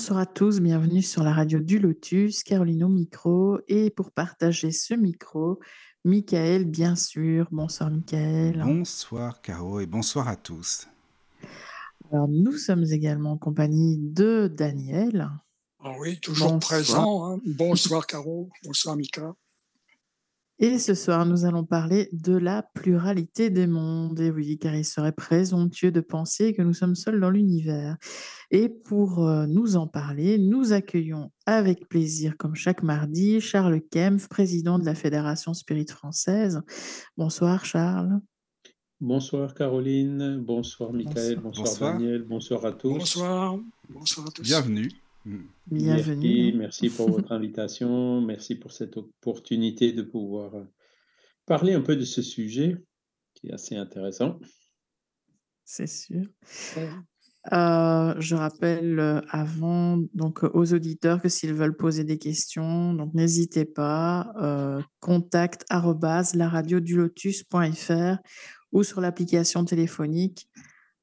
Bonsoir à tous, bienvenue sur la radio du Lotus, Caroline au micro. Et pour partager ce micro, Michael, bien sûr. Bonsoir, Michael. Bonsoir, Caro, et bonsoir à tous. Alors, nous sommes également en compagnie de Daniel. Ah oui, toujours Bonsoir. présent. hein. Bonsoir, Caro. Bonsoir, Mika. Et ce soir, nous allons parler de la pluralité des mondes. Et oui, car il serait présomptueux de penser que nous sommes seuls dans l'univers. Et pour euh, nous en parler, nous accueillons avec plaisir, comme chaque mardi, Charles Kempf, président de la Fédération Spirit française. Bonsoir, Charles. Bonsoir Caroline, bonsoir Michael, Bonsoir. bonsoir, Bonsoir. Daniel, bonsoir à tous. Bonsoir. Bonsoir à tous. Bienvenue. Bienvenue. Merci, merci pour votre invitation, merci pour cette opportunité de pouvoir euh, parler un peu de ce sujet qui est assez intéressant. C'est sûr. Euh, je rappelle euh, avant donc aux auditeurs que s'ils veulent poser des questions, donc n'hésitez pas, euh, contact arobase laradiodulotus.fr ou sur l'application téléphonique,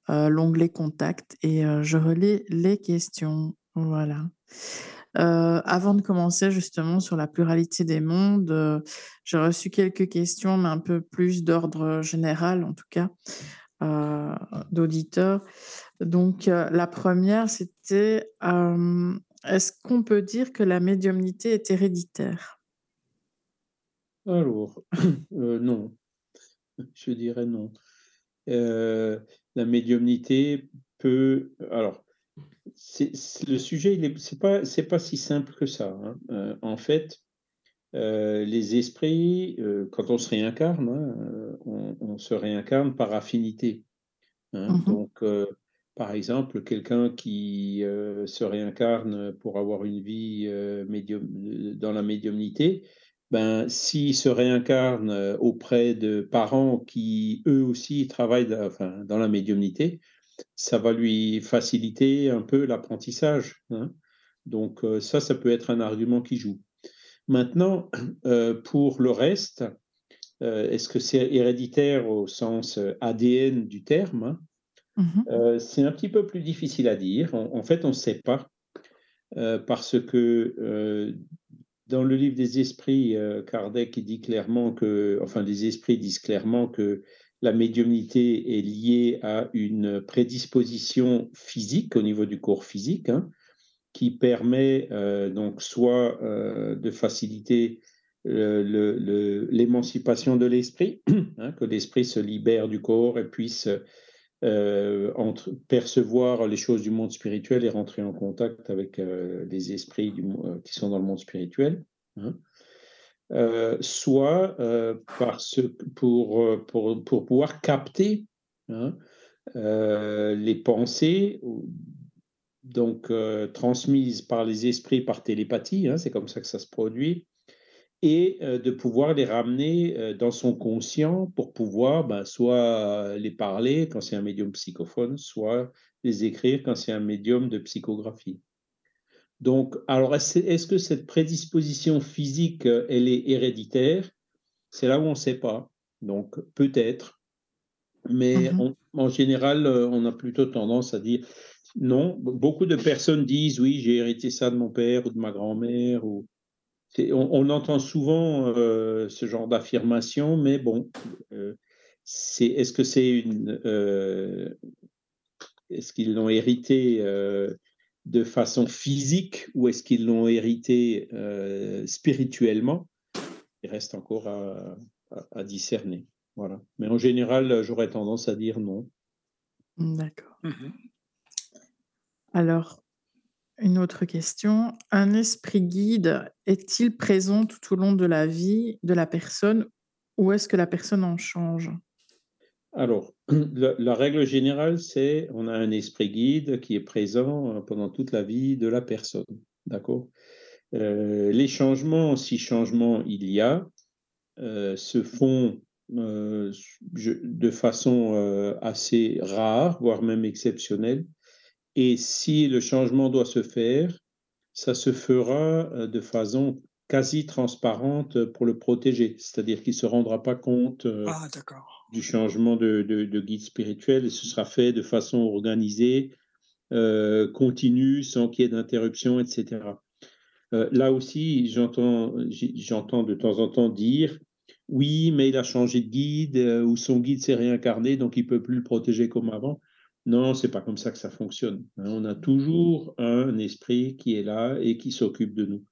euh, l'onglet contact et euh, je relais les questions. Voilà. Euh, avant de commencer justement sur la pluralité des mondes, euh, j'ai reçu quelques questions, mais un peu plus d'ordre général en tout cas, euh, d'auditeurs. Donc, la première, c'était est-ce qu'on peut dire que la médiumnité est héréditaire? Alors, non, je dirais non. La médiumnité peut. Alors, c'est, c'est- le sujet, il est, c'est pas, c'est pas si simple que ça. hein. Euh, en fait, euh, les esprits, euh, quand on se réincarne, hein, on, on se réincarne par affinité. hein. Mhm. Donc, par exemple, quelqu'un qui se réincarne pour avoir une vie médium, dans la médiumnité, ben, s'il se réincarne auprès de parents qui, eux aussi, travaillent dans, enfin, dans la médiumnité, ça va lui faciliter un peu l'apprentissage. hein. Donc, euh, ça, ça peut être un argument qui joue. Maintenant, euh, pour le reste, euh, est-ce que c'est héréditaire au sens ADN du terme hein? Mhm. Euh, C'est un petit peu plus difficile à dire. En, fait, on ne sait pas parce que dans le livre des esprits, Kardec dit clairement que, enfin, les esprits disent clairement que la médiumnité est liée à une prédisposition physique au niveau du corps physique, hein, qui permet euh, donc soit euh, de faciliter euh, l'émancipation de l'esprit, hein, que l'esprit se libère du corps et puisse percevoir les choses du monde spirituel et rentrer en contact avec les esprits qui sont dans le monde spirituel. hein. Euh, soit euh, euh, pour, pour pouvoir capter hein, les pensées donc transmises par les esprits par télépathie, hein, c'est comme ça que ça se produit, et de pouvoir les ramener dans son conscient pour pouvoir ben, soit les parler quand c'est un médium psychophone, soit les écrire quand c'est un médium de psychographie. Donc, alors, est-ce que cette prédisposition physique, euh, elle est héréditaire? C'est là où on ne sait pas. Donc, peut-être. Mais Mhm. on- en général, euh, on a plutôt tendance à dire non. Beaucoup de personnes disent oui, j'ai hérité ça de mon père ou de ma grand-mère. Ou... On, on entend souvent euh, ce genre d'affirmation, mais bon, euh, c'est, est-ce que c'est une. euh, est-ce qu'ils l'ont hérité de façon physique ou est-ce qu'ils l'ont hérité euh, spirituellement Il reste encore à, à- à discerner. Voilà. Mais en général, j'aurais tendance à dire non. D'accord. Mhm. Alors, une autre question. Un esprit guide est-il présent tout au long de la vie de la personne ou est-ce que la personne en change? Alors, la, règle générale, c'est on a un esprit guide qui est présent euh, pendant toute la vie de la personne. D'accord? Euh, Les changements, si changement il y a, se font de façon assez rare, voire même exceptionnelle. Et si le changement doit se faire, ça se fera de façon quasi transparente pour le protéger, c'est-à-dire qu'il ne se rendra pas compte ah, du changement de, guide spirituel et ce sera fait de façon organisée, euh, continue, sans qu'il y ait d'interruption, etc. Euh, là aussi, j'entends, j'entends de temps en temps dire oui, mais il a changé de guide euh, ou son guide s'est réincarné, donc il ne peut plus le protéger comme avant. Non, c'est pas comme ça que ça fonctionne. Hein. On a toujours un esprit qui est là et qui s'occupe de nous.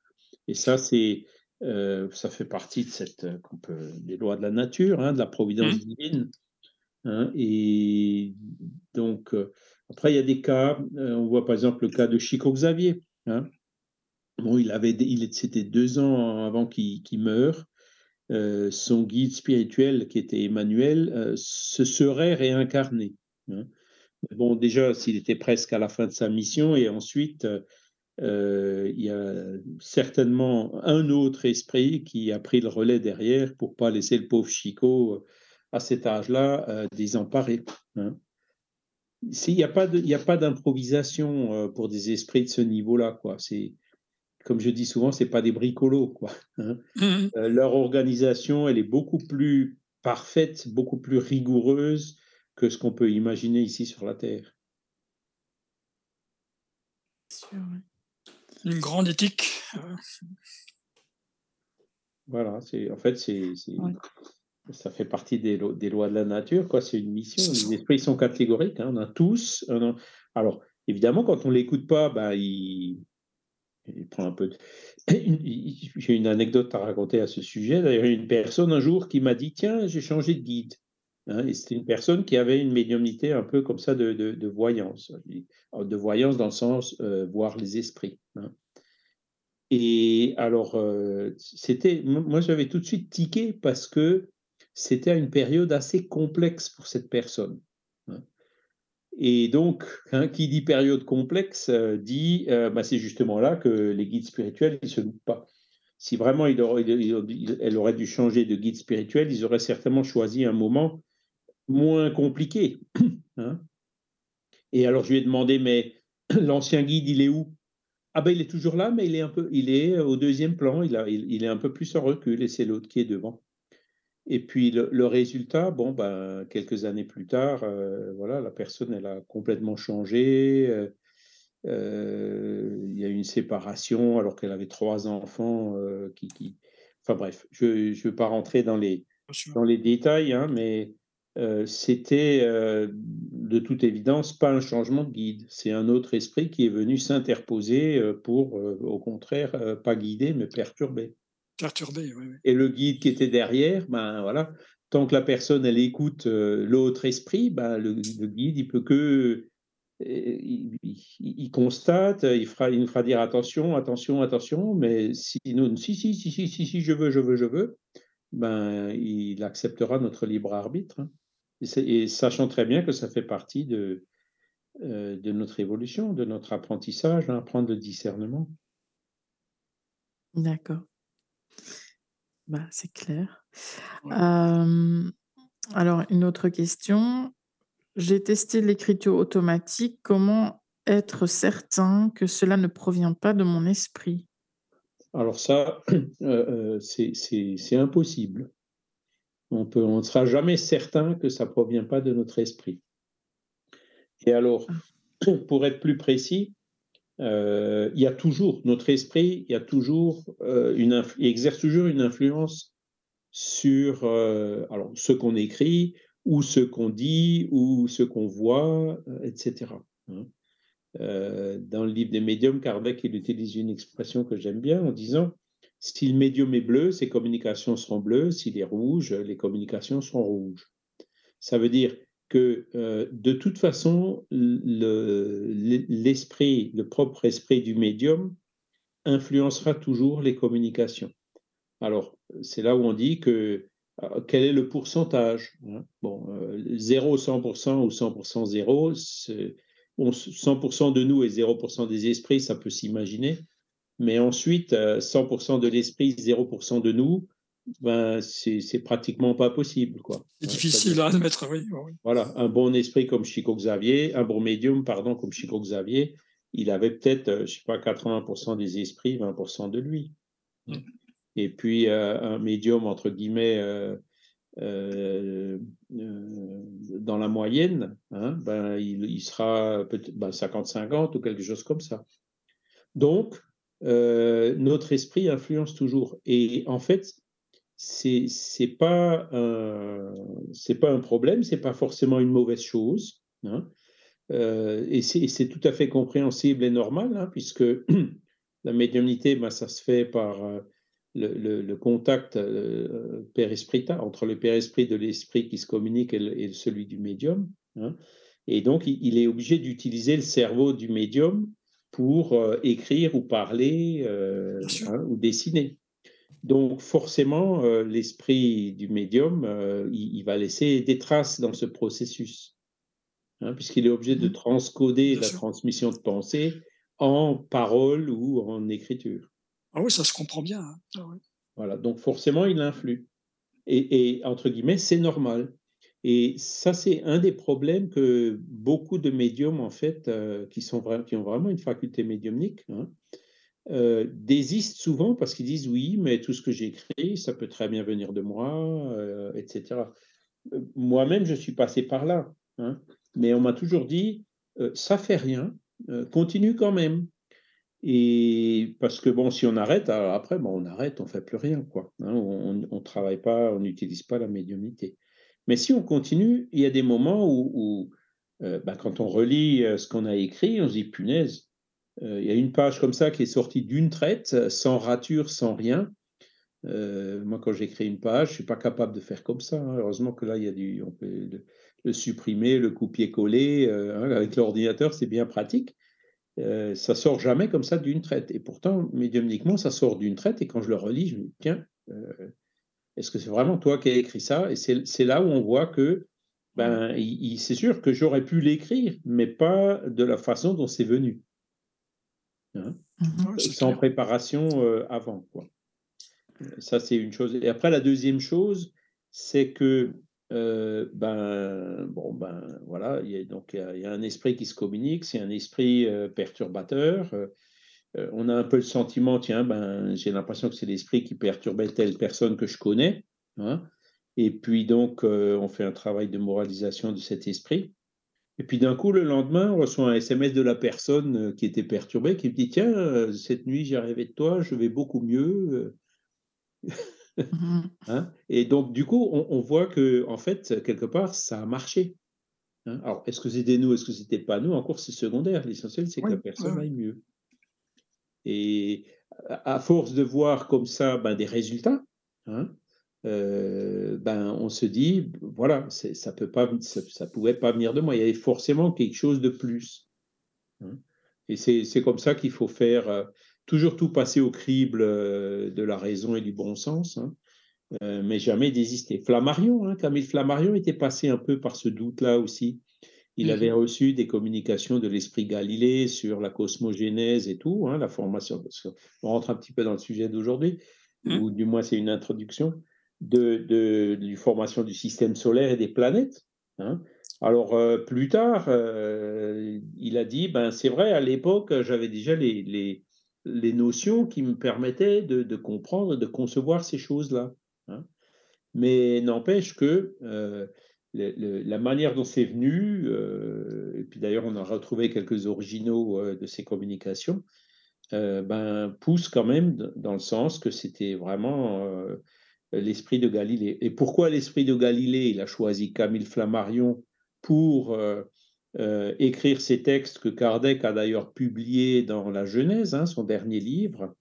Et ça, c'est, euh, ça fait partie de cette, euh, des lois de la nature, hein, de la providence mmh. divine. Hein. et donc, euh, après, il y a des cas, on voit par exemple le cas de Chico Xavier. Hein. Bon, il avait, il, c'était deux ans avant qu'il, meure. son guide spirituel, qui était Emmanuel, se serait réincarné. Bon, déjà, s'il était presque à la fin de sa mission, et ensuite, euh, il y a certainement un autre esprit qui a pris le relais derrière pour pas laisser le pauvre Chico euh, à cet âge-là euh, désemparé. Hein. Il n'y a pas d'improvisation pour des esprits de ce niveau-là. quoi. C'est comme je dis souvent, c'est pas des bricolos. Quoi, hein. mmh. leur organisation, elle est beaucoup plus parfaite, beaucoup plus rigoureuse que ce qu'on peut imaginer ici sur la Terre. Sûr, une grande éthique. Voilà, c'est en fait c'est ça fait partie des, des, lois de la nature, quoi. C'est une mission. Les esprits sont catégoriques. Hein. On a tous. alors évidemment, quand on l'écoute pas, bah, il, il prend un peu. De... J'ai une anecdote à raconter à ce sujet. D'ailleurs, une personne un jour qui m'a dit tiens, j'ai changé de guide. Hein, c'était une personne qui avait une médiumnité un peu comme ça de, de, voyance, de voyance dans le sens euh, voir les esprits. Hein. Et alors, euh, c'était, moi j'avais tout de suite tiqué parce que c'était une période assez complexe pour cette personne. Hein. Et donc, qui dit période complexe euh, dit, bah, c'est justement là que les guides spirituels ne se doutent pas. Si vraiment elle aurait dû changer de guide spirituel, ils auraient certainement choisi un moment moins compliqué. Hein. Et alors je lui ai demandé, mais l'ancien guide, il est où? Ah ben il est toujours là, mais il est un peu, il est au deuxième plan, il, a, il, est un peu plus en recul, et c'est l'autre qui est devant. Et puis le, résultat, bon, ben, quelques années plus tard, euh, voilà, la personne, elle a complètement changé. Euh, euh, il y a eu une séparation alors qu'elle avait trois enfants. qui, qui... Enfin bref, je ne veux pas rentrer dans les, dans les détails, hein, mais euh, c'était euh, de toute évidence pas un changement de guide. C'est un autre esprit qui est venu s'interposer euh, pour, au contraire, pas guider, mais perturber. Perturber, oui. Et le guide qui était derrière, ben voilà, tant que la personne elle écoute l'autre esprit, ben, le, guide il peut que il, constate, il fera, il nous fera dire attention, attention, attention, mais si nous, si, si, si, si, si, si, je veux, je veux, je veux, ben, il acceptera notre libre arbitre. Hein. Et, sachant très bien que ça fait partie de, euh, de notre évolution, de notre apprentissage, hein, apprendre le discernement. D'accord. Bah, c'est clair. alors, une autre question. J'ai testé l'écriture automatique. Comment être certain que cela ne provient pas de mon esprit? Alors ça, euh, euh, c'est impossible on peut, on ne sera jamais certain que ça ne provient pas de notre esprit. Et alors, ah. pour être plus précis, euh, il y a toujours, notre esprit, il y a toujours euh, une il exerce toujours une influence sur euh, alors, ce qu'on écrit, ou ce qu'on dit, ou ce qu'on voit, etc. Hein. dans le livre des médiums, Kardec il utilise une expression que j'aime bien en disant si le médium est bleu, ses communications seront bleues. S'il est rouge, les communications seront rouges. Ça veut dire que euh, de toute façon, l'esprit, le, propre esprit du médium influencera toujours les communications. Alors, c'est là où on dit que quel est le pourcentage hein? Bon, 0, 100% ou 100% 0, 100% de nous et 0% des esprits, ça peut s'imaginer. Mais ensuite, 100% de l'esprit, 0% de nous, ben, c'est pratiquement pas possible. C'est difficile à admettre, oui, Voilà, un bon esprit comme Chico Xavier, un bon médium, pardon, comme Chico Xavier, il avait peut-être, euh, je sais pas, 80% des esprits, 20% de lui. Mm. Et puis, euh, un médium, entre guillemets, euh, dans la moyenne, hein, ben, il, sera ben, 50-50 ou quelque chose comme ça. Donc, notre esprit influence toujours. Et en fait, c'est c'est pas un problème, c'est pas forcément une mauvaise chose, hein. euh, et c'est tout à fait compréhensible et normal, hein, puisque la médiumnité, ben, ça se fait par euh, le, contact euh, entre le père-esprit de l'esprit qui se communique et, celui du médium. Hein. Et donc, il, est obligé d'utiliser le cerveau du médium pour euh, écrire ou parler hein, ou dessiner. Donc forcément, euh, l'esprit du médium, euh, il, va laisser des traces dans ce processus, hein, puisqu'il est obligé de mmh transcoder la transmission de pensée en parole ou en écriture. Ah oui, ça se comprend bien. Hein. Ah voilà, donc forcément, il influe. Et, entre guillemets, c'est normal. Et ça, c'est un des problèmes que beaucoup de médiums, en fait, euh, qui, sont qui ont vraiment une faculté médiumnique, hein, euh, désistent souvent parce qu'ils disent oui, mais tout ce que j'écris, ça peut très bien venir de moi, euh, etc. Moi-même, je suis passé par là, hein, mais on m'a toujours dit ça fait rien, continue quand même. Et parce que bon, si on arrête, après, bon, on arrête, on fait plus rien, quoi. Hein, on ne travaille pas, on n'utilise pas la médiumnité. Mais si on continue, il y a des moments où, bah, quand on relit ce qu'on a écrit, on se dit punaise, euh, il y a une page comme ça qui est sortie d'une traite, sans rature, sans rien. Euh, moi, quand j'écris une page, je suis pas capable de faire comme ça. Hein. Heureusement que là, il y a du, on peut le, supprimer, le copier-coller. Euh, hein, avec l'ordinateur, c'est bien pratique. Euh, ça sort jamais comme ça d'une traite. Et pourtant, médiumniquement, ça sort d'une traite. Et quand je le relis, je me dis, tiens, est-ce que c'est vraiment toi qui as écrit ça? Et c'est là où on voit que, ben, c'est sûr que j'aurais pu l'écrire, mais pas de la façon dont c'est venu. Hein, mmh sans préparation euh, avant. Quoi. Ça, c'est une chose. Et après, la deuxième chose, c'est que, euh, ben, bon, ben, voilà, il y, a, donc, il y, a, un esprit qui se communique, c'est un esprit euh, perturbateur. On a un peu le sentiment, tiens, ben, j'ai l'impression que c'est l'esprit qui perturbait telle personne que je connais. Hein, et puis, donc, on fait un travail de moralisation de cet esprit. Et puis d'un coup, le lendemain, on reçoit un SMS de la personne euh, qui était perturbée, qui me dit Tiens, euh, cette nuit, j'ai rêvé de toi, je vais beaucoup mieux. Mmh hein et donc, du coup, on, voit que, en fait, quelque part, ça a marché. Hein Alors, est-ce que c'était nous, est-ce que c'était pas nous? Encore, c'est secondaire. L'essentiel, c'est que la personne aille mieux. Et à force de voir comme ça ben, des résultats, hein, euh, ben, on se dit, voilà, ça ça, pouvait pas venir de moi. Il y avait forcément quelque chose de plus. Hein. Et c'est comme ça qu'il faut faire, euh, toujours tout passer au crible euh, de la raison et du bon sens, hein. mais jamais désister. Flammarion, Camille Flammarion était passé un peu par ce doute-là aussi. Il avait mmh reçu des communications de l'esprit Galilée sur la cosmogénèse et tout, la formation. On rentre un petit peu dans le sujet d'aujourd'hui, mmh. ou du moins c'est une introduction de, de, formation du système solaire et des planètes. Hein. Alors, euh, plus tard, euh, il a dit, ben, c'est vrai, à l'époque, j'avais déjà les, les, les, notions qui me permettaient de, de comprendre, de concevoir ces choses-là. Hein. Mais n'empêche que euh, la manière dont c'est venu, et puis d'ailleurs, on a retrouvé quelques originaux de ces communications, ben, pousse quand même dans le sens que c'était vraiment l'esprit de Galilée. Et pourquoi l'esprit de Galilée? Il a choisi Camille Flammarion pour euh, euh, écrire ces textes que Kardec a d'ailleurs publiés dans la Genèse, hein, son dernier livre.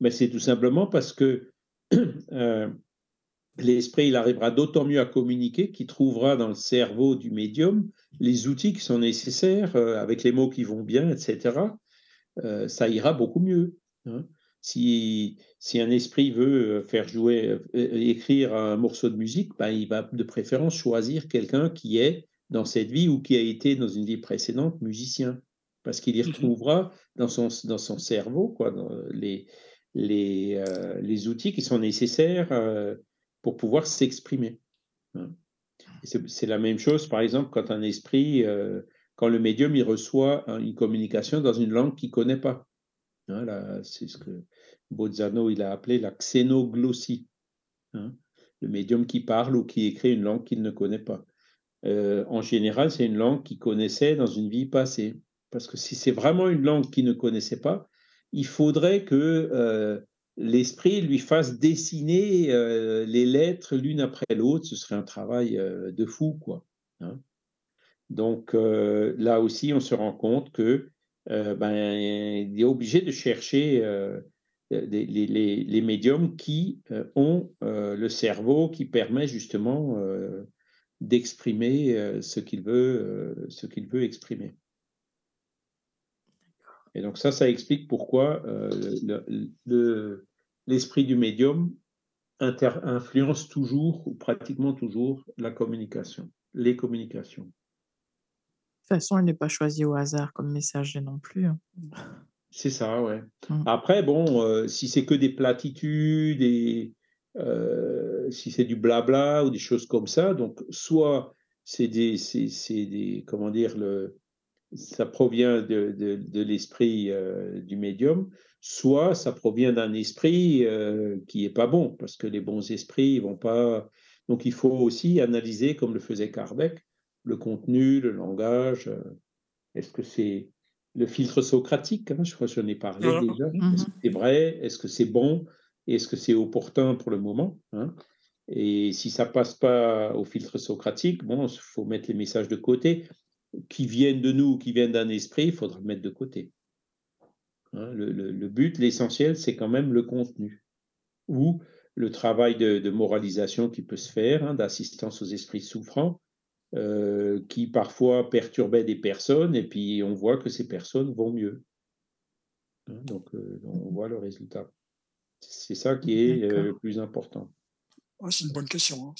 Mais c'est tout simplement parce que euh, l'esprit, il arrivera d'autant mieux à communiquer qu'il trouvera dans le cerveau du médium les outils qui sont nécessaires, avec les mots qui vont bien, etc. ça ira beaucoup mieux. Hein. Si, si un esprit veut faire jouer, écrire un morceau de musique, ben, il va de préférence choisir quelqu'un qui est dans cette vie ou qui a été dans une vie précédente musicien, parce qu'il y Mmh retrouvera dans son, dans son cerveau quoi, dans les, les, euh, les outils qui sont nécessaires euh, pour pouvoir s'exprimer. hein. C'est la même chose, par exemple, quand un esprit, euh, quand le médium il reçoit un- une communication dans une langue qu'il ne connaît pas. Hein, c'est ce que Bozzano il a appelé la xénoglossie. hein. Le médium qui parle ou qui écrit une langue qu'il ne connaît pas. Euh, en général, c'est une langue qu'il connaissait dans une vie passée. Parce que si c'est vraiment une langue qu'il ne connaissait pas, il faudrait que euh, l'esprit lui fasse dessiner euh, les lettres l'une après l'autre. Ce serait un travail euh, de fou, quoi. hein. Donc euh, là aussi, on se rend compte que ben, est obligé de chercher les, médiums qui ont le cerveau qui permet justement d'exprimer ce qu'il veut, veut exprimer. Et donc ça, ça explique pourquoi le- l'esprit du médium influence toujours ou pratiquement toujours la communication, les communications. De toute façon, il n'est pas choisi au hasard comme messager non plus. hein. C'est ça, ouais. Mm. Après, bon, euh, si c'est que des platitudes et euh, si c'est du blabla ou des choses comme ça, donc soit c'est des, c'est, c'est des, comment dire, le, ça provient de, de, de l'esprit euh, du médium, soit ça provient d'un esprit euh, qui est pas bon, parce que les bons esprits ils vont pas. Donc il faut aussi analyser, comme le faisait Kardec, le contenu, le langage. euh, Est-ce que c'est le filtre socratique hein, Je crois que j'en ai parlé déjà. Mhm. Est-ce que c'est vrai? Est-ce que c'est bon? Est-ce que c'est opportun pour le moment hein? Et si ça passe pas au filtre socratique, bon, il faut mettre les messages de côté qui viennent de nous, qui viennent d'un esprit, il faudra le mettre de côté. Hein, le, le- le but, l'essentiel, c'est quand même le contenu ou le travail de, de moralisation qui peut se faire, hein, d'assistance aux esprits souffrants, euh, qui parfois perturbaient des personnes, et puis on voit que ces personnes vont mieux. Hein, donc, euh, on voit le résultat. C'est ça qui est euh, le plus important. Ouais, c'est une bonne question. hein,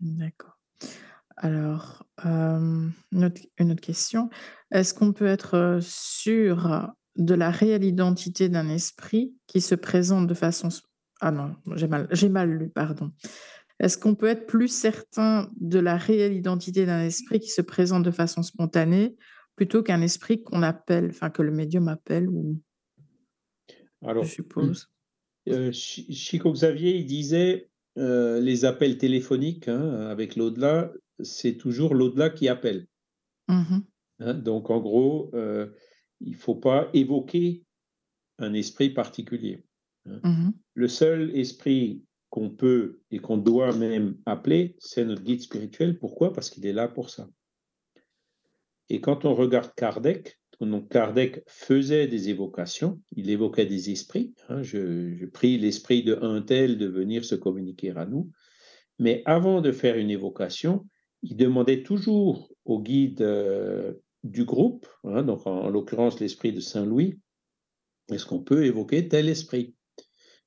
D'accord. Alors, euh, une autre, une autre question. Est-ce qu'on peut être sûr de la réelle identité d'un esprit qui se présente de façon... Ah non, j'ai mal, j'ai mal lu, pardon. Est-ce qu'on peut être plus certain de la réelle identité d'un esprit qui se présente de façon spontanée plutôt qu'un esprit qu'on appelle, enfin que le médium appelle ou Alors, je suppose? Euh, Chi- Chico Xavier, il disait euh, les appels téléphoniques hein, avec l'au-delà, c'est toujours l'au-delà qui appelle. Mhm, hein. Donc, en gros, euh, il ne faut pas évoquer un esprit particulier. hein. mhm, Le seul esprit qu'on peut et qu'on doit même appeler, c'est notre guide spirituel. Pourquoi? Parce qu'il est là pour ça. Et quand on regarde Kardec, donc Kardec faisait des évocations, il évoquait des esprits. hein, je, je prie l'esprit de un tel de venir se communiquer à nous. Mais avant de faire une évocation, il demandait toujours au guide euh, du groupe, hein, donc en, en l'occurrence l'esprit de Saint-Louis, est-ce qu'on peut évoquer tel esprit?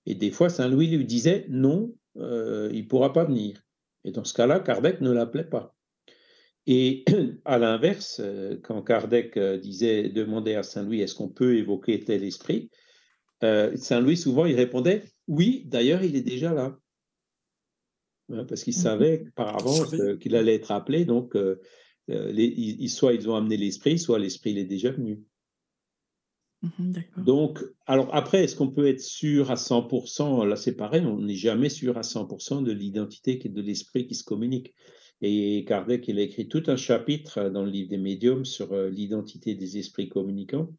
Et des fois, Saint-Louis lui disait non, euh, il ne pourra pas venir. Et dans ce cas-là, Kardec ne l'appelait pas. Et à l'inverse, euh, quand Kardec demandait à Saint-Louis est-ce qu'on peut évoquer tel esprit, euh, Saint-Louis souvent il répondait oui, d'ailleurs il est déjà là. Hein, parce qu'il Mhm. savait par avance euh, qu'il allait être appelé, donc euh, euh, les- ils- ils- soit ils ont amené l'esprit, soit l'esprit il est déjà venu. D'accord. Donc, alors après, est-ce qu'on peut être sûr à 100% Là, c'est pareil, on n'est jamais sûr à 100% de l'identité est de l'esprit qui se communique. Et Kardec, il a écrit tout un chapitre dans le livre des médiums sur euh, l'identité des esprits communicants.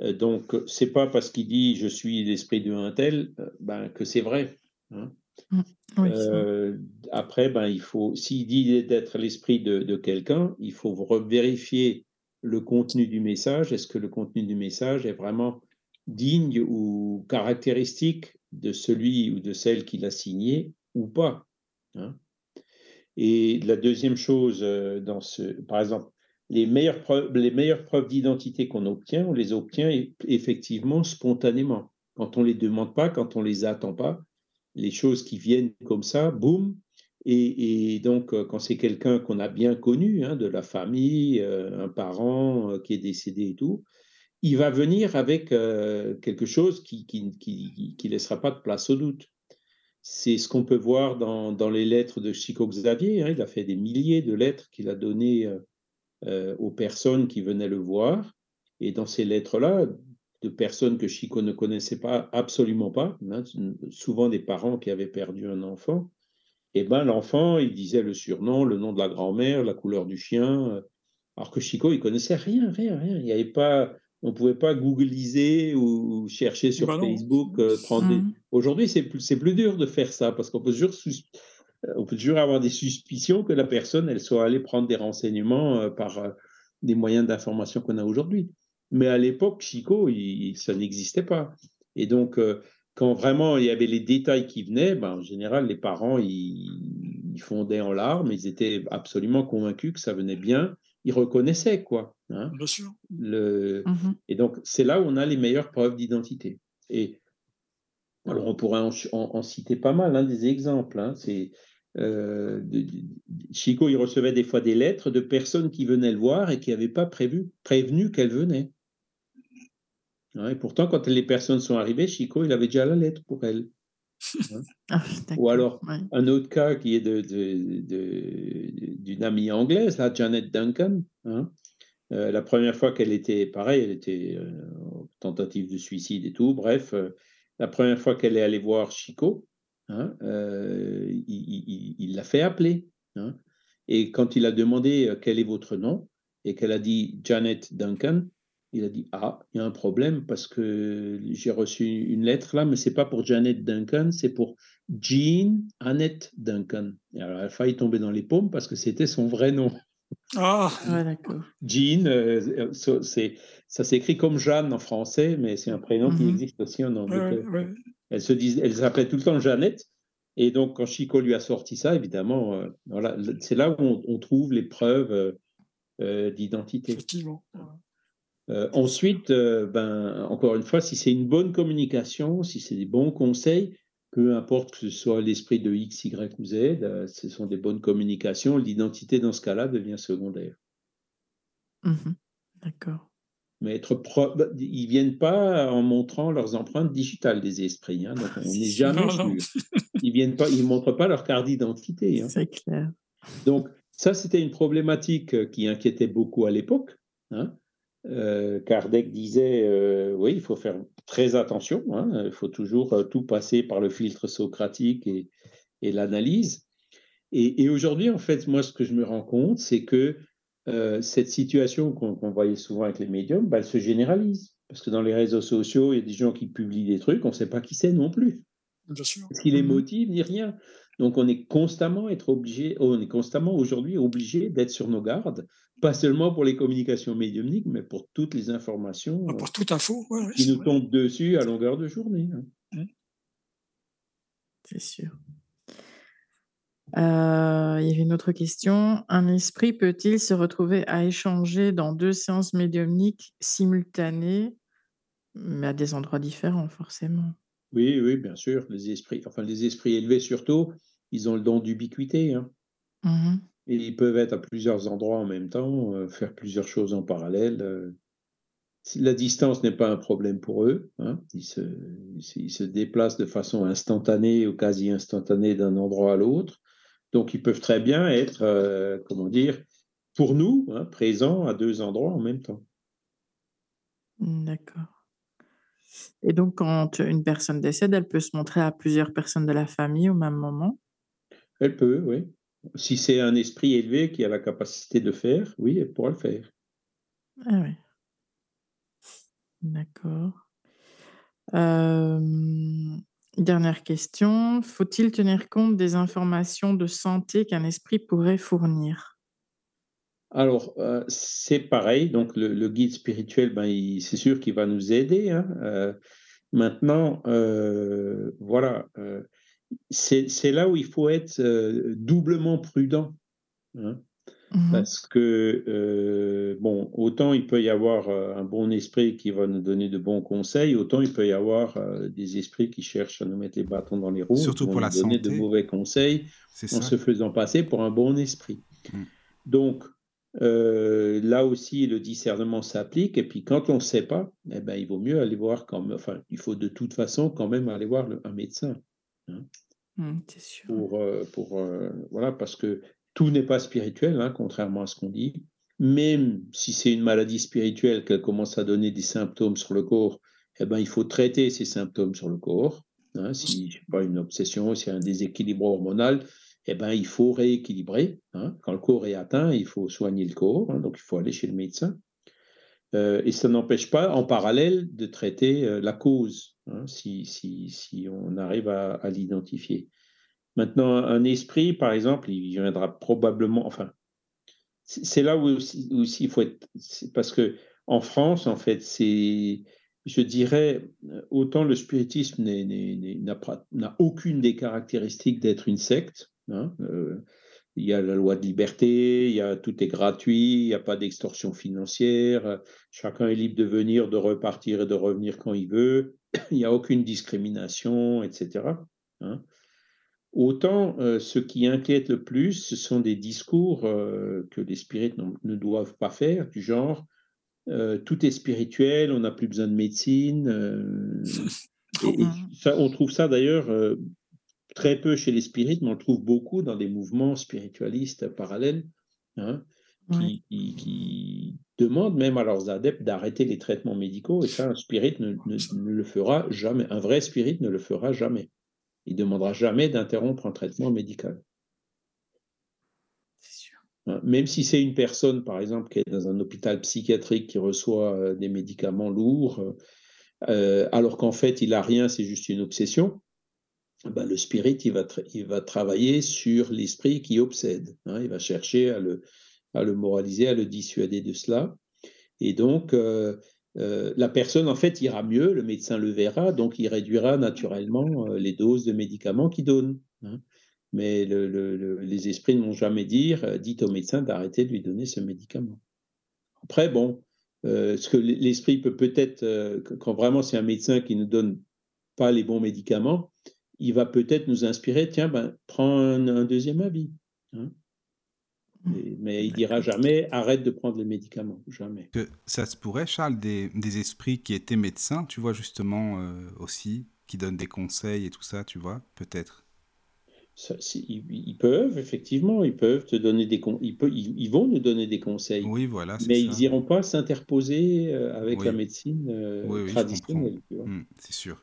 Euh, donc, c'est pas parce qu'il dit je suis l'esprit de un tel euh, ben, que c'est vrai. hein. Ça. Euh, après, ben, il faut, s'il dit d'être l'esprit de, quelqu'un, il faut vérifier le contenu du message. Est-ce que le contenu du message est vraiment digne ou caractéristique de celui ou de celle qui l'a signé ou pas hein? Et la deuxième chose, euh, dans ce, par exemple, les meilleures les meilleures preuves d'identité qu'on obtient, on les obtient effectivement spontanément. Quand on ne les demande pas, quand on ne les attend pas, les choses qui viennent comme ça, boum. Et, donc, euh, quand c'est quelqu'un qu'on a bien connu, hein, de la famille, euh, un parent euh, qui est décédé et tout, il va venir avec quelque chose qui ne qui, qui, laissera pas de place au doute. C'est ce qu'on peut voir dans, dans, les lettres de Chico Xavier. Hein. il a fait des milliers de lettres qu'il a données aux personnes qui venaient le voir. Et dans ces lettres-là, de personnes que Chico ne connaissait pas, absolument pas, hein, souvent des parents qui avaient perdu un enfant, et eh ben l'enfant, il disait le surnom, le nom de la grand-mère, la couleur du chien, euh, alors que Chico, il connaissait rien, rien, rien. Il y avait pas, on pouvait pas googliser ou chercher sur bah Facebook. Euh, mmh. Aujourd'hui, c'est plus, c'est plus dur de faire ça parce qu'on peut toujours, euh, on peut toujours avoir des suspicions que la personne, elle soit allée prendre des renseignements par des moyens d'information qu'on a aujourd'hui. Mais à l'époque, Chico, ça n'existait pas. Et donc, euh, quand vraiment il y avait les détails qui venaient, ben, en général, les parents, ils, fondaient en larmes, ils étaient absolument convaincus que ça venait bien, ils reconnaissaient, quoi. Hein, bien sûr. Le... Mmh et donc, c'est là où on a les meilleures preuves d'identité. Et alors, on pourrait en, citer pas mal, hein, des exemples. Hein. c'est euh, Chico, il recevait des fois des lettres de personnes qui venaient le voir et qui n'avaient pas prévu, prévenu qu'elles venaient et pourtant, quand les personnes sont arrivées, Chico, il avait déjà la lettre pour elle. Hein. Ah, Ou alors, un autre cas qui est d'une de, de, amie anglaise, là, Janet Duncan. Hein. Euh, la première fois qu'elle était, pareil, elle était euh, tentative de suicide et tout. Bref, euh, la première fois qu'elle est allée voir Chico, hein, il l'a fait appeler. Et quand il a demandé quel est votre nom, et qu'elle a dit Janet Duncan, il a dit Ah, il y a un problème parce que j'ai reçu une lettre là, mais c'est pas pour Janet Duncan, c'est pour Jean Annette Duncan. Et alors, elle a failli tomber dans les paumes parce que c'était son vrai nom. Ah, d'accord. Jean, euh, c'est, ça s'écrit comme Jeanne en français, mais c'est un prénom qui mhm. existe aussi en anglais. Elle se disait, elle s'appelait tout le temps Jeannette. Et donc, quand Chico lui a sorti ça, évidemment, euh, voilà, c'est là où on, trouve les preuves euh, d'identité. Effectivement. Euh, ensuite, euh, ben, encore une fois, si c'est une bonne communication, si c'est des bons conseils, peu importe que ce soit l'esprit de X, Y ou Z, euh, ce sont des bonnes communications, l'identité dans ce cas-là devient secondaire. Mmh D'accord. Mais être pro... Bah, ils viennent pas en montrant leurs empreintes digitales des esprits. Hein, donc on n'est jamais sûr. Ils viennent pas, ils montrent pas leur carte d'identité. Hein. C'est clair. Donc ça, c'était une problématique qui inquiétait beaucoup à l'époque. Hein, euh, Kardec disait, euh, oui, il faut faire très attention, hein, il faut toujours euh, tout passer par le filtre socratique et, l'analyse. Et, aujourd'hui, en fait, moi, ce que je me rends compte, c'est que cette situation qu'on voyait souvent avec les médiums, bah, elle se généralise. Parce que dans les réseaux sociaux, il y a des gens qui publient des trucs, on ne sait pas qui c'est non plus. Bien sûr. Ce qui les mmh motive, ni rien. Donc, on est constamment être obligé, on est constamment aujourd'hui obligé d'être sur nos gardes, pas seulement pour les communications médiumniques, mais pour toutes les informations ah, pour toute info, qui nous tombent dessus à longueur de journée. Hein. Mmh. C'est sûr. Euh, il y avait une autre question. Un esprit peut-il se retrouver à échanger dans deux séances médiumniques simultanées, mais à des endroits différents, forcément? Oui, oui, bien sûr. Les esprits, enfin les esprits élevés surtout, ils ont le don d'ubiquité. Hein. Mmh Et ils peuvent être à plusieurs endroits en même temps, euh, faire plusieurs choses en parallèle. Euh. la distance n'est pas un problème pour eux. Hein. Ils, se, se déplacent de façon instantanée ou quasi instantanée d'un endroit à l'autre. Donc ils peuvent très bien être, euh, comment dire, pour nous, hein, présents à deux endroits en même temps. D'accord. Et donc, quand une personne décède, elle peut se montrer à plusieurs personnes de la famille au même moment? Elle peut, oui. Si c'est un esprit élevé qui a la capacité de faire, oui, elle pourra le faire. Ah oui. D'accord. dernière question. Faut-il tenir compte des informations de santé qu'un esprit pourrait fournir? Alors, euh, c'est pareil, donc le, guide spirituel, ben, c'est sûr qu'il va nous aider. Hein, euh, maintenant, euh, voilà, c'est là où il faut être doublement prudent. Hein. Mmh Parce que, bon, autant il peut y avoir un bon esprit qui va nous donner de bons conseils, autant il peut y avoir des esprits qui cherchent à nous mettre les bâtons dans les roues, Surtout pour nous la donner de santé. mauvais conseils en ça. se faisant passer pour un bon esprit. Mm. Donc, euh, là aussi, le discernement s'applique. Et puis, quand on ne sait pas, eh ben, il vaut mieux aller voir quand même, enfin, il faut de toute façon quand même aller voir le- un médecin Mmh, c'est sûr. pour, euh, pour euh, voilà, parce que tout n'est pas spirituel, hein, contrairement à ce qu'on dit. Même si c'est une maladie spirituelle qu'elle commence à donner des symptômes sur le corps, eh ben, il faut traiter ces symptômes sur le corps. hein. si je sais pas une obsession, s'il y a un déséquilibre hormonal, eh ben, il faut rééquilibrer. hein. Quand le corps est atteint, il faut soigner le corps, hein, donc il faut aller chez le médecin. Euh, et ça n'empêche pas, en parallèle, de traiter euh, la cause, hein, si, si, si on arrive à, l'identifier. Maintenant, un esprit, par exemple, il viendra probablement, enfin, c'est là où aussi, il faut être, parce que en France, en fait, c'est, je dirais, autant le spiritisme n'a aucune des caractéristiques d'être une secte. Hein, euh, il y a la loi de liberté, il y a, tout est gratuit, il n'y a pas d'extorsion financière, euh, chacun est libre de venir, de repartir et de revenir quand il veut, il n'y a aucune discrimination, etc. hein. Autant euh, ce qui inquiète le plus, ce sont des discours euh, que les spirites ne doivent pas faire, du genre euh, tout est spirituel, on n'a plus besoin de médecine. et- et ça, on trouve ça d'ailleurs très peu chez les spirites, mais on le trouve beaucoup dans des mouvements spiritualistes parallèles, hein, Ouais. qui, demandent même à leurs adeptes d'arrêter les traitements médicaux, et ça, un spirit ne, ne- ne le fera jamais. Un vrai spirit ne le fera jamais. Il ne demandera jamais d'interrompre un traitement médical. Sûr. Hein, Même si c'est une personne, par exemple, qui est dans un hôpital psychiatrique qui reçoit euh, des médicaments lourds, euh, alors qu'en fait, il n'a rien, c'est juste une obsession, ben, le spirit, il va, tra- il va travailler sur l'esprit qui obsède. hein, il va chercher à le, moraliser, à le dissuader de cela. Et donc, euh, euh, la personne, en fait, ira mieux, le médecin le verra, donc il réduira naturellement euh, les doses de médicaments qu'il donne. hein. Mais le- le- le- les esprits ne vont jamais dire, dites au médecin d'arrêter de lui donner ce médicament. Après, bon, ce que l'esprit peut peut-être, quand vraiment c'est un médecin qui ne donne pas les bons médicaments, il va peut-être nous inspirer, tiens, ben, prends un, un deuxième avis. hein. Et- mais il dira jamais, arrête de prendre les médicaments, jamais. Que ça se pourrait, Charles, des, des esprits qui étaient médecins, tu vois, justement, euh, aussi, qui donnent des conseils et tout ça, tu vois, peut-être? Ça, ils, ils peuvent, effectivement, ils peuvent te donner des con- ils, peut- ils, ils vont nous donner des conseils, Oui, voilà, mais ça. ils n'iront pas s'interposer euh, avec Oui. la médecine euh, Oui, oui, je traditionnelle. Hmm, c'est sûr.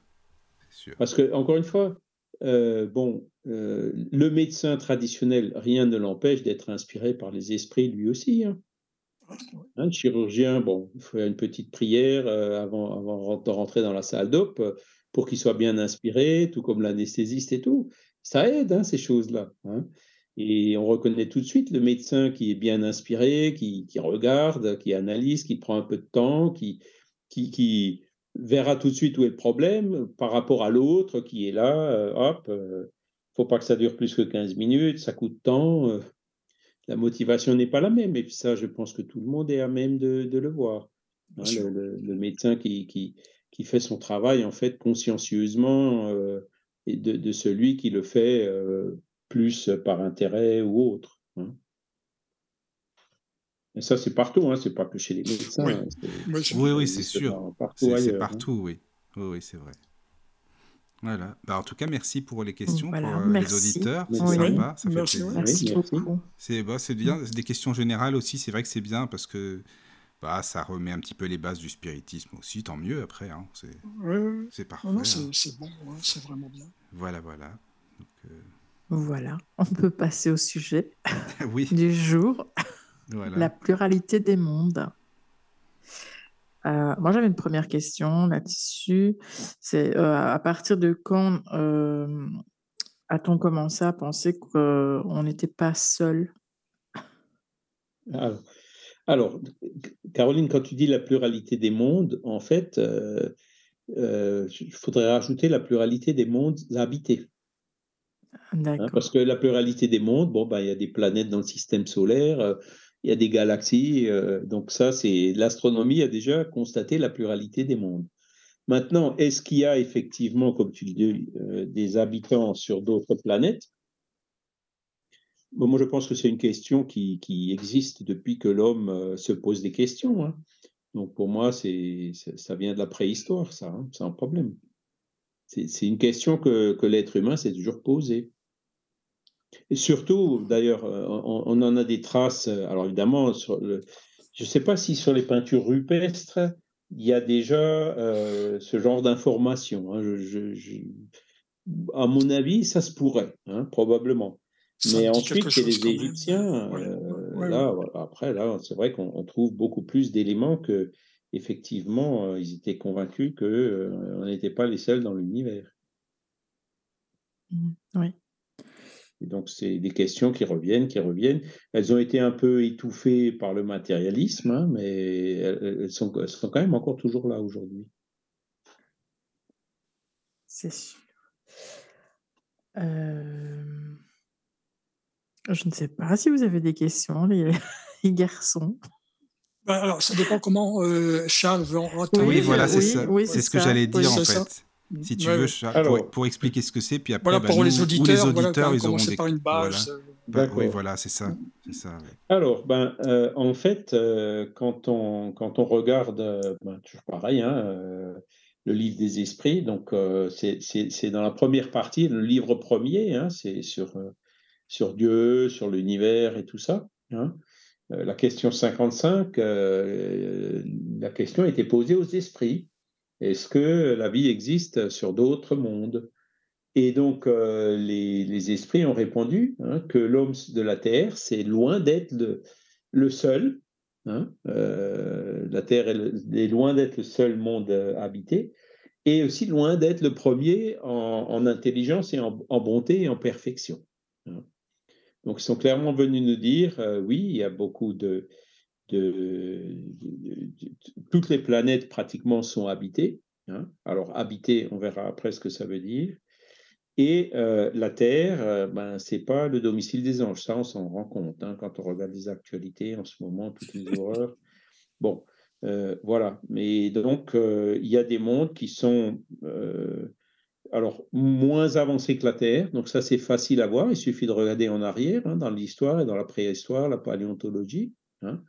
C'est sûr. Parce que, encore une fois, euh, bon, euh, le médecin traditionnel, rien ne l'empêche d'être inspiré par les esprits lui aussi. hein. Hein, le chirurgien, bon, il faut une petite prière euh, avant, de rentrer dans la salle d'op pour qu'il soit bien inspiré, tout comme l'anesthésiste et tout. Ça aide, hein, ces choses-là. hein. Et on reconnaît tout de suite le médecin qui est bien inspiré, qui, regarde, qui analyse, qui prend un peu de temps, qui verra tout de suite où est le problème par rapport à l'autre qui est là. euh, hop, euh, faut pas que ça dure plus que 15 minutes, ça coûte tant. euh, la motivation n'est pas la même. Et puis ça, je pense que tout le monde est à même de, de le voir. Hein, le, le- le médecin qui, qui, qui fait son travail, en fait, consciencieusement, euh, et de, de celui qui le fait euh, plus par intérêt ou autre. hein. Et ça, c'est partout, hein, c'est pas que chez les médecins. Oui. hein, c'est- Oui, c'est- Oui, sûr. Partout C'est hein. partout, oui. Oui, oui, c'est vrai. Voilà. Bah, en tout cas, merci pour les questions, Voilà, pour euh, les auditeurs. C'est Oui. sympa, ça fait Merci, plaisir. oui. Merci merci. beaucoup. C'est bah, c'est bien, des questions générales aussi, c'est vrai que c'est bien parce que bah, ça remet un petit peu les bases du spiritisme aussi, tant mieux après, hein, c'est Oui, parfait. Non, non, hein. c'est bon, ouais, c'est vraiment bien. Voilà, voilà. Donc, euh, Voilà, on peut passer au sujet oui, du jour, voilà. la pluralité des mondes. Euh, moi, j'avais une première question là-dessus. C'est euh, à partir de quand euh, a-t-on commencé à penser qu'on n'était pas seul? Alors, alors, Caroline, quand tu dis la pluralité des mondes, en fait, il faudrait rajouter la pluralité des mondes habités. Hein, parce que la pluralité des mondes, bon, ben, il y a des planètes dans le système solaire, il y a des galaxies, euh, donc ça, c'est l'astronomie a déjà constaté la pluralité des mondes. Maintenant, est-ce qu'il y a effectivement, comme tu le dis, euh, des habitants sur d'autres planètes? Moi, je pense que c'est une question qui, qui existe depuis que l'homme euh, se pose des questions. hein. Donc, pour moi, c'est, ça vient de la préhistoire, ça, hein, c'est un problème. C'est c'est une question que, que l'être humain s'est toujours posée. Et surtout, d'ailleurs, euh, on, on en a des traces. euh, Alors évidemment, sur le- je ne sais pas si sur les peintures rupestres, il y a déjà euh, ce genre d'informations. hein. Je- je- je- à mon avis, ça se pourrait, hein, probablement. Ça Mais ensuite, chez les. Égyptiens, Ouais, euh, ouais, ouais, là, ouais. voilà, après, là, c'est vrai qu'on on trouve beaucoup plus d'éléments que, effectivement, euh, ils étaient convaincus que euh, on n'était pas les seuls dans l'univers. Mmh, Oui. Et donc, c'est des questions qui reviennent, qui reviennent. Elles ont été un peu étouffées par le matérialisme, hein, mais elles, sont, elles sont quand même encore toujours là aujourd'hui. C'est sûr. Euh, Je ne sais pas si vous avez des questions, les, les garçons. Bah, alors, ça dépend comment euh, Charles veut en Oui, Oui, voilà, c'est oui, ça. oui, c'est ce que j'allais Oui, dire en ça. Si tu Ouais, veux, ouais. Charles, Alors- pour, pour expliquer ce que c'est, puis après, Voilà, bah, pour nous, les auditeurs, les voilà, auditeurs, on ils auront des... par une base. Voilà. euh, Bah, oui, voilà, c'est ça. C'est ça. ouais. Alors, ben, euh, en fait, euh, quand, on, quand on regarde, euh, ben, toujours pareil, hein, le livre des esprits, donc c'est dans la première partie, le livre premier, hein, c'est sur, sur Dieu, sur l'univers et tout ça. hein. La question 55, euh, la question était posée aux esprits. Est-ce que la vie existe sur d'autres mondes? Et donc, euh, les, esprits ont répondu hein, que l'homme de la Terre, c'est loin d'être le, seul. hein. Euh, la Terre est, loin d'être le seul monde euh, habité et aussi loin d'être le premier en, en intelligence et en, bonté et en perfection. hein. Donc, ils sont clairement venus nous dire, oui, il y a beaucoup de, de, Toutes les planètes pratiquement sont habitées. hein. Alors, habitées, on verra après ce que ça veut dire. Et euh, la Terre, euh, ben, c'est pas le domicile des anges. Ça, on s'en rend compte hein, quand on regarde les actualités en ce moment, toutes les horreurs. Bon, euh, voilà. Mais donc, il y a des mondes qui sont alors moins avancés que la Terre. Donc ça, c'est facile à voir. Il suffit de regarder en arrière, hein, dans l'histoire et dans la préhistoire, la paléontologie. hein.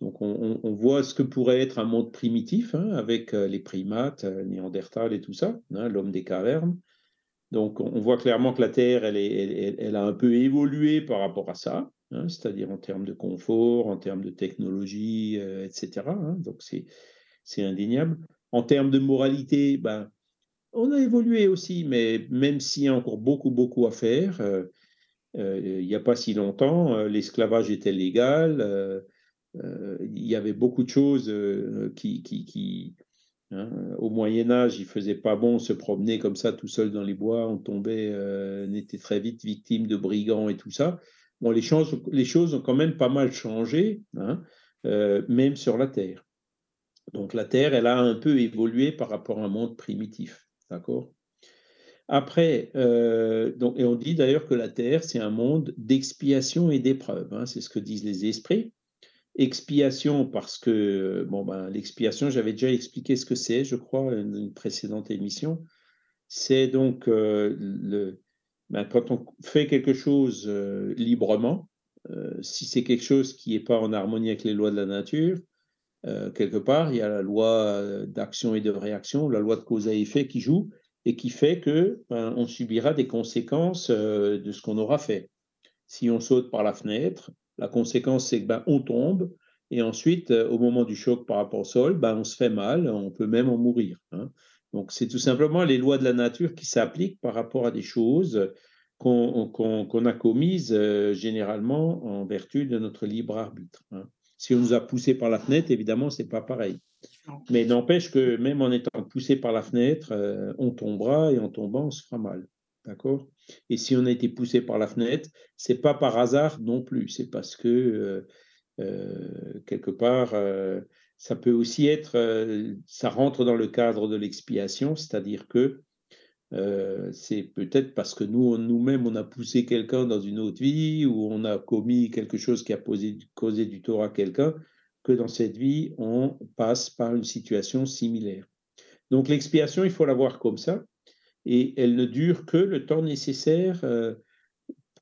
Donc on, voit ce que pourrait être un monde primitif, hein, avec euh, les primates, euh, Néandertal et tout ça, hein, l'homme des cavernes. Donc, on voit clairement que la Terre, elle, a un peu évolué par rapport à ça, hein, c'est-à-dire en termes de confort, en termes de technologie, euh, etc. donc, c'est indéniable. En termes de moralité, ben, on a évolué aussi, mais même s'il y a encore beaucoup, beaucoup à faire, il n'y a pas si longtemps, l'esclavage était légal, il y avait beaucoup de choses euh, qui, qui, qui, Hein, au Moyen Âge, il faisait pas bon se promener comme ça tout seul dans les bois, on tombait, euh, on était très vite victime de brigands et tout ça. Bon, les choses, ont quand même pas mal changé, hein, euh, même sur la Terre. Donc la Terre, elle a un peu évolué par rapport à un monde primitif, d'accord? Après, euh, donc, et on dit d'ailleurs que la Terre, c'est un monde d'expiation et d'épreuve, hein, c'est ce que disent les esprits. Expiation parce que, bon, ben, l'expiation, j'avais déjà expliqué ce que c'est, je crois, dans une précédente émission. C'est donc euh, le, ben, quand on fait quelque chose euh, librement, euh, si c'est quelque chose qui n'est pas en harmonie avec les lois de la nature, euh, quelque part, il y a la loi euh, d'action et de réaction, la loi de cause à effet qui joue et qui fait que ben, on subira des conséquences euh, de ce qu'on aura fait. Si on saute par la fenêtre, la conséquence, c'est que ben, on tombe, et ensuite, euh, au moment du choc par rapport au sol, ben, on se fait mal, on peut même en mourir. hein. Donc, c'est tout simplement les lois de la nature qui s'appliquent par rapport à des choses qu'on a commises euh, généralement en vertu de notre libre arbitre. hein. Si on nous a poussé par la fenêtre, évidemment, c'est pas pareil. Mais n'empêche que même en étant poussé par la fenêtre, euh, on tombera et en tombant, on se fera mal. D'accord? Et si on a été poussé par la fenêtre, c'est pas par hasard non plus. C'est parce que euh, euh, quelque part, euh, ça peut aussi être, ça rentre dans le cadre de l'expiation, c'est-à-dire que c'est peut-être parce que nous, nous-mêmes, on a poussé quelqu'un dans une autre vie ou on a commis quelque chose qui a causé du tort à quelqu'un, que dans cette vie, on passe par une situation similaire. Donc l'expiation, il faut la voir comme ça, et elle ne dure que le temps nécessaire euh,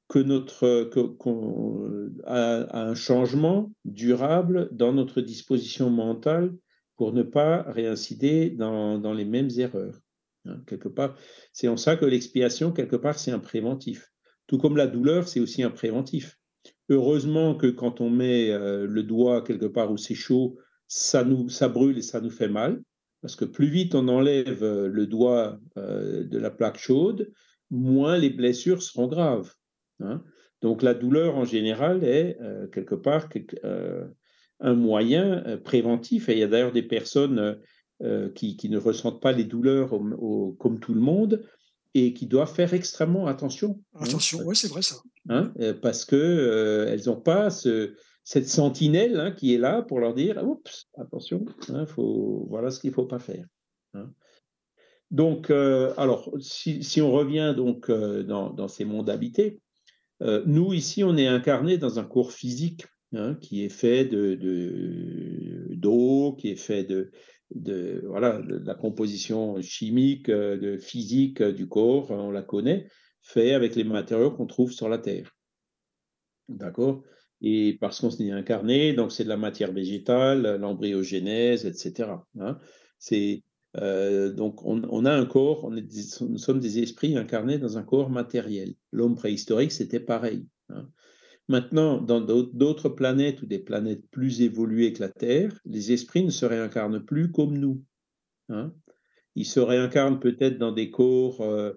que notre qu'on a un changement durable dans notre disposition mentale pour ne pas réincider dans, dans les mêmes erreurs. Hein, quelque part, c'est en ça que l'expiation, quelque part, c'est un préventif. Tout comme la douleur, c'est aussi un préventif. Heureusement que quand on met euh, le doigt quelque part où c'est chaud, ça, nous, ça brûle et ça nous fait mal. Parce que plus vite on enlève euh, le doigt euh, de la plaque chaude, moins les blessures seront graves. Hein. Donc la douleur en général est quelque part un moyen préventif. Et il y a d'ailleurs des personnes euh, qui, ne ressentent pas les douleurs comme tout le monde et qui doivent faire extrêmement attention. Hein. Attention, oui, c'est vrai ça. Hein, euh, parce qu'elles euh, n'ont pas cette sentinelle hein, qui est là pour leur dire attention, faut, voilà ce qu'il ne faut pas faire. Donc, alors, si, on revient donc dans, ces mondes habités, nous ici, on est incarné dans un corps physique qui est fait de d'eau, qui est fait de, voilà, la composition chimique, euh, physique euh, du corps, on la connaît, fait avec les matériaux qu'on trouve sur la Terre. D'accord? Et parce qu'on s'est incarné, donc c'est de la matière végétale, l'embryogénèse, etc. Hein. c'est, euh, donc on, a un corps, on est nous sommes des esprits incarnés dans un corps matériel. L'homme préhistorique, c'était pareil. Hein. Maintenant, dans d'autres planètes ou des planètes plus évoluées que la Terre, les esprits ne se réincarnent plus comme nous. Hein. Ils se réincarnent peut-être dans des corps euh,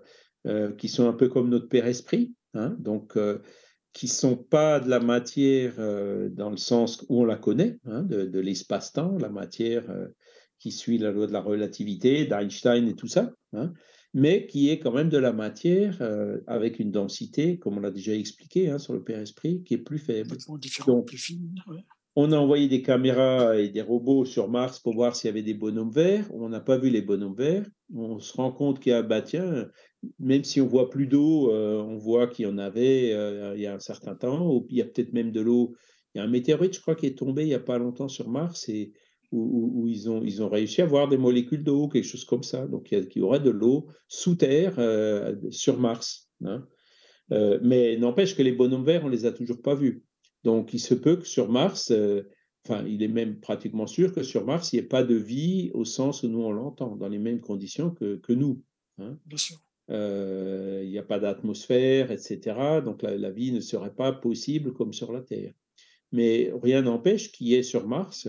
euh, qui sont un peu comme notre Père Esprit, donc qui ne sont pas de la matière dans le sens où on la connaît, hein, de, de l'espace-temps, la matière qui suit la loi de la relativité, d'Einstein et tout ça mais qui est quand même de la matière euh, avec une densité, comme on l'a déjà expliqué hein, sur le Père Esprit, qui est plus faible. Donc, plus On a envoyé des caméras et des robots sur Mars pour voir s'il y avait des bonhommes verts. On n'a pas vu les bonhommes verts. On se rend compte qu'il y a, bah tiens, même si on voit plus d'eau, euh, on voit qu'il y en avait euh, il y a un certain temps. Il y a peut-être même de l'eau. Il y a un météorite, je crois, qui est tombé il n'y a pas longtemps sur Mars et où, ils, ont, ils ont réussi à voir des molécules d'eau, quelque chose comme ça. Donc, il y, aurait de l'eau sous terre euh, sur Mars. Hein. Mais n'empêche que les bonhommes verts, on ne les a toujours pas vus. Donc, il se peut que sur Mars, enfin, il est même pratiquement sûr que sur Mars, il n'y ait pas de vie au sens où nous on l'entend, dans les mêmes conditions que, que nous. Hein. Bien sûr. Il n'y a pas d'atmosphère, etc. Donc, la, vie ne serait pas possible comme sur la Terre. Mais rien n'empêche qu'il y ait sur Mars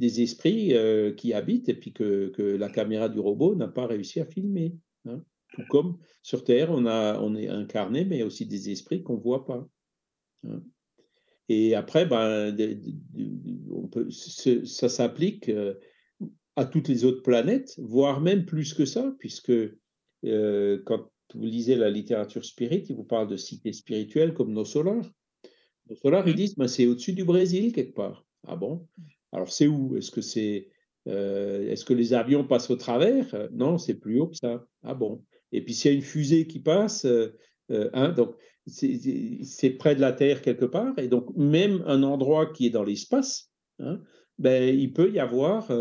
des esprits euh, qui habitent et puis que, la caméra du robot n'a pas réussi à filmer. Hein. Tout comme sur Terre, on, a, on est incarné, mais aussi des esprits qu'on ne voit pas. Hein. Et après, ben, ça s'applique euh, à toutes les autres planètes, voire même plus que ça, puisque euh, quand vous lisez la littérature spirit, il vous parle de cités spirituelles comme nos solars. Nos solars, ils disent, ben, c'est au-dessus du Brésil quelque part. Ah bon? Alors, c'est où? Est-ce que c'est euh, est-ce que les avions passent au travers? Non, c'est plus haut que ça. Ah bon? Et puis, s'il y a une fusée qui passe, euh, euh, hein, donc c'est près de la Terre quelque part, et donc même un endroit qui est dans l'espace, hein, ben, il peut y avoir,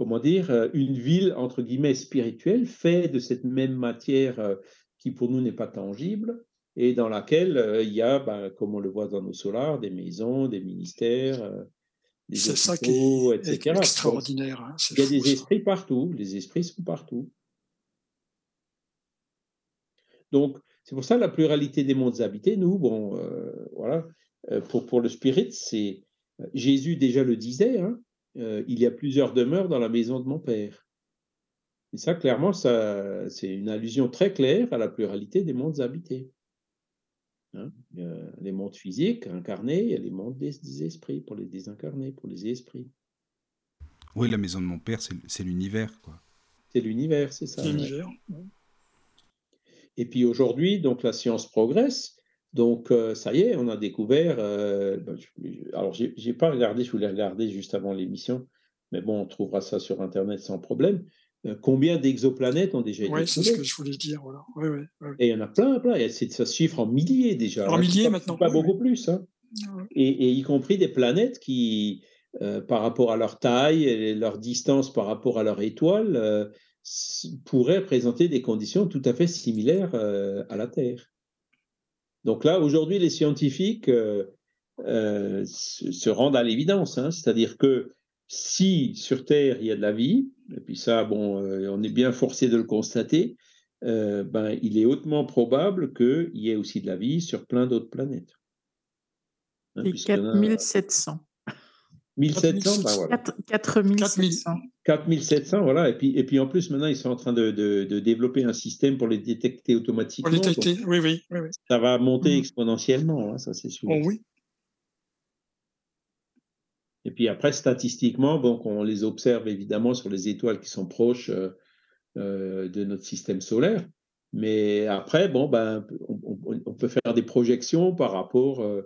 comment dire, une ville entre guillemets spirituelle faite de cette même matière qui pour nous n'est pas tangible, et dans laquelle il y a, ben, comme on le voit dans nos solars, des maisons, des ministères c'est ça qui est, extraordinaire. Hein, il y a des esprits partout, les esprits sont partout. Donc, c'est pour ça la pluralité des mondes habités, nous, bon, euh, voilà, euh, pour, pour le spirit, c'est. Jésus déjà le disait, hein, euh, il y a plusieurs demeures dans la maison de mon Père. Et ça, clairement, ça, c'est une allusion très claire à la pluralité des mondes habités. Hein. les mondes physiques incarnés et les mondes des, esprits pour les désincarnés, pour les esprits. Oui, la maison de mon père, c'est l'univers, quoi. C'est l'univers, c'est ça. L'univers. Et puis aujourd'hui, donc la science progresse. Donc euh, ça y est, on a découvert. Euh, ben, alors j'ai pas regardé, je voulais regarder juste avant l'émission, mais bon, on trouvera ça sur internet sans problème. euh, combien d'exoplanètes ont déjà été Oui, c'est ce que je voulais dire. Voilà. Et il y en a plein, plein. Et c'est- ça se chiffre en milliers déjà. En hein. milliers Pas- maintenant, Pas beaucoup plus. hein. Et, et y compris des planètes qui, par rapport à leur taille et leur distance par rapport à leur étoile, s- pourraient présenter des conditions tout à fait similaires à la Terre. Donc là, aujourd'hui, les scientifiques euh, euh, se, rendent à l'évidence, hein. c'est-à-dire que si sur Terre il y a de la vie, et puis ça, bon, euh, on est bien forcé de le constater, ben, il est hautement probable qu'il y ait aussi de la vie sur plein d'autres planètes. Hein, Et puisqu'il y en a 4700. 1700, ben voilà. 4 4700. 4700, voilà. Et puis, et puis en plus, maintenant, ils sont en train de, de- de développer un système pour les détecter Pour automatiquement. les têter. Oui, oui, oui. oui. ça va monter Mhm. exponentiellement, hein, ça c'est sûr. Oh, oui. Et puis après, statistiquement, donc on les observe évidemment sur les étoiles qui sont proches euh, euh, de notre système solaire. Mais après, bon, ben, on peut faire des projections par rapport euh,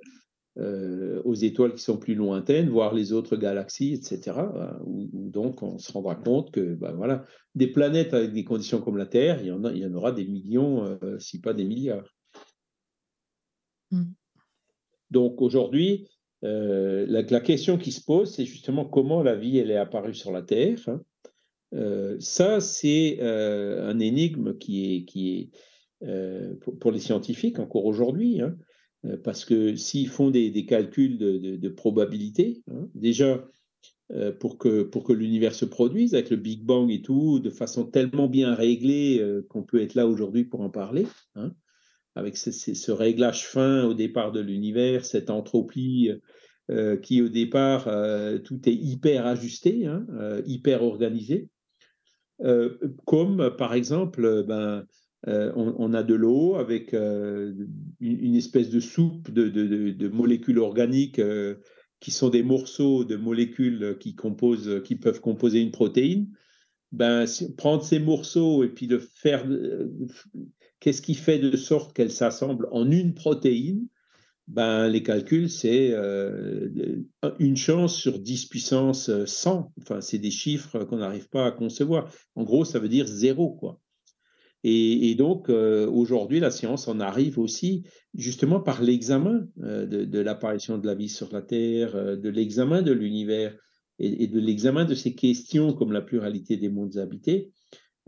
euh, aux étoiles qui sont plus lointaines, voir les autres galaxies, etc. hein, Où, où donc on se rendra compte que, ben, voilà, des planètes avec des conditions comme la Terre, il y en, a, il y en aura des millions, euh, si pas des milliards. Mm. Donc aujourd'hui, euh, la, la question qui se pose, c'est justement comment la vie elle est apparue sur la Terre. hein. Ça, c'est un énigme qui est, qui est pour, pour les scientifiques encore aujourd'hui, hein, parce que s'ils font des, calculs de, probabilité, hein, déjà euh, pour que, pour que l'univers se produise avec le Big Bang et tout, de façon tellement bien réglée euh, qu'on peut être là aujourd'hui pour en parler, hein, avec ce, réglage fin au départ de l'univers, cette entropie euh, qui au départ, euh, tout est hyper ajusté, hein, euh, hyper organisé. Euh, comme par exemple, euh, ben, euh, on, a de l'eau avec euh, une, espèce de soupe de, molécules organiques euh, qui sont des morceaux de molécules qui, composent, qui peuvent composer une protéine. Ben, prendre ces morceaux et puis le faire, qu'est-ce qui fait de sorte qu'elles s'assemblent en une protéine? Ben, les calculs, c'est une chance sur 10 puissance 100. Enfin, c'est des chiffres qu'on n'arrive pas à concevoir. En gros, ça veut dire zéro, quoi. Et, donc, euh, aujourd'hui, la science en arrive aussi justement par l'examen euh, de, l'apparition de la vie sur la Terre, euh, de l'examen de l'univers et, de l'examen de ces questions comme la pluralité des mondes habités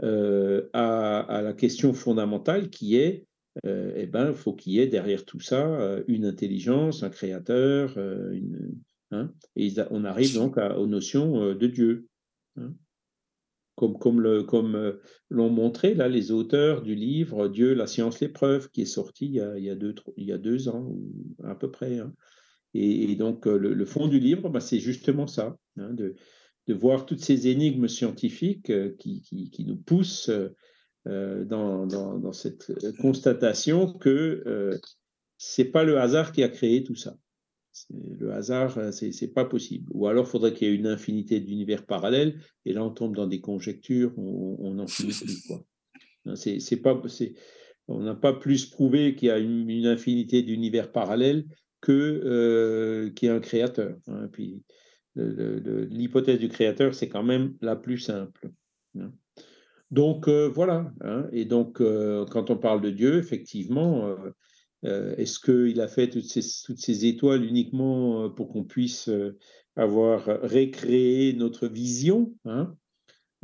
à, la question fondamentale qui est eh ben, il faut qu'il y ait derrière tout ça une intelligence, un créateur, hein, et on arrive donc aux notions de Dieu. hein. Comme, euh, l'ont montré là les auteurs du livre Dieu, la science, l'épreuve, qui est sorti il y a, deux, ans, à peu près. hein. Et, donc, euh, le, fond du livre, bah, c'est justement ça, hein, de, voir toutes ces énigmes scientifiques euh, qui, nous poussent dans, cette constatation que euh, c'est pas le hasard qui a créé tout ça. Le hasard, euh, c'est pas possible. Ou alors, faudrait qu'il y ait une infinité d'univers parallèles, et là, on tombe dans des conjectures, on n'en finit plus. Quoi. Pas, on n'a pas plus prouvé qu'il y a une, une infinité d'univers parallèles que euh, qu'il y a un créateur. hein. Puis l'hypothèse du créateur, c'est quand même la plus simple. hein. Donc euh, voilà. hein. Et donc, euh, quand on parle de Dieu, effectivement, est-ce qu'il a fait toutes ces, étoiles uniquement euh, pour qu'on puisse euh, avoir récréé notre vision hein?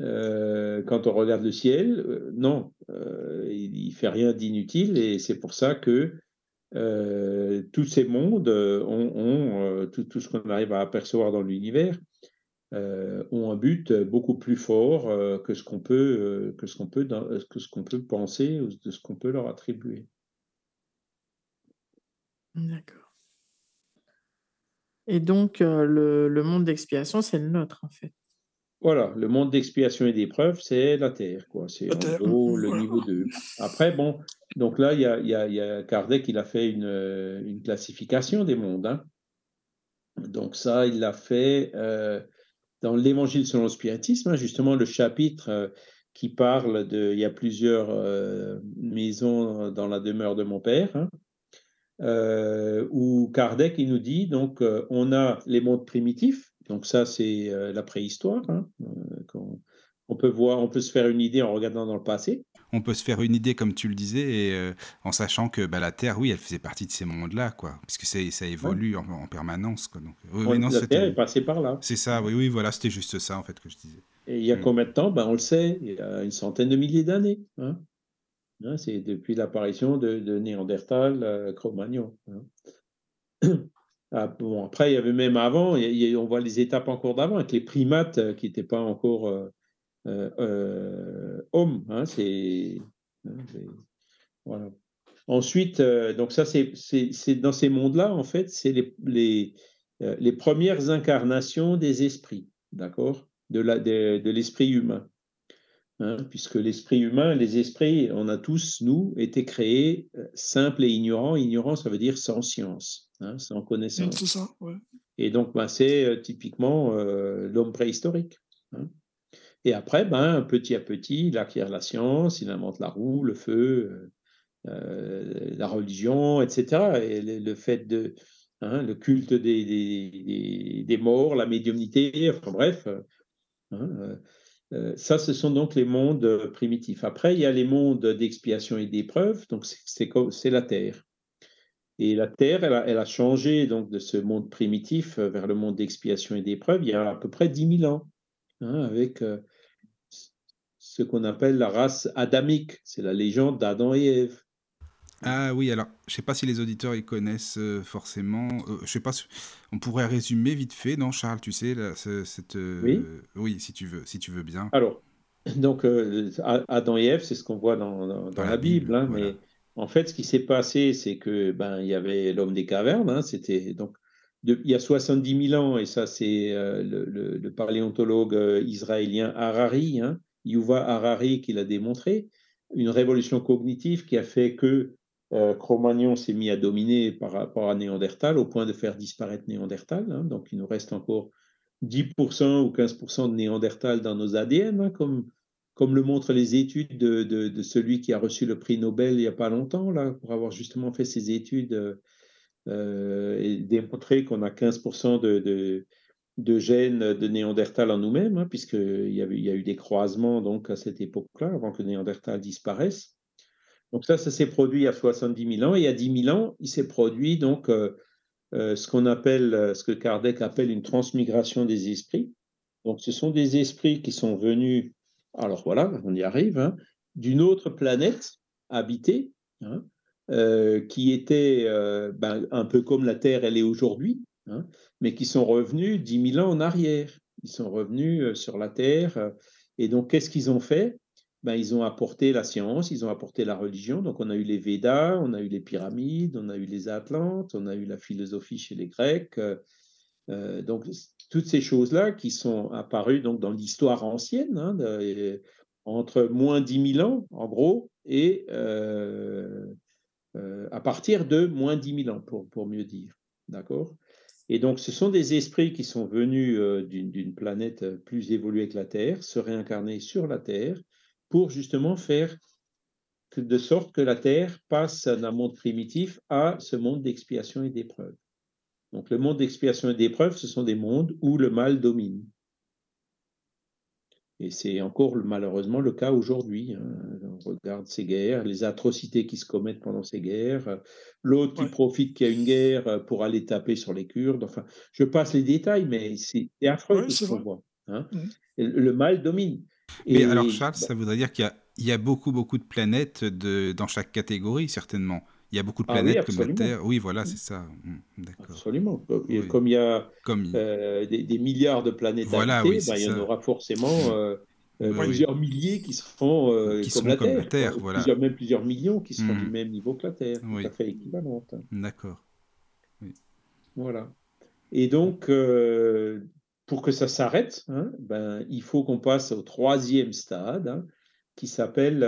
Euh, Quand on regarde le ciel, euh, non, euh, il ne fait rien d'inutile et c'est pour ça que euh, tous ces mondes euh, euh, tout, ce qu'on arrive à apercevoir dans l'univers euh, ont un but beaucoup plus fort euh, que ce qu'on peut, euh, que ce qu'on peut, que ce qu'on peut penser ou de ce qu'on peut leur attribuer. D'accord. Et donc, euh, le, le monde d'expiation, c'est le nôtre, en fait. Voilà, le monde d'expiation et d'épreuve, c'est la Terre, quoi. C'est La en Terre, gros le niveau 2. Après, bon, donc là, il y a, il y a- il y a Kardec, il a fait une, euh, une classification des mondes. hein. Donc ça, il l'a fait euh, dans l'Évangile selon le spiritisme, hein, justement le chapitre euh, qui parle de, il y a plusieurs euh, maisons dans la demeure de mon père, hein, euh, où Kardec, il nous dit, donc, euh, on a les mondes primitifs, donc ça, c'est euh, la préhistoire, hein, On peut voir, on peut se faire une idée en regardant dans le passé. On peut se faire une idée, comme tu le disais, et, en sachant que bah, la Terre, oui, elle faisait partie de ces mondes-là, quoi, puisque ça évolue en, en, permanence. Quoi, donc, oui, non, la Terre est passée par là. C'est ça, oui, oui, voilà, c'était juste ça, en fait, que je disais. Et il y a mm. combien de temps? Ben, On le sait, il y a une centaine de milliers d'années. Hein. Hein c'est depuis l'apparition de, de, Néandertal, euh, Cro-Magnon. Hein. Ah, bon, après, il y avait même avant, on voit les étapes encore d'avant, avec les primates euh, qui n'étaient pas encore euh, euh, hommes. Hein, c'est, voilà. Ensuite, donc ça, c'est, dans ces mondes-là, en fait, c'est les, premières incarnations des esprits, d'accord? De l'esprit humain. Hein, puisque l'esprit humain, les esprits, on a tous, nous, été créés simples et ignorants. Ignorant, ça veut dire sans science. Hein, en connaissance. C'est ça, Et donc, ben, c'est euh, typiquement euh, l'homme préhistorique. Hein. Et après, ben, petit à petit, il acquiert la science, il invente la roue, le feu, euh, la religion, etc. Et le, fait de, hein, le culte des, des, des, morts, la médiumnité, enfin bref. Ça, ce sont donc les mondes primitifs. Après, il y a les mondes d'expiation et d'épreuve, donc c'est la Terre. Et la Terre, elle a, changé donc de ce monde primitif euh, vers le monde d'expiation et d'épreuve il y a à peu près 10 000 ans, hein, avec euh, ce qu'on appelle la race adamique. C'est la légende d'Adam et Ève. Ah oui, alors je ne sais pas si les auditeurs y connaissent euh, forcément. je sais pas, on pourrait résumer vite fait, non, Charles, tu sais, cette. oui. oui, si tu veux, si tu veux bien. Alors, donc Adam et Ève, c'est ce qu'on voit dans, la, Bible, hein, mais en fait, ce qui s'est passé, c'est que ben il y avait l'homme des cavernes. Hein, c'était donc il y a 70 000 ans, et ça c'est euh, le, paléontologue euh, israélien Harari, hein, Yuva Harari, qui l'a démontré, une révolution cognitive qui a fait que euh, Cro-Magnon s'est mis à dominer par rapport à Néandertal, au point de faire disparaître Néandertal. Hein, donc il nous reste encore 10% ou 15% de Néandertal dans nos ADN, hein, comme le montrent les études de, celui qui a reçu le prix Nobel il n'y a pas longtemps, pour avoir justement fait ces études euh, et démontré qu'on a 15% de, de, gènes de Néandertal en nous-mêmes, hein, puisqu'il y, a, il y a eu des croisements donc, à cette époque-là, avant que Néandertal disparaisse. Donc ça, ça s'est produit il y a 70 000 ans, et il y a 10 000 ans, il s'est produit donc euh, euh, ce qu'on appelle, ce que Kardec appelle une transmigration des esprits. Donc ce sont des esprits qui sont venus alors voilà, on y arrive, hein, d'une autre planète habitée, hein, euh, qui était euh, ben, un peu comme la Terre elle est aujourd'hui, hein, mais qui sont revenus 10 000 ans en arrière. Ils sont revenus euh, sur la Terre. et donc, qu'est-ce qu'ils ont fait? Ben, Ils ont apporté la science, ils ont apporté la religion. Donc, on a eu les Védas, on a eu les pyramides, on a eu les Atlantes, on a eu la philosophie chez les Grecs. donc, toutes ces choses-là qui sont apparues donc dans l'histoire ancienne, hein, entre moins 10 000 ans, en gros, et euh, euh, à partir de moins 10 000 ans, pour, pour mieux dire. D'accord? Et donc, ce sont des esprits qui sont venus euh, d'une planète plus évoluée que la Terre, se réincarner sur la Terre, pour justement faire de sorte que la Terre passe d'un monde primitif à ce monde d'expiation et d'épreuve. Donc le monde d'expiation et d'épreuve, ce sont des mondes où le mal domine. Et c'est encore malheureusement le cas aujourd'hui. Hein. On regarde ces guerres, les atrocités qui se commettent pendant ces guerres, l'autre qui profite qu'il y a une guerre pour aller taper sur les Kurdes. Enfin, je passe les détails, mais c'est affreux ce qu'on voit. Hein. Mmh. Le mal domine. Mais alors, Charles, ça voudrait dire qu'il y, a beaucoup, beaucoup de planètes dans chaque catégorie, certainement. Il y a beaucoup de ah planètes comme la Terre. Oui, voilà, c'est ça. Mmh, absolument. Comme il y a euh, des, milliards de planètes voilà, ben, il y en aura forcément euh, euh, plusieurs milliers qui seront qui comme, la Terre, Terre voilà. plusieurs, même plusieurs millions qui seront du mmh. même niveau que la Terre, tout à fait équivalente. D'accord. Voilà. Et donc, pour que ça s'arrête, hein, ben, il faut qu'on passe au troisième stade, hein, qui s'appelle,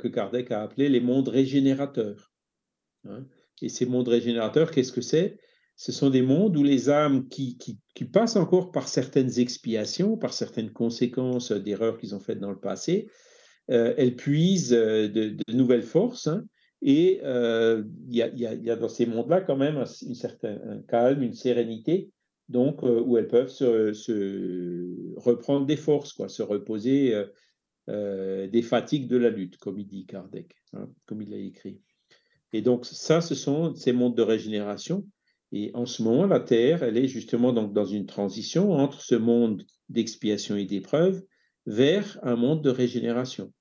que Kardec a appelé les mondes régénérateurs. Hein. Et ces mondes régénérateurs, qu'est-ce que c'est? Ce sont des mondes où les âmes qui, qui, passent encore par certaines expiations, par certaines conséquences d'erreurs qu'ils ont faites dans le passé, euh, elles puisent euh, de, nouvelles forces. Et euh, il y, a, y, a, dans ces mondes-là quand même un, une certain, calme, une sérénité, donc où elles peuvent se, reprendre des forces, quoi, se reposer des fatigues de la lutte, comme il dit Kardec, hein, comme il l'a écrit. Et donc, ça, ce sont ces mondes de régénération. Et en ce moment, la Terre, elle est justement donc dans une transition entre ce monde d'expiation et d'épreuve vers un monde de régénération.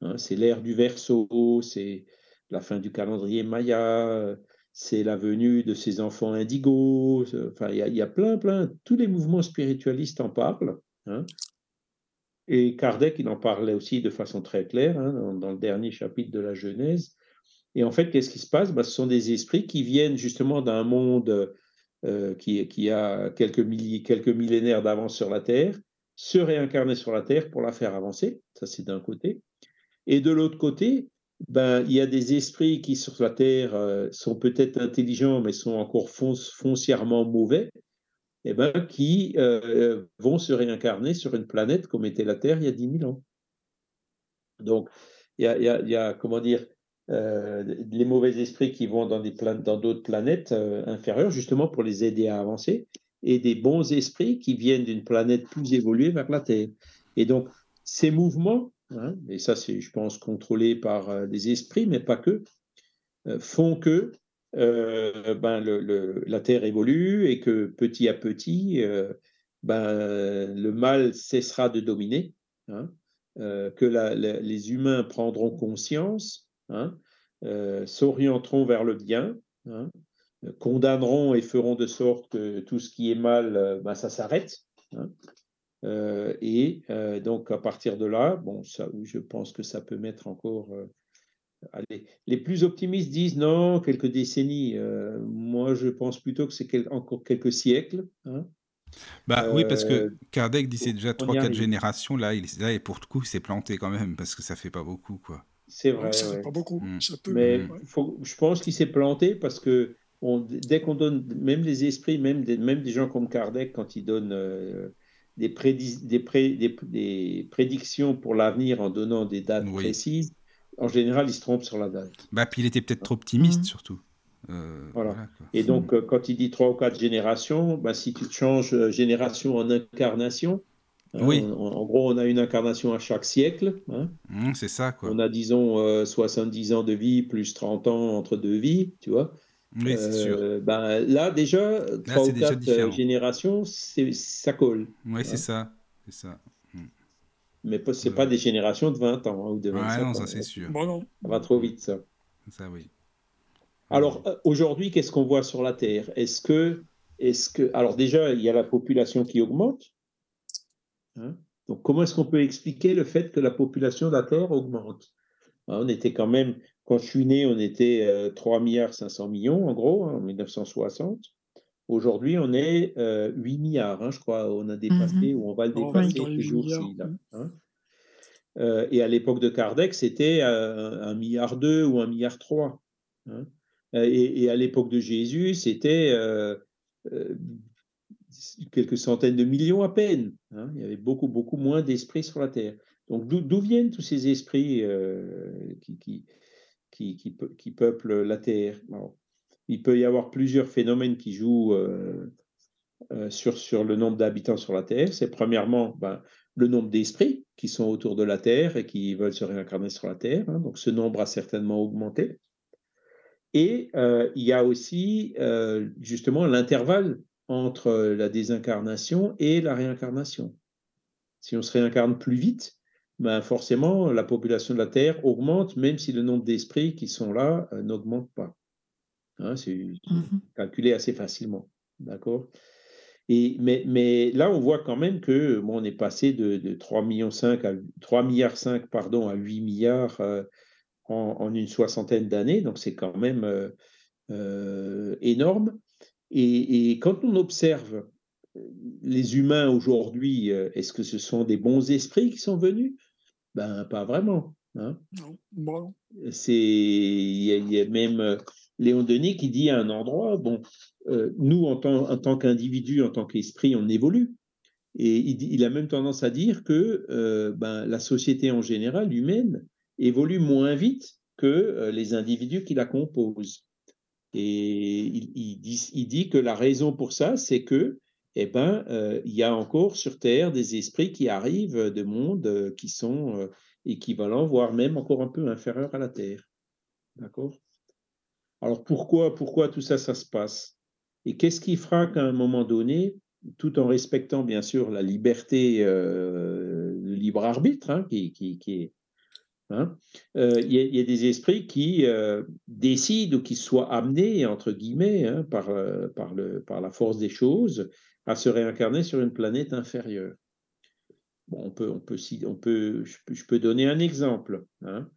Hein, c'est l'ère du Verseau, c'est la fin du calendrier Maya, c'est la venue de ces enfants indigos. Enfin, il y, a plein, plein. Tous les mouvements spiritualistes en parlent. Hein. Et Kardec, il en parlait aussi de façon très claire hein, dans, le dernier chapitre de la Genèse. Et en fait, qu'est-ce qui se passe? Bah, Ce sont des esprits qui viennent justement d'un monde euh, qui, qui, a quelques, milliers, quelques millénaires d'avance sur la Terre, se réincarner sur la Terre pour la faire avancer. Ça, c'est d'un côté. Et de l'autre côté, ben, il y a des esprits qui, sur la Terre, euh, sont peut-être intelligents, mais sont encore foncièrement mauvais, eh ben, qui euh, vont se réincarner sur une planète comme était la Terre il y a 10 000 ans. Donc, il y a, comment dire, euh, les mauvais esprits qui vont dans d'autres planètes inférieures, justement pour les aider à avancer, et des bons esprits qui viennent d'une planète plus évoluée vers la Terre. Et donc, ces mouvements, Hein, et ça c'est, je pense, contrôlé par euh, des esprits, mais pas que, euh, font que euh, ben, la Terre évolue et que petit à petit, ben, le mal cessera de dominer, hein, que les humains prendront conscience, hein, s'orienteront vers le bien, condamneront et feront de sorte que tout ce qui est mal, ben, ça s'arrête. Euh, et euh, donc, à partir de là, bon, ça, je pense que ça peut mettre encore. Euh, allez, les plus optimistes disent non, quelques décennies. moi, je pense plutôt que c'est encore quelques siècles. Hein. Bah oui, parce que Kardec disait déjà 3-4 générations, là, il, là, et pour le coup, il s'est planté quand même, parce que ça fait pas beaucoup, quoi. C'est vrai. Ça fait pas beaucoup. Mm. Ça peut, Mais faut, je pense qu'il s'est planté parce que on, dès qu'on donne, même les esprits, même des, même des gens comme Kardec, quand ils donnent des, des, des, prédictions pour l'avenir en donnant des dates précises, en général, il se trompe sur la date. Bah, puis il était peut-être trop optimiste, mmh. surtout. Euh, voilà. Et donc, euh, quand il dit trois ou quatre générations, bah, si tu changes euh, génération en incarnation, hein, oui. en, gros, on a une incarnation à chaque siècle. Hein. Mmh, c'est ça, quoi. On a, disons, 70 ans de vie plus 30 ans entre deux vies, tu vois. Oui, c'est sûr. Euh, ben, là, déjà, trois ou quatre euh, générations, ça colle. Oui, c'est ça. C'est ça. Hmm. Mais ce n'est pas des générations de 20 ans hein, ou de 25 ouais, non, ça c'est sûr. Bon, non. Ça va trop vite, ça. Ça, oui. Alors, euh, aujourd'hui, qu'est-ce qu'on voit sur la Terre? Est-ce que, est que. Alors, déjà, il y a la population qui augmente. Hein Donc, comment est-ce qu'on peut expliquer le fait que la population de la Terre augmente? Hein, On était quand même quand je suis né, on était 3 euh, milliards 500 millions, en gros, hein, en 1960. Aujourd'hui, on est 8 euh, milliards, hein, je crois. On a dépassé mmh ou on va le dépasser toujours ci. Hein. Euh, et à l'époque de Kardec, c'était 1 milliard 2 ou 1 milliard 3. Et, et, à l'époque de Jésus, c'était quelques centaines de millions à peine. Il y avait beaucoup, beaucoup moins d'esprits sur la Terre. Donc d'où viennent tous ces esprits qui, qui, qui, qui, peuplent la Terre. il peut y avoir plusieurs phénomènes qui jouent euh, euh, sur, le nombre d'habitants sur la Terre. C'est premièrement ben, le nombre d'esprits qui sont autour de la Terre et qui veulent se réincarner sur la Terre. Hein. donc ce nombre a certainement augmenté. Et euh, il y a aussi justement l'intervalle entre la désincarnation et la réincarnation. Si on se réincarne plus vite, ben forcément, la population de la Terre augmente, même si le nombre d'esprits qui sont là euh, n'augmente pas. Hein, c'est mmh calculé assez facilement. D'accord? Et, mais, mais, là, on voit quand même que bon, on est passé de, de 3 millions 5 à 3 milliards 5 pardon, à 8 milliards euh, en, en, une soixantaine d'années, donc c'est quand même euh, énorme. Et, et, quand on observe les humains aujourd'hui, est-ce que ce sont des bons esprits qui sont venus? Ben, pas vraiment. Hein. Non, C'est, il y, a même euh, Léon Denis qui dit à un endroit, bon, euh, nous en tant, en tant qu'individu, en tant qu'esprit, on évolue. Et il, il, a même tendance à dire que euh, ben, la société en général, humaine, évolue moins vite que les individus qui la composent. Et il, il, dit, il dit que la raison pour ça, c'est que eh ben, euh, il y a encore sur Terre des esprits qui arrivent de mondes euh, qui sont euh, équivalents, voire même encore un peu inférieurs à la Terre. D'accord? Alors pourquoi, pourquoi tout ça, ça se passe? Et qu'est-ce qui fera qu'à un moment donné, tout en respectant bien sûr la liberté, le libre arbitre, hein, qui, qui, qui, est Hein. Euh, il y, a des esprits qui euh, décident ou qui soient amenés, entre guillemets, hein, par, euh, par, le, par la force des choses, à se réincarner sur une planète inférieure. On peut, on peut, on peut, je, peux donner un exemple. Hein.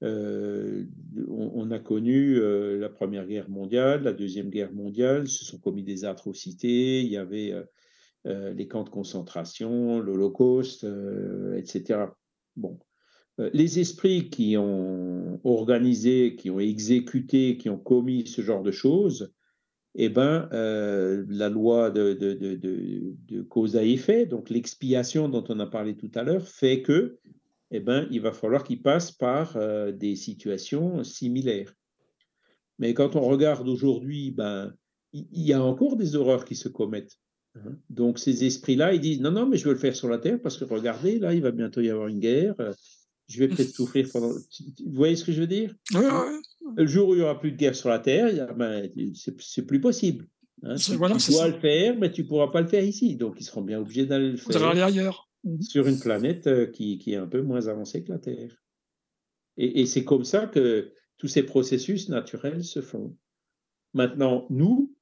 on, a connu la Première Guerre mondiale, la Deuxième Guerre mondiale, se sont commis des atrocités, il y avait les camps de concentration, l'Holocauste, etc. Bon, euh, les esprits qui ont organisé, qui ont exécuté, qui ont commis ce genre de choses, eh ben, euh, la loi de, de, cause à effet, donc l'expiation dont on a parlé tout à l'heure, fait que, eh ben, il va falloir qu'ils passent par euh, des situations similaires. Mais quand on regarde aujourd'hui, ben, il y, a encore des horreurs qui se commettent. Hein? Donc ces esprits-là, ils disent non, non, mais je veux le faire sur la terre parce que regardez, là, il va bientôt y avoir une guerre je vais peut-être souffrir pendant. Vous voyez ce que je veux dire? Le jour où il n'y aura plus de guerre sur la Terre, ben, c'est plus possible. Hein. Tu, dois le faire, mais tu ne pourras pas le faire ici. Donc, ils seront bien obligés d'aller le faire. aller ailleurs. Mhm. Sur une planète euh, qui, qui, est un peu moins avancée que la Terre. Et, et c'est comme ça que tous ces processus naturels se font. Maintenant, nous,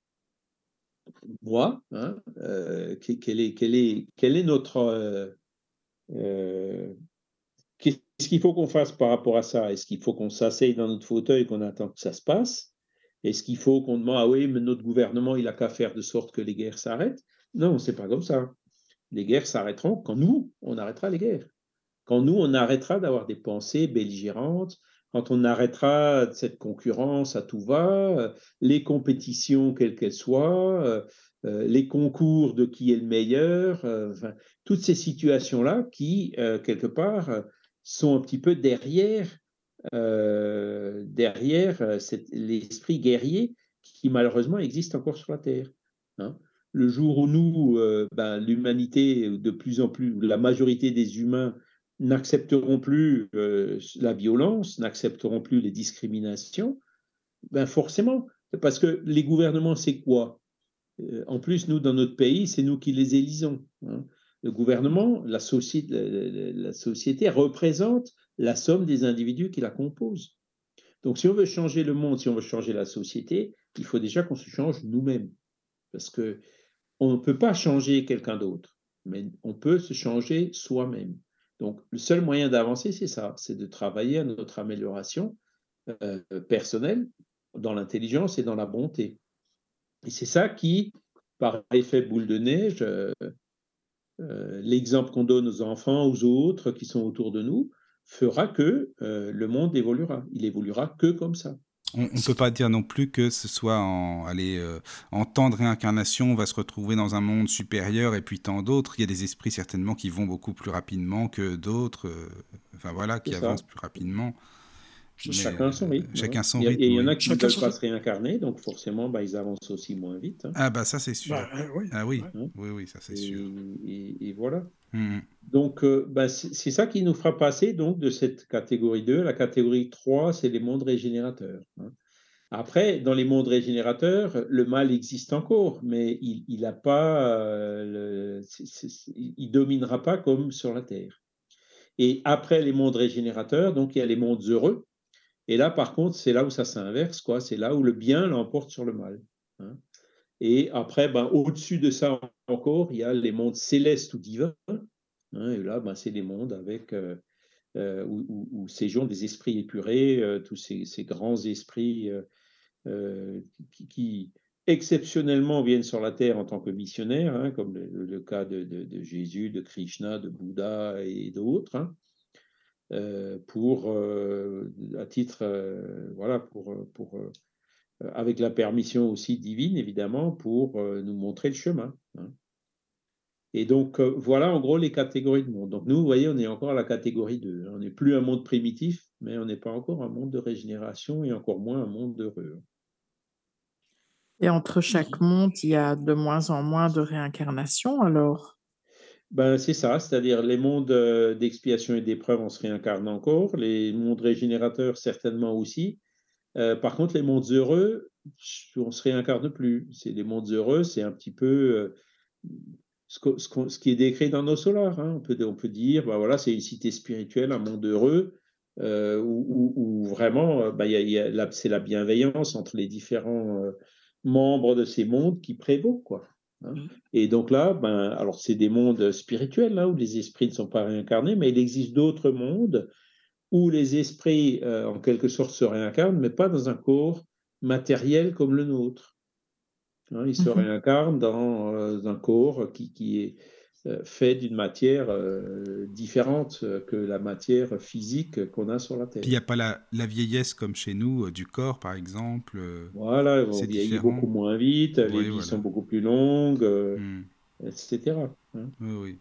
moi, hein, euh, quel, est, quel, est, quel, est, notre. Euh, euh Qu'est-ce qu'il faut qu'on fasse par rapport à ça? Est-ce qu'il faut qu'on s'asseye dans notre fauteuil, qu'on attend que ça se passe? Est-ce qu'il faut qu'on demande, ah oui, mais notre gouvernement, il a qu'à faire de sorte que les guerres s'arrêtent? Non, c'est pas comme ça. Les guerres s'arrêteront quand nous, on arrêtera les guerres. Quand nous, on arrêtera d'avoir des pensées belligérantes, quand on arrêtera cette concurrence à tout va, les compétitions quelles qu'elles soient, euh, euh, les concours de qui est le meilleur, euh, toutes ces situations-là qui, quelque part, sont un petit peu derrière, euh, derrière euh, l'esprit guerrier qui malheureusement existe encore sur la Terre. Hein. Le jour où nous, euh, ben, l'humanité, de plus en plus, la majorité des humains n'accepteront plus la violence, n'accepteront plus les discriminations, ben forcément, parce que les gouvernements, c'est quoi? En plus, nous, dans notre pays, c'est nous qui les élisons. Hein le gouvernement, la société, représente la somme des individus qui la composent. Donc si on veut changer le monde, si on veut changer la société, il faut déjà qu'on se change nous-mêmes. Parce que on ne peut pas changer quelqu'un d'autre, mais on peut se changer soi-même. Donc le seul moyen d'avancer, c'est ça, c'est de travailler à notre amélioration euh, personnelle dans l'intelligence et dans la bonté. Et c'est ça qui, par effet boule de neige, euh, l'exemple qu'on donne aux enfants, aux autres qui sont autour de nous, fera que euh, le monde évoluera. Il évoluera que comme ça. On ne peut pas dire non plus que ce soit en, allez, euh, en temps de réincarnation, on va se retrouver dans un monde supérieur et puis tant d'autres. Il y a des esprits certainement qui vont beaucoup plus rapidement que d'autres, enfin voilà, qui avancent plus rapidement chacun son rythme. Chacun son rythme. Et il y en a qui ne veulent pas se réincarner, donc forcément, bah, ils avancent aussi moins vite. Hein. Ah bah ça c'est sûr. Bah, oui. Ah oui, hein. oui, oui, ça c'est sûr. Et, voilà. Mmh. Donc euh, bah, c'est ça qui nous fera passer donc de cette catégorie 2 la catégorie 3, c'est les mondes régénérateurs. Hein. Après, dans les mondes régénérateurs, le mal existe encore, mais il ne pas, euh, il dominera pas comme sur la Terre. Et après les mondes régénérateurs, donc il y a les mondes heureux, et là, par contre, c'est là où ça s'inverse, quoi. C'est là où le bien l'emporte sur le mal. Hein. Et après, ben, au-dessus de ça encore, il y a les mondes célestes ou divins. Hein. et là, ben, c'est les mondes avec euh, euh, où, séjournent des esprits épurés, euh, tous ces, grands esprits qui, exceptionnellement viennent sur la terre en tant que missionnaires, hein, comme le, cas de, Jésus, de Krishna, de Bouddha et d'autres. Euh, pour, euh, à titre, euh, voilà, pour, pour avec la permission aussi divine, évidemment, pour nous montrer le chemin. Hein. Et donc, voilà en gros les catégories de monde. Donc, nous, vous voyez, on est encore à la catégorie 2. On n'est plus un monde primitif, mais on n'est pas encore un monde de régénération et encore moins un monde heureux. Et entre chaque monde, il y a de moins en moins de réincarnations alors? Ben, c'est ça, c'est-à-dire les mondes euh, d'expiation et d'épreuve, on se réincarne encore, les mondes régénérateurs, certainement aussi. Euh, par contre, les mondes heureux, on se réincarne plus. C'est les mondes heureux, c'est un petit peu euh, ce, qui est décrit dans nos solars. Hein. On, peut, dire, ben voilà, c'est une cité spirituelle, un monde heureux, où, vraiment, ben, c'est la bienveillance entre les différents membres de ces mondes qui prévaut, quoi. Hein. Mmh. Et donc là, ben, alors c'est des mondes spirituels là, où les esprits ne sont pas réincarnés, mais il existe d'autres mondes où les esprits, euh, en quelque sorte, se réincarnent, mais pas dans un corps matériel comme le nôtre. Hein. ils se mmh réincarnent dans euh, un corps qui, qui est fait d'une matière euh, différente euh, que la matière physique qu'on a sur la Terre. il n'y a pas la, la, vieillesse comme chez nous, du corps par exemple. Voilà, on vieillit beaucoup moins vite, les vies sont beaucoup plus longues, hmm. etc. Hein. Oui,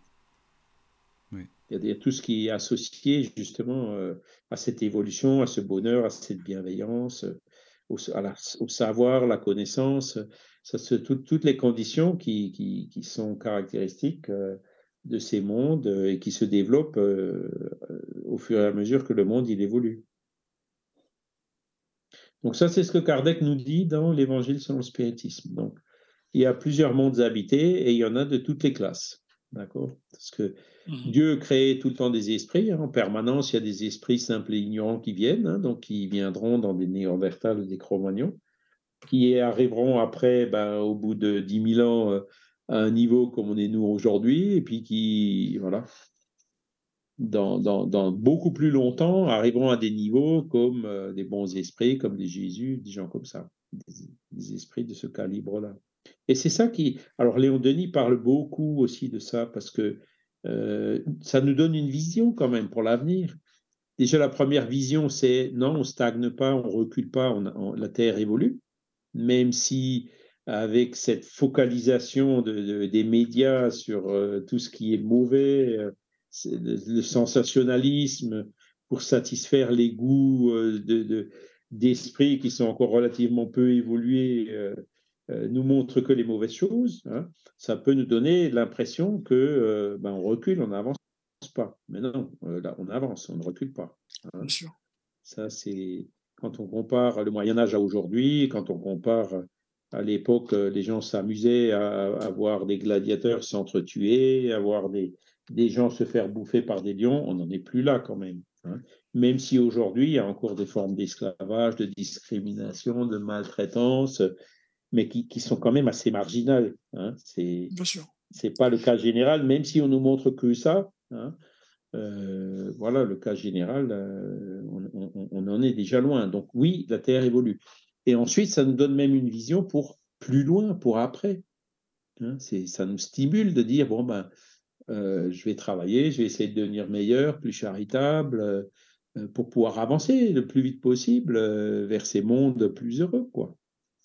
oui. Il y, a, tout ce qui est associé justement à cette évolution, à ce bonheur, à cette bienveillance, au, savoir, la connaissance ça, toutes les conditions qui, qui, sont caractéristiques euh, de ces mondes euh, et qui se développent euh, au fur et à mesure que le monde il évolue. Donc ça, c'est ce que Kardec nous dit dans l'Évangile selon le spiritisme. Donc, il y a plusieurs mondes habités et il y en a de toutes les classes. D'accord? Parce que mmh Dieu crée tout le temps des esprits. Hein. en permanence, il y a des esprits simples et ignorants qui viennent, hein, donc qui viendront dans des néandertals ou des cro-magnons qui arriveront après, ben, au bout de 10 000 ans, euh, à un niveau comme on est nous aujourd'hui, et puis qui, voilà, dans, beaucoup plus longtemps, arriveront à des niveaux comme euh, des bons esprits, comme des Jésus, des gens comme ça, des, esprits de ce calibre-là. Et c'est ça qui... Alors Léon Denis parle beaucoup aussi de ça, parce que euh, ça nous donne une vision quand même pour l'avenir. Déjà, la première vision, c'est non, on stagne pas, on recule pas, la Terre évolue même si avec cette focalisation des médias sur euh, tout ce qui est mauvais, euh, le, sensationnalisme pour satisfaire les goûts euh, d'esprit qui sont encore relativement peu évolués, nous montre que les mauvaises choses, hein, ça peut nous donner l'impression que ben, on recule, on n'avance pas. Mais non, là, on avance, on ne recule pas. Hein. Bien sûr. Ça, c'est quand on compare le Moyen Âge à aujourd'hui, quand on compare à l'époque, les gens s'amusaient à, voir des gladiateurs s'entretuer, à voir des, des gens se faire bouffer par des lions, on n'en est plus là quand même. Hein. Même si aujourd'hui, il y a encore des formes d'esclavage, de discrimination, de maltraitance, mais qui, qui sont quand même assez marginales. Hein. C'est, c'est pas le cas général, même si on nous montre que ça. Hein. Euh, voilà, le cas général, euh, on, en est déjà loin. Donc oui, la Terre évolue. Et ensuite, ça nous donne même une vision pour plus loin, pour après. Hein, ça nous stimule de dire, bon, ben, euh, je vais travailler, je vais essayer de devenir meilleur, plus charitable, pour pouvoir avancer le plus vite possible vers ces mondes plus heureux. Quoi.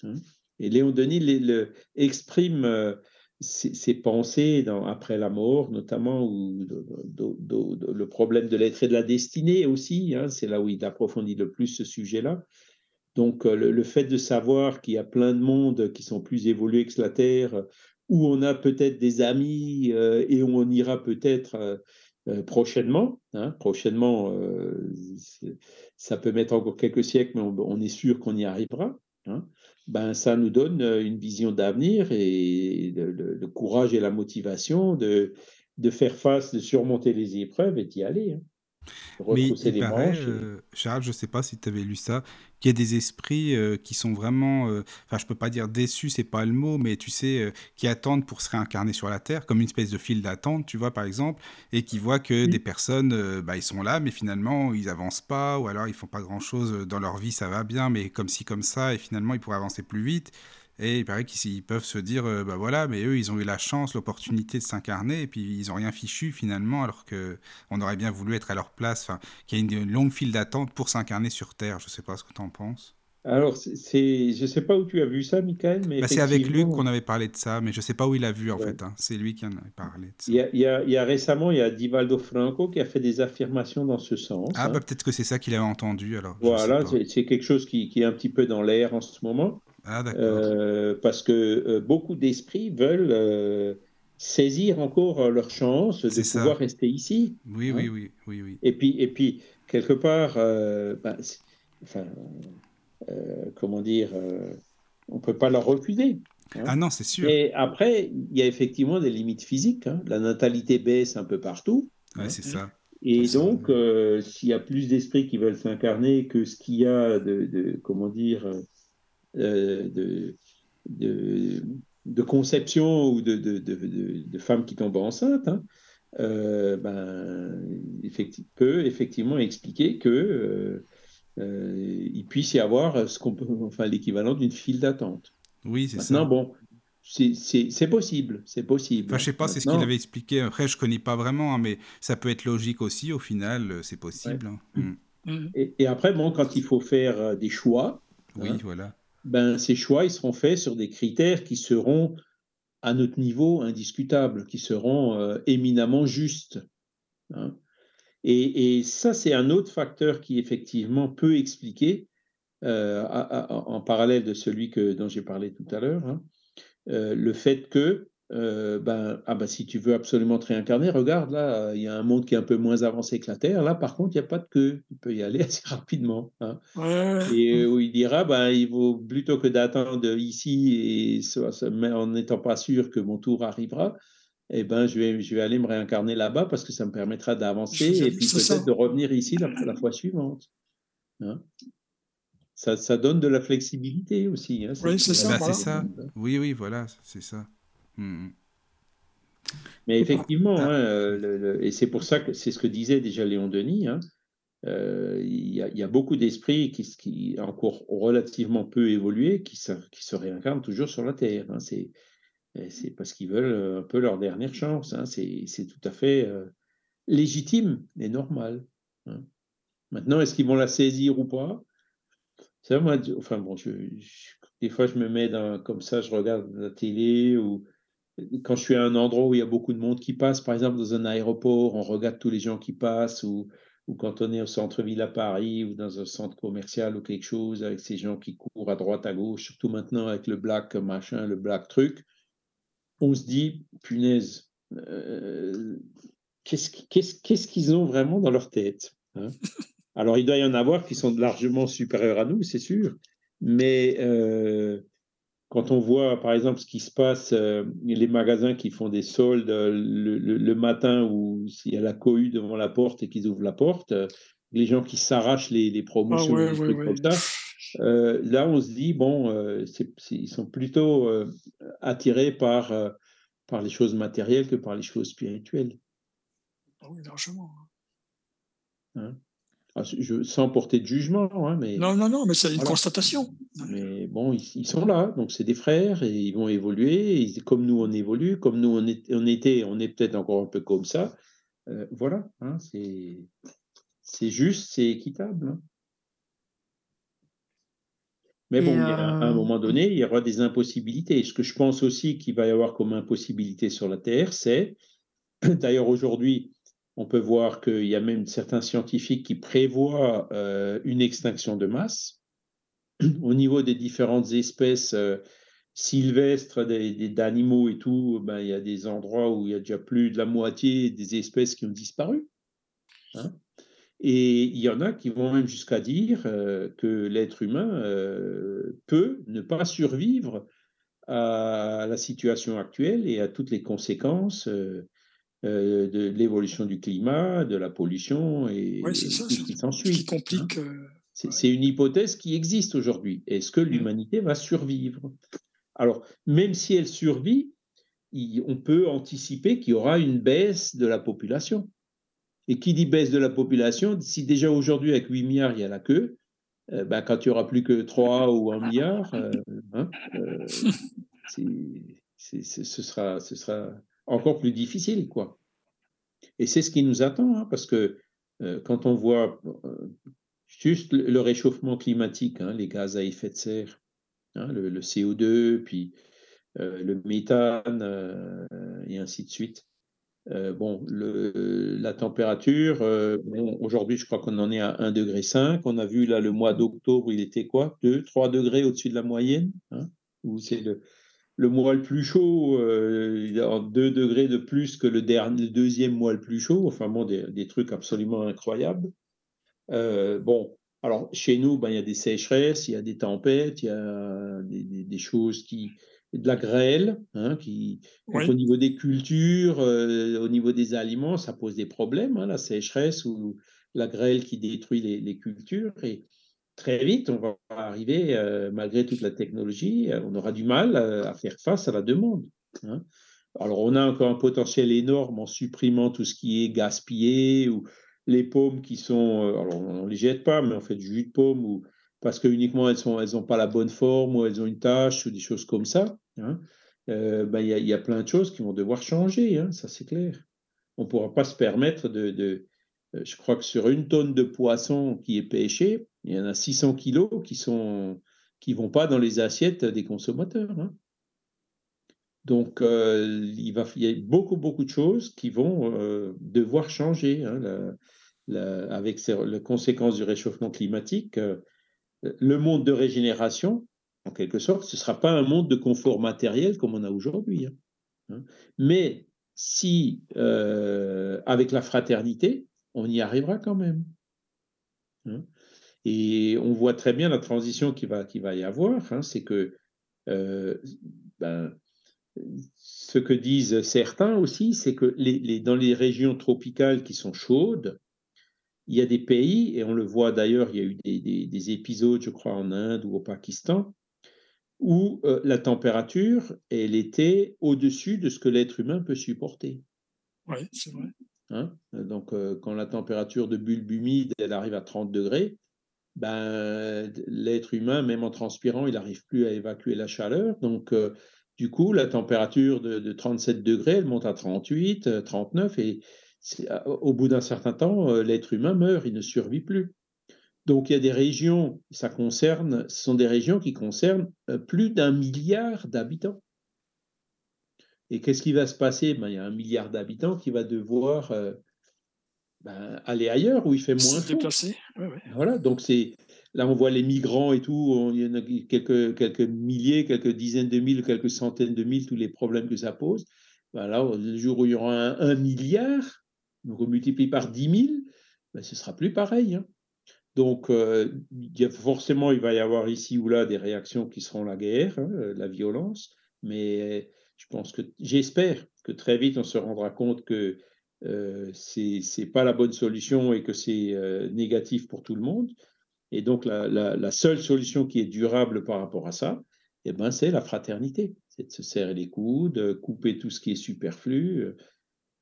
Hein. Et Léon Denis le, exprime ces pensées dans, après la mort, notamment, le problème de l'être et de la destinée aussi, hein, c'est là où il approfondit le plus ce sujet-là. Donc, euh, le, fait de savoir qu'il y a plein de mondes qui sont plus évolués que la Terre, où on a peut-être des amis euh, et où on ira peut-être euh, prochainement. Hein, prochainement, ça peut mettre encore quelques siècles, mais on, est sûr qu'on y arrivera. Hein ben, ça nous donne euh, une vision d'avenir et le, courage et la motivation de, de faire face, de surmonter les épreuves et d'y aller. Hein. Mais il paraît, euh, Charles, je ne sais pas si tu avais lu ça, qu'il y a des esprits euh, qui sont vraiment, euh, enfin je peux pas dire déçus, c'est pas le mot, mais tu sais, qui attendent pour se réincarner sur la Terre, comme une espèce de file d'attente, tu vois, par exemple, et qui voient que des personnes, bah, ils sont là, mais finalement, ils avancent pas, ou alors ils font pas grand-chose dans leur vie, ça va bien, mais comme ci, comme ça, et finalement, ils pourraient avancer plus vite. Et il paraît qu'ils peuvent se dire, euh, bah voilà, mais eux, ils ont eu la chance, l'opportunité de s'incarner, et puis ils n'ont rien fichu finalement, alors qu'on aurait bien voulu être à leur place, enfin, qu'il y a une, longue file d'attente pour s'incarner sur Terre. Je ne sais pas ce que tu en penses. Alors, c'est, je ne sais pas où tu as vu ça, Michael, mais bah, C'est avec Luc qu'on avait parlé de ça, mais je ne sais pas où il a vu en fait. Hein. C'est lui qui en avait parlé. De ça. Il, y a, il, y a, il, y a, récemment, il y a Divaldo Franco qui a fait des affirmations dans ce sens. Ah, hein. bah, peut-être que c'est ça qu'il avait entendu alors. Voilà, c'est, quelque chose qui, qui, est un petit peu dans l'air en ce moment. Ah. Euh, parce que euh, beaucoup d'esprits veulent euh, saisir encore leur chance de ça. pouvoir rester ici. Oui, hein. oui, oui, oui, oui. Et puis, et puis quelque part, euh, ben, enfin, euh, comment dire, euh, on ne peut pas leur refuser. hein. Ah non, c'est sûr. Et après, il y a effectivement des limites physiques. hein. La natalité baisse un peu partout. Ouais, c'est ça. Et donc, s'il y a plus d'esprits qui veulent s'incarner que ce qu'il y a de, de- comment dire, de, de, de conception ou de, de, de, de- de femmes qui tombent enceintes, hein, euh, ben, effecti- peut effectivement expliquer que euh, euh, il puisse y avoir ce qu'on peut, enfin, l'équivalent d'une file d'attente. Oui, c'est Maintenant, ça. bon, c'est- c'est c'est possible, c'est possible. Enfin, je sais pas, c'est ce qu'il Maintenant, avait expliqué. Après, je connais pas vraiment, hein, mais ça peut être logique aussi. Au final, euh, c'est possible. hein. Mm. Mhm. Et, et après, bon, quand il faut faire euh, des choix, Oui, Hein. voilà. Ben, ces choix, ils seront faits sur des critères qui seront à notre niveau indiscutables, qui seront euh, éminemment justes. hein. Et, ça, c'est un autre facteur qui, effectivement, peut expliquer, euh, en parallèle de celui que, dont j'ai parlé tout à l'heure, hein, euh, le fait que, euh, ben, ah ben, si tu veux absolument te réincarner, regarde, là, il y a un monde qui est un peu moins avancé que la Terre. Là, par contre, il n'y a pas de queue. Tu peux y aller assez rapidement. hein. Ouais, Et où il dira, ben, il vaut plutôt que d'attendre ici et mais en n'étant pas sûr que mon tour arrivera, eh ben, je vais, je vais aller me réincarner là-bas parce que ça me permettra d'avancer et puis peut-être de revenir ici la, la fois suivante. Hein. ça, ça donne de la flexibilité aussi. hein, Oui, c'est ça, Bah, voilà. ça. Oui, oui, voilà, c'est ça. Mm, mm. Mais effectivement, Ah. hein, euh, le- le- et c'est pour ça que c'est ce que disait déjà Léon Denis, hein, euh, il y, a- il y a beaucoup d'esprits qui, qui encore relativement peu évolué, qui se, qui se réincarnent toujours sur la Terre. hein. c'est, parce qu'ils veulent euh, un peu leur dernière chance. hein. c'est, c'est tout à fait euh, légitime et normal. hein. Maintenant, est-ce qu'ils vont la saisir ou pas? Ça, moi, je- enfin bon, je, je- des fois, je me mets dans, comme ça, je regarde la télé ou quand je suis à un endroit où il y a beaucoup de monde qui passe, par exemple dans un aéroport, on regarde tous les gens qui passent, ou, quand on est au centre-ville à Paris, ou dans un centre commercial ou quelque chose, avec ces gens qui courent à droite, à gauche, surtout maintenant avec le black machin, le black truc, on se dit, punaise, euh, qu'est-ce qu'ils ont vraiment dans leur tête hein? Alors, il doit y en avoir qui sont largement supérieurs à nous, c'est sûr, mais euh, quand on voit, par exemple, ce qui se passe, euh, les magasins qui font des soldes euh, le, le- le matin où il y a la cohue devant la porte et qu'ils ouvrent la porte, euh, les gens qui s'arrachent les, les Ah promotions, ouais, ouais, comme ça, là, on se dit, bon, ils sont plutôt attirés par, par les choses matérielles que par les choses spirituelles. Ah oui, largement. Ah, je- sans porter de jugement, hein, mais, Non, non, non, mais c'est une Voilà. constatation. mais bon, ils, ils sont là, donc c'est des frères et ils vont évoluer, et comme nous on évolue, comme nous on, est- on était, on est peut-être encore un peu comme ça. Euh, voilà, hein, c'est c'est juste, c'est équitable. hein. Mais bon, il y a- à un euh, moment donné, il y aura des impossibilités. Ce que je pense aussi qu'il va y avoir comme impossibilité sur la Terre, c'est, d'ailleurs aujourd'hui, on peut voir qu'il y a même certains scientifiques qui prévoient euh, une extinction de masse au niveau des différentes espèces euh, sylvestres d'animaux et tout. Ben, il y a des endroits où il y a déjà plus de la moitié des espèces qui ont disparu. hein. Et il y en a qui vont même jusqu'à dire euh, que l'être humain euh, peut ne pas survivre à la situation actuelle et à toutes les conséquences euh, de l'évolution du climat, de la pollution et Oui, c'est ça. tout ce qui s'ensuit. qui hein. complique. euh, C'est Ouais. c'est une hypothèse qui existe aujourd'hui. Est-ce que l'humanité va survivre? Alors, même si elle survit, il- on peut anticiper qu'il y aura une baisse de la population. Et qui dit baisse de la population, si déjà aujourd'hui avec 8 milliards, il y a la queue, euh, ben, quand il n'y aura plus que 3 ou 1 milliard, euh, hein, c'est- c'est- c'est- ce, sera, ce sera encore plus difficile. quoi. Et c'est ce qui nous attend, hein, parce que euh, quand on voit euh, juste le, réchauffement climatique, hein, les gaz à effet de serre, hein, le, le CO2, puis euh, le méthane, et ainsi de suite, bon, la température, aujourd'hui, je crois qu'on en est à 1,5 degré. On a vu là le mois d'octobre, il était quoi? 2, 3 degrés au-dessus de la moyenne le mois le plus chaud, euh, 2 degrés de plus que le, dernier, deuxième mois le plus chaud. Enfin bon, des, trucs absolument incroyables. bon, alors chez nous, ben, il y a des sécheresses, il y a des tempêtes, il y a des choses qui, de la grêle, hein, qui, au niveau des cultures, euh, au niveau des aliments, ça pose des problèmes, hein, la sécheresse ou la grêle qui détruit les, cultures. Et très vite, on va arriver, euh, malgré toute la technologie, euh, on aura du mal à, faire face à la demande. Hein. Alors, on a encore un potentiel énorme en supprimant tout ce qui est gaspillé ou les pommes qui sont, alors on ne les jette pas, mais on fait du jus de pomme ou parce que uniquement elles n'ont elles pas la bonne forme ou elles ont une tâche ou des choses comme ça, hein, euh, ben, il y, a plein de choses qui vont devoir changer, hein, ça c'est clair. On ne pourra pas se permettre de, de, euh, Je crois que sur une tonne de poisson qui est pêché, il y en a 600 kilos qui ne qui vont pas dans les assiettes des consommateurs. Hein. Donc, euh, il, y a beaucoup, beaucoup de choses qui vont devoir changer avec les conséquences du réchauffement climatique le monde de régénération, en quelque sorte, ce ne sera pas un monde de confort matériel comme on a aujourd'hui. Hein. Hein. Mais si, euh, avec la fraternité, on y arrivera quand même. Hein. Et on voit très bien la transition qui va, qui va y avoir, c'est que euh, ben, ce que disent certains aussi, c'est que les, dans les régions tropicales qui sont chaudes, il y a des pays, et on le voit d'ailleurs, il y a eu des, épisodes, je crois, en Inde ou au Pakistan, où euh, la température, elle était au-dessus de ce que l'être humain peut supporter. Oui, c'est vrai. Hein Donc, euh, quand la température de bulbe humide, elle arrive à 30 degrés, ben, l'être humain, même en transpirant, il n'arrive plus à évacuer la chaleur. Donc, euh, du coup, la température de, de, 37 degrés, elle monte à 38, 39, et au bout d'un certain temps, euh, l'être humain meurt, il ne survit plus. Donc il y a des régions, ça concerne, ce sont des régions qui concernent euh, plus d'un milliard d'habitants. Et qu'est-ce qui va se passer? Ben, Il y a un milliard d'habitants qui va devoir euh, ben, aller ailleurs où il fait moins se déplacer. Voilà, donc c'est là on voit les migrants et tout, il y en a quelques, quelques milliers, quelques dizaines de mille, quelques centaines de mille, tous les problèmes que ça pose. Ben là, le jour où il y aura un milliard, donc on multiplie par 10 000, ben, ce sera plus pareil. Hein. Donc, euh, forcément, il va y avoir ici ou là des réactions qui seront la guerre, hein, euh, la violence, mais je pense que j'espère que très vite on se rendra compte que euh, ce n'est pas la bonne solution et que c'est négatif pour tout le monde. Et donc, la, seule solution qui est durable par rapport à ça, eh ben, c'est la fraternité. C'est de se serrer les coudes, couper tout ce qui est superflu,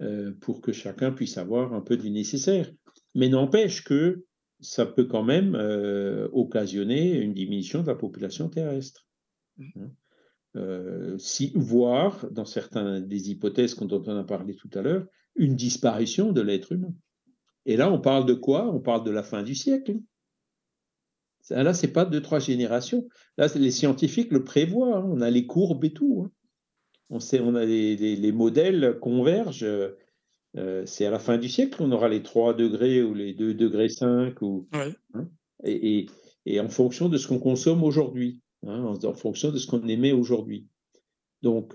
euh, pour que chacun puisse avoir un peu du nécessaire. Mais n'empêche que ça peut quand même euh, occasionner une diminution de la population terrestre. Mmh. Hein. Euh, si, voire, dans certaines des hypothèses dont on a parlé tout à l'heure, une disparition de l'être humain. Et là, on parle de quoi? On parle de la fin du siècle. Là, c'est pas deux, trois générations. Là, les scientifiques le prévoient. Hein. On a les courbes et tout. Hein on, sait, on a les, modèles convergent. Euh, c'est à la fin du siècle qu'on aura les 3 degrés ou les 2 degrés 5 ou, hein, et, en fonction de ce qu'on consomme aujourd'hui, hein, en, fonction de ce qu'on émet aujourd'hui. Donc,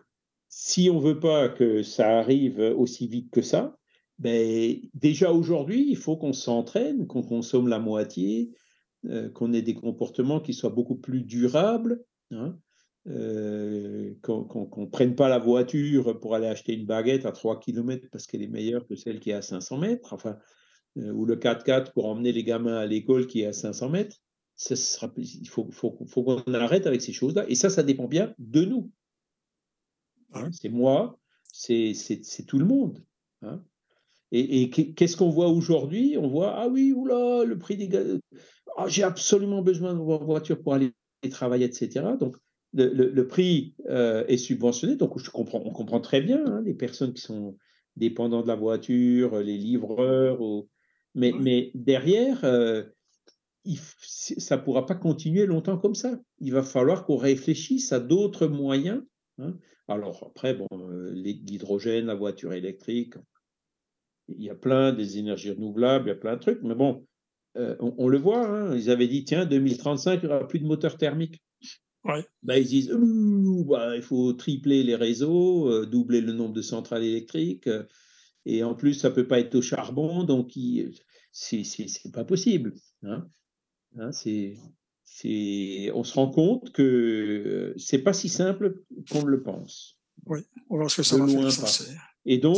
si on veut pas que ça arrive aussi vite que ça, ben, déjà aujourd'hui, il faut qu'on s'entraîne, qu'on consomme la moitié, euh, qu'on ait des comportements qui soient beaucoup plus durables. Hein, euh, qu'on ne prenne pas la voiture pour aller acheter une baguette à 3 km parce qu'elle est meilleure que celle qui est à 500 mètres, enfin, euh, ou le 4x4 pour emmener les gamins à l'école qui est à 500 mètres. Ça sera, il faut, faut, faut qu'on arrête avec ces choses-là. Et ça, ça dépend bien de nous. Hein, c'est moi, c'est tout le monde. Hein. Et, et qu'est-ce qu'on voit aujourd'hui? On voit, ah oui, oula, le prix des gaz, ah, j'ai absolument besoin de voiture pour aller travailler, etc. Donc, le, prix euh, est subventionné, donc je comprends, on comprend très bien hein, les personnes qui sont dépendants de la voiture, les livreurs, mais, mais, derrière, euh, ça ne pourra pas continuer longtemps comme ça. Il va falloir qu'on réfléchisse à d'autres moyens. Hein. Alors après, bon, euh, l'hydrogène, la voiture électrique, il y a plein des énergies renouvelables, il y a plein de trucs, mais bon, euh, on, le voit, hein, ils avaient dit, tiens, 2035, il n'y aura plus de moteurs thermiques. Ouais. Ben, ils disent, bah, il faut tripler les réseaux, euh, doubler le nombre de centrales électriques, euh, et en plus, ça ne peut pas être au charbon, donc c'est pas possible. Hein. Hein, c'est on se rend compte que c'est pas si simple qu'on le pense. Oui, on va que ça va loin Et donc,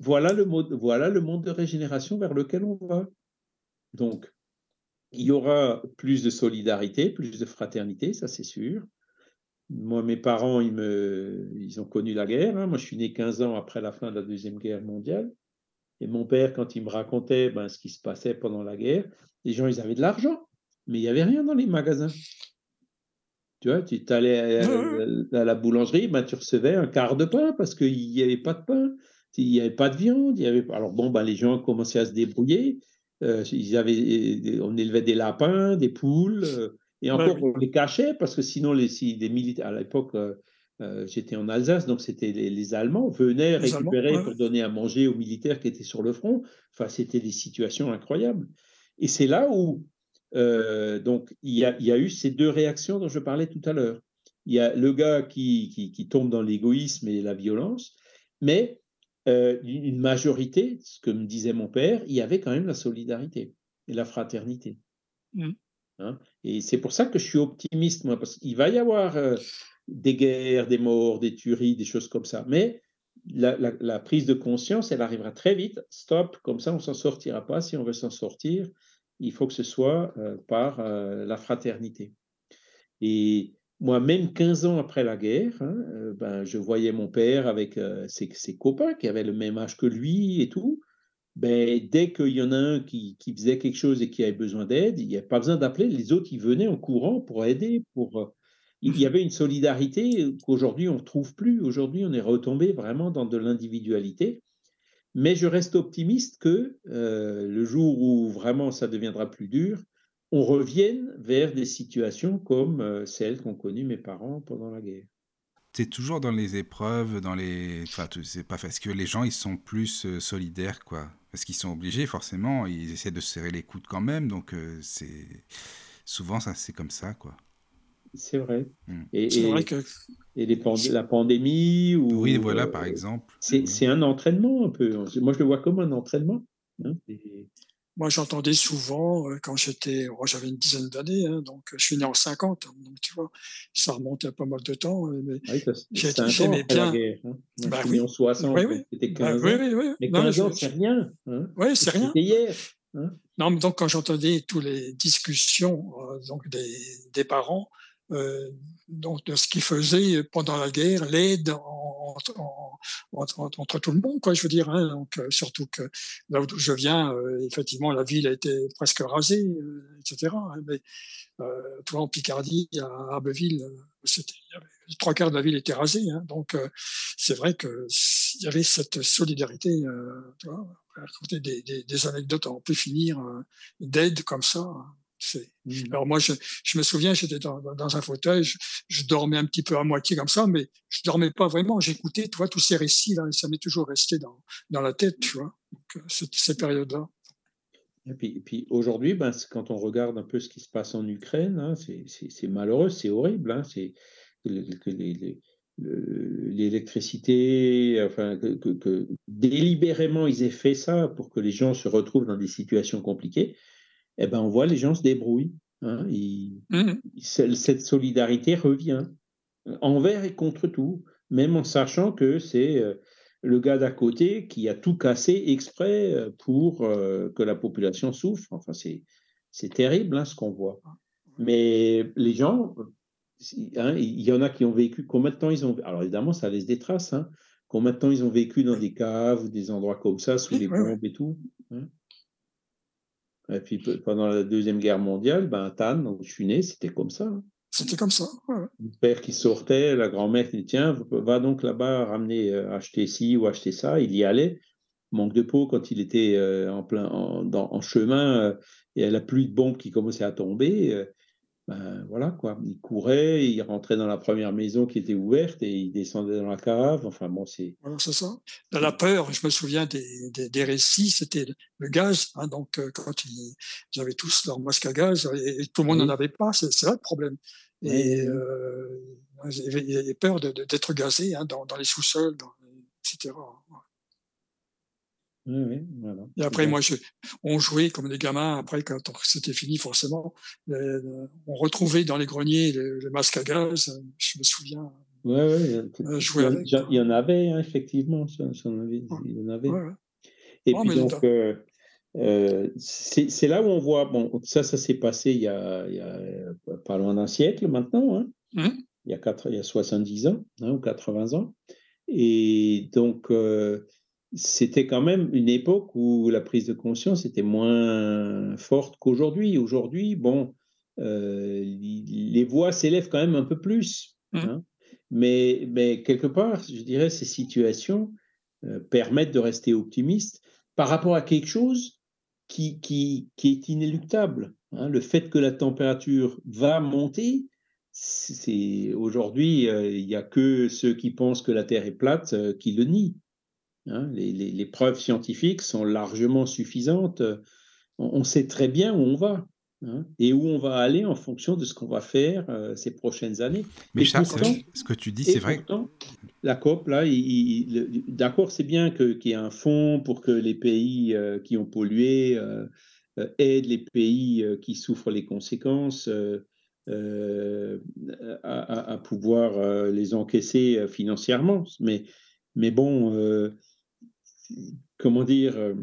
voilà le, voilà le monde de régénération vers lequel on va. Donc, il y aura plus de solidarité, plus de fraternité, ça c'est sûr. Moi, mes parents, ils, me, ils ont connu la guerre. Hein. Moi, je suis né 15 ans après la fin de la Deuxième Guerre mondiale. Et mon père, quand il me racontait ben, ce qui se passait pendant la guerre, les gens, ils avaient de l'argent, mais il n'y avait rien dans les magasins. Tu vois, tu allais à, la boulangerie, ben, tu recevais un quart de pain parce qu'il n'y avait pas de pain, il n'y avait pas de viande. Il y avait... Alors, bon, ben, les gens commençaient à se débrouiller. Euh, ils avaient, on élevait des lapins, des poules, euh, et encore on les cachait parce que sinon les, si des militaires à l'époque euh, j'étais en Alsace donc c'était les, Allemands venaient récupérer pour donner à manger aux militaires qui étaient sur le front. Enfin c'était des situations incroyables. Et c'est là où donc il y, a, il y, a, eu ces deux réactions dont je parlais tout à l'heure. Il y a le gars qui, qui, qui tombe dans l'égoïsme et la violence, mais euh, une majorité, ce que me disait mon père, il y avait quand même la solidarité et la fraternité. Mmh. Hein? et c'est pour ça que je suis optimiste, moi, parce qu'il va y avoir euh, des guerres, des morts, des tueries, des choses comme ça. Mais la, prise de conscience, elle arrivera très vite. Stop, comme ça, on s'en sortira pas. Si on veut s'en sortir, il faut que ce soit euh, par la fraternité. Et moi, même 15 ans après la guerre, hein, euh, ben, je voyais mon père avec euh, ses, copains qui avaient le même âge que lui et tout. Ben, dès qu'il y en a un qui, faisait quelque chose et qui avait besoin d'aide, il n'y avait pas besoin d'appeler, les autres, ils venaient en courant pour aider. Pour, euh, il y avait une solidarité qu'aujourd'hui, on ne trouve plus. Aujourd'hui, on est retombé vraiment dans de l'individualité. Mais je reste optimiste que le jour où vraiment ça deviendra plus dur, on revienne vers des situations comme euh, celles qu'ont connues mes parents pendant la guerre. C'est toujours dans les épreuves, dans les. Enfin, c'est pas parce que les gens ils sont plus euh, solidaires, quoi. Parce qu'ils sont obligés, forcément, ils essaient de se serrer les coudes quand même, donc euh, c'est souvent ça, c'est comme ça, quoi. C'est vrai. Hmm. Et, vrai que... et les la pandémie ou. Oui, voilà, par exemple. C'est un entraînement un peu. Moi, je le vois comme un entraînement. Hein. Moi, j'entendais souvent euh, quand j'étais, oh, j'avais une dizaine d'années, hein, donc je suis né en 50, hein, donc tu vois, ça remonte à pas mal de temps. Mais oui, j'aimais bien. Guerre, hein. bah, oui. en 60, oui, oui. c'était 15 bah, ans. Oui, oui, Mais 15 ans, c'est rien. Hein. Oui, c'est rien. C'était hier. Hein. Non, mais donc quand j'entendais toutes les discussions euh, donc des, des parents, euh, donc de ce qu'ils faisaient pendant la guerre, l'aide entre, tout le monde, quoi, je veux dire. Hein, donc, euh, surtout que là où je viens, euh, effectivement, la ville a été presque rasée, etc. Hein, mais toi, en Picardie, à Abbeville, trois quarts de la ville était rasée. Hein, donc, c'est vrai qu'il y avait cette solidarité. Tu vois, des, des, des, anecdotes, on peut finir d'aide comme ça. Mmh. Alors moi, je, je me souviens, j'étais dans, dans, un fauteuil, je, dormais un petit peu à moitié comme ça, mais je dormais pas vraiment. J'écoutais, tu vois, tous ces récits là, et ça m'est toujours resté dans, dans la tête, tu vois, donc, euh, ces périodes-là. Et puis, et puis aujourd'hui, ben, quand on regarde un peu ce qui se passe en Ukraine, hein, c'est malheureux, c'est horrible. Hein, c'est que l'électricité, enfin, que, que, que, délibérément ils aient fait ça pour que les gens se retrouvent dans des situations compliquées eh ben, on voit les gens se débrouillent. Hein, mmh cette solidarité revient envers et contre tout, même en sachant que c'est euh, le gars d'à côté qui a tout cassé exprès euh, pour euh, que la population souffre. Enfin, c'est, c'est terrible hein, ce qu'on voit. Mais les gens, hein, il y en a qui ont vécu, combien de temps ils ont. Alors évidemment, ça laisse des traces. Hein, combien de temps ils ont vécu dans des caves ou des endroits comme ça, sous les bombes et tout. Et puis pendant la Deuxième Guerre mondiale, ben, Tannes, où je suis né, c'était comme ça. Hein. C'était comme ça. Ouais. Le père qui sortait, la grand-mère qui dit Tiens, va donc là-bas ramener, euh, acheter ci ou acheter ça. Il y allait. Manque de peau quand il était euh, en plein en, dans, en chemin euh, et la pluie de bombes qui commençait à tomber. Ben voilà quoi, il courait, il rentrait dans la première maison qui était ouverte et il descendait dans la cave. Enfin bon, c'est. Voilà, c'est ça. Dans la peur, je me souviens des, des, des récits, c'était le gaz. Hein, donc, euh, quand ils, ils, avaient tous leur masque à gaz et, et tout le monde n'en avait pas, c'est ça le problème. Oui, Et euh, il avait- il avait peur d'être gazé hein, dans, dans les sous-sols, dans- etc. Oui, oui, voilà. Et après, moi, je, on jouait comme des gamins. Après, quand c'était fini, forcément, le- on retrouvait dans les greniers le, le masque à gaz. Je me souviens Ouais, ouais, euh, il jouer y en, avec. il y en- il y en avait, hein, effectivement, ça- ça en avait- Ouais, il y en avait. Et Non, puis donc, euh, euh, c'est là où on voit, bon, ça, ça s'est passé il y a, il y a euh, pas loin d'un siècle maintenant, hein, Hum, il y a, quatre, il y a 70 ans hein, ou 80 ans. Et donc, euh, c'était quand même une époque où la prise de conscience était moins forte qu'aujourd'hui. Aujourd'hui, bon, euh, les voix s'élèvent quand même un peu plus. hum. hein. Mais, mais quelque part, je dirais, ces situations euh, permettent de rester optimiste par rapport à quelque chose qui, qui, qui est inéluctable. hein. Le fait que la température va monter, c'est aujourd'hui, euh, il n'y a que ceux qui pensent que la Terre est plate qui le nient. Hein. Les, les- les preuves scientifiques sont largement suffisantes. On, on sait très bien où on va hein, et où on va aller en fonction de ce qu'on va faire euh, ces prochaines années. Mais Et Charles, pourtant, ce que tu dis, c'est vrai. pourtant, la COP, là, d'accord, c'est bien qu'il y ait un fonds pour que les pays euh, qui ont pollué euh, aident les pays qui souffrent les conséquences à, pouvoir les encaisser financièrement. Mais, mais bon, comment dire, euh,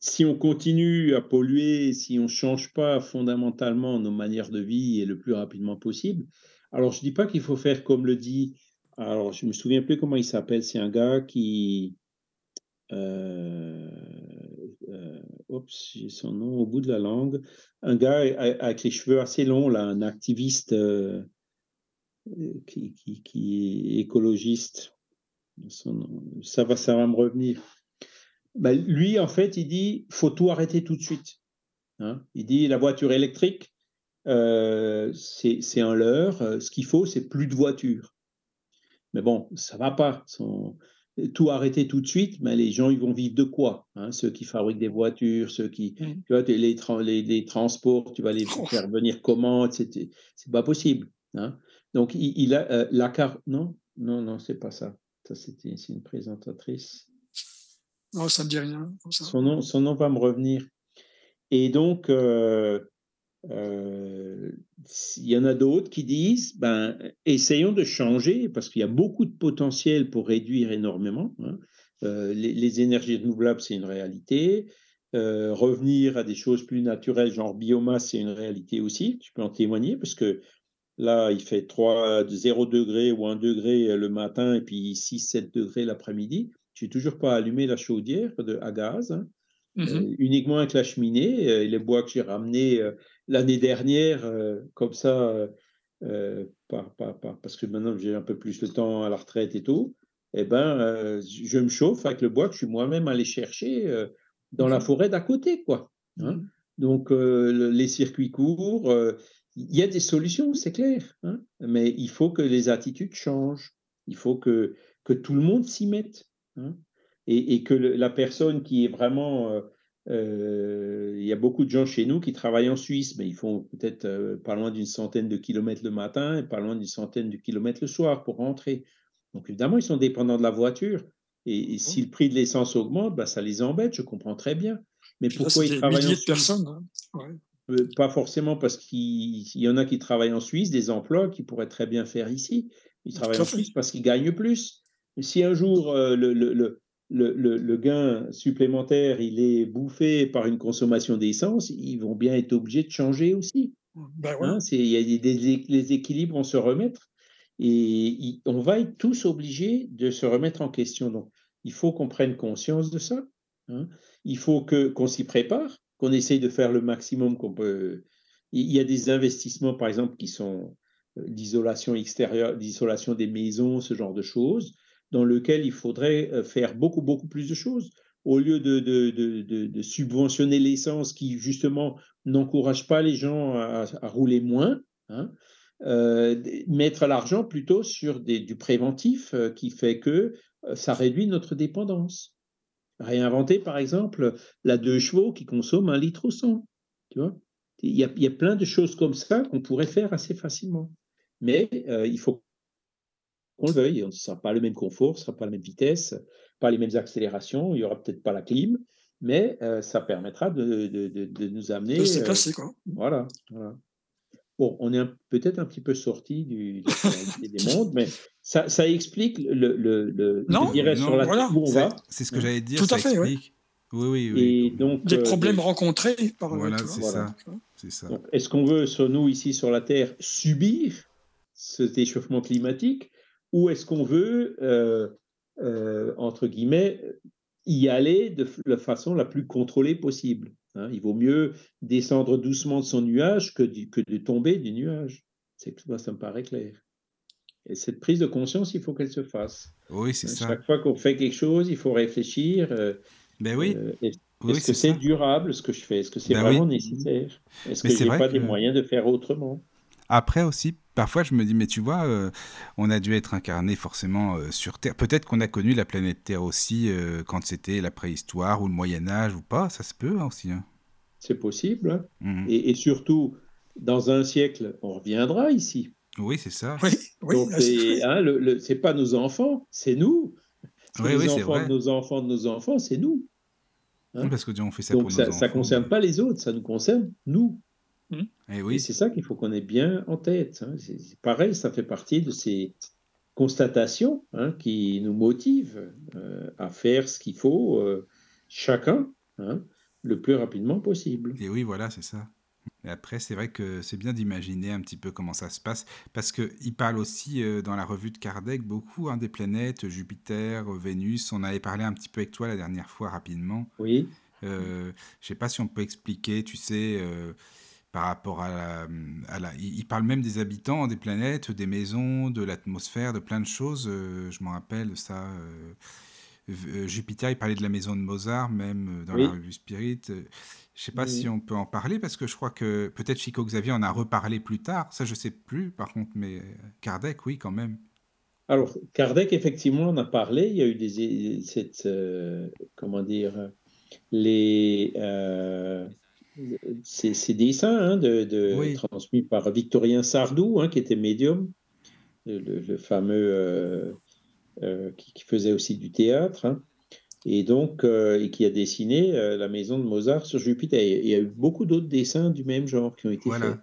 si on continue à polluer, si on ne change pas fondamentalement nos manières de vie et le plus rapidement possible, alors je ne dis pas qu'il faut faire comme le dit, alors je ne me souviens plus comment il s'appelle, c'est un gars qui, euh, euh, j'ai son nom au bout de la langue, un gars avec les cheveux assez longs, là, un activiste euh, qui, qui, qui est écologiste. Ça va, ça va me revenir. Ben, lui, en fait, il dit faut tout arrêter tout de suite. hein. Il dit la voiture électrique, euh, c'est un leurre. euh, Ce qu'il faut, c'est plus de voitures. Mais bon, ça va pas. Son- Tout arrêter tout de suite, mais les gens, ils vont vivre de quoi hein? Ceux qui fabriquent des voitures, ceux qui, tu vois, les, tra- les, les transports, tu vas les Oh. faire venir comment C'est pas possible. hein? Donc, il, il a euh, la carte. Non, non, non, c'est pas ça. Ça, c'était c'est une présentatrice. Non, ça me dit rien. Son nom, va me revenir. Et donc, euh, euh, il y en a d'autres qui disent, ben, essayons de changer, parce qu'il y a beaucoup de potentiel pour réduire énormément. hein. Euh, les, énergies renouvelables, c'est une réalité. Revenir à des choses plus naturelles, genre biomasse, c'est une réalité aussi. Tu peux en témoigner, parce que là, il fait 3, 0 degré ou 1 degré le matin, et puis 6, 7 degrés l'après-midi. Je n'ai toujours pas allumé la chaudière de, à gaz. hein. Mhm. Euh, uniquement avec la cheminée euh, et les bois que j'ai ramenés euh, l'année dernière, comme ça, par- par- par- parce que maintenant j'ai un peu plus de temps à la retraite et tout, eh ben, je me chauffe avec le bois que je suis moi-même allé chercher dans la Mhm. forêt d'à côté, quoi. hein. Mhm. Donc, euh, le- les circuits courts, euh, il y a des solutions, c'est clair, hein, mais il faut que les attitudes changent. Il faut que, que tout le monde s'y mette. Hein, et, et que le- la personne qui est vraiment. euh, euh, il y a beaucoup de gens chez nous qui travaillent en Suisse, mais ils font peut-être euh, pas loin d'une centaine de kilomètres le matin et pas loin d'une centaine de kilomètres le soir pour rentrer. Donc, évidemment, ils sont dépendants de la voiture. Et, et si le prix de l'essence augmente, bah, ça les embête, je comprends très bien. Mais Puis pourquoi ils travaillent en Suisse? personnes. hein. Ouais. euh, Pas forcément parce qu'il il y en a qui travaillent en Suisse, des emplois qu'ils pourraient très bien faire ici. Ils travaillent en. Suisse parce qu'ils gagnent plus. Si un jour euh, le, le, le, le, le- le gain supplémentaire il est bouffé par une consommation d'essence, ils vont bien être obligés de changer aussi. Ben ouais. Hein, il y a des, équilibres vont se remettre et il- on va être tous obligés de se remettre en question. Donc, il faut qu'on prenne conscience de ça. hein. Il faut que qu'on s'y prépare, qu'on essaye de faire le maximum qu'on peut. Il y a des investissements, par exemple, qui sont euh, d'isolation extérieure, d'isolation des maisons, ce genre de choses, dans lequel il faudrait euh, faire beaucoup, beaucoup plus de choses. Au lieu de, subventionner l'essence qui, justement, n'encourage pas les gens à, rouler moins, hein, euh, mettre l'argent plutôt sur du préventif euh, qui fait que ça réduit notre dépendance. Réinventer, par exemple, la deux chevaux qui consomme un litre au 100. Tu vois il y, a, il y a plein de choses comme ça qu'on pourrait faire assez facilement. Mais il faut qu'on le veuille. Ce ne sera pas le même confort, ce ne sera pas la même vitesse, pas les mêmes accélérations, il n'y aura peut-être pas la clim, mais ça permettra de, de, de, nous amener. De se déplacer, quoi. Voilà. voilà. Bon, on est peut-être un petit peu sorti du, des mondes, mais ça, ça explique le, le, le non, je dirais non, sur la voilà. où on va. C'est ce que j'allais dire. Tout ça à fait, oui. explique. Oui, oui, oui. Et donc, Des euh, problèmes rencontrés par Voilà, c'est Voilà. ça. C'est Est-ce qu'on veut, sur nous, ici sur la Terre, subir cet échauffement climatique? Ou est-ce qu'on veut, euh, euh, entre guillemets, y aller de la façon la plus contrôlée possible hein Il vaut mieux descendre doucement de son nuage que, du- que de tomber du nuage. C'est que moi, ça me paraît clair. Et cette prise de conscience, il faut qu'elle se fasse. Oui, c'est Hein, ça. Chaque fois qu'on fait quelque chose, il faut réfléchir. euh, Ben oui, est- oui, Est-ce que c'est durable ce que je fais? Est-ce que c'est Ben vraiment oui. nécessaire? Est-ce que j'ai pas que- des moyens de faire autrement? Après aussi, parfois je me dis, mais tu vois, euh, on a dû être incarné forcément euh, sur Terre. Peut-être qu'on a connu la planète Terre aussi euh, quand c'était la préhistoire ou le Moyen Âge ou pas, ça se peut hein, aussi. hein. C'est possible. hein. Mhm. Et, et surtout, dans un siècle, on reviendra ici. Oui, c'est ça. Oui, oui, c'est hein, pas nos enfants, c'est nous. C'est Oui, les oui, c'est enfants vrai. de nos enfants de nos enfants, c'est nous. hein. Parce que Dieu, on fait ça Donc pour ça nos ne concerne pas les autres, ça nous concerne nous. Et Et oui, c'est ça qu'il faut qu'on ait bien en tête. hein. C'est c'est pareil, ça fait partie de ces constatations hein, qui nous motivent euh, à faire ce qu'il faut, euh, chacun, hein, le plus rapidement possible. et oui, voilà, c'est ça. Et après, c'est vrai que c'est bien d'imaginer un petit peu comment ça se passe, parce qu'il parle aussi euh, dans la revue de Kardec beaucoup hein, des planètes, Jupiter, Vénus. On avait parlé un petit peu avec toi la dernière fois rapidement. Oui, Euh, je sais pas si on peut expliquer, tu sais, euh, par rapport à la, à la- Il parle même des habitants des planètes, des maisons, de l'atmosphère, de plein de choses. euh, je m'en rappelle ça. euh, euh, Jupiter, il parlait de la maison de Mozart, même euh, dans Oui. la revue Spirit. Euh, Je sais pas Oui. si on peut en parler, parce que je crois que peut-être Chico Xavier en a reparlé plus tard. Ça, je sais plus, par contre, mais euh, Kardec, oui, quand même. Alors, Kardec, effectivement, en a parlé. Il y a eu des, cette, euh, comment dire, les, euh, ces, ces dessins hein, de, de- Oui. transmis par Victorien Sardou, hein, qui était médium, le, fameux euh, euh, qui, qui faisait aussi du théâtre, hein, et donc euh, et qui a dessiné la maison de Mozart sur Jupiter. Et il y a eu beaucoup d'autres dessins du même genre qui ont été Voilà,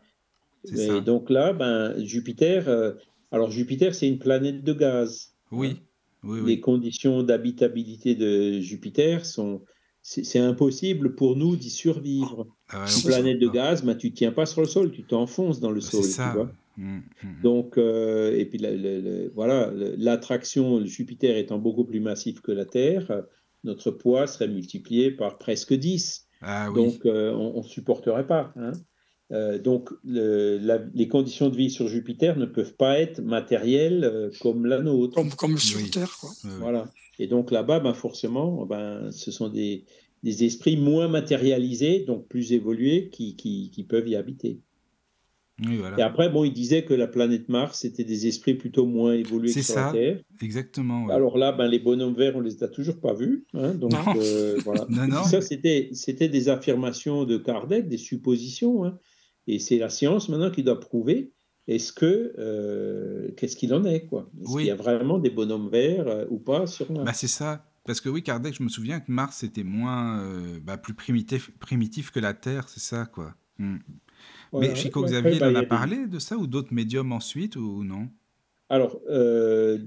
faits. Et ça. donc là, ben, Jupiter, alors Jupiter, c'est une planète de gaz. Oui, oui, Les conditions d'habitabilité de Jupiter sont. C'est impossible pour nous d'y survivre. Ah Une planète de gaz, ben, tu ne tiens pas sur le sol, tu t'enfonces dans le C'est sol. tu ça. vois. Mm, mm. Donc, euh, et puis la- voilà, l'attraction, Jupiter étant beaucoup plus massif que la Terre, notre poids serait multiplié par presque 10. Ah oui. Donc, euh, on ne supporterait pas. hein. Euh, donc, le- la- les conditions de vie sur Jupiter ne peuvent pas être matérielles euh, comme la nôtre. Comme, comme sur Oui. Terre, quoi. Voilà. Et donc là-bas, ben, forcément, ben, ce sont des, des esprits moins matérialisés, donc plus évolués, qui, qui, qui peuvent y habiter. Oui, Et après, bon, il disait que la planète Mars, c'était des esprits plutôt moins évolués que sur ça. la Terre. Exactement. ouais. Alors là, ben, les bonhommes verts, on les a toujours pas vus. hein, donc Non. euh, voilà. Non, Et non. Ça, c'était c'était des affirmations de Kardec, des suppositions. hein. Et c'est la science maintenant qui doit prouver est-ce que euh, qu'est-ce qu'il en est quoi Est-ce Oui. qu'il y a vraiment des bonhommes verts euh, ou pas sur Mars? Bah, c'est ça. Parce que oui, Kardec, je me souviens que Mars était moins, euh, bah, plus primitif, primitif que la Terre, c'est ça, quoi. Mm. Voilà. Mais Chico Xavier, il ben, en il y a parlé de ça ou d'autres médiums ensuite ou non? Alors, euh,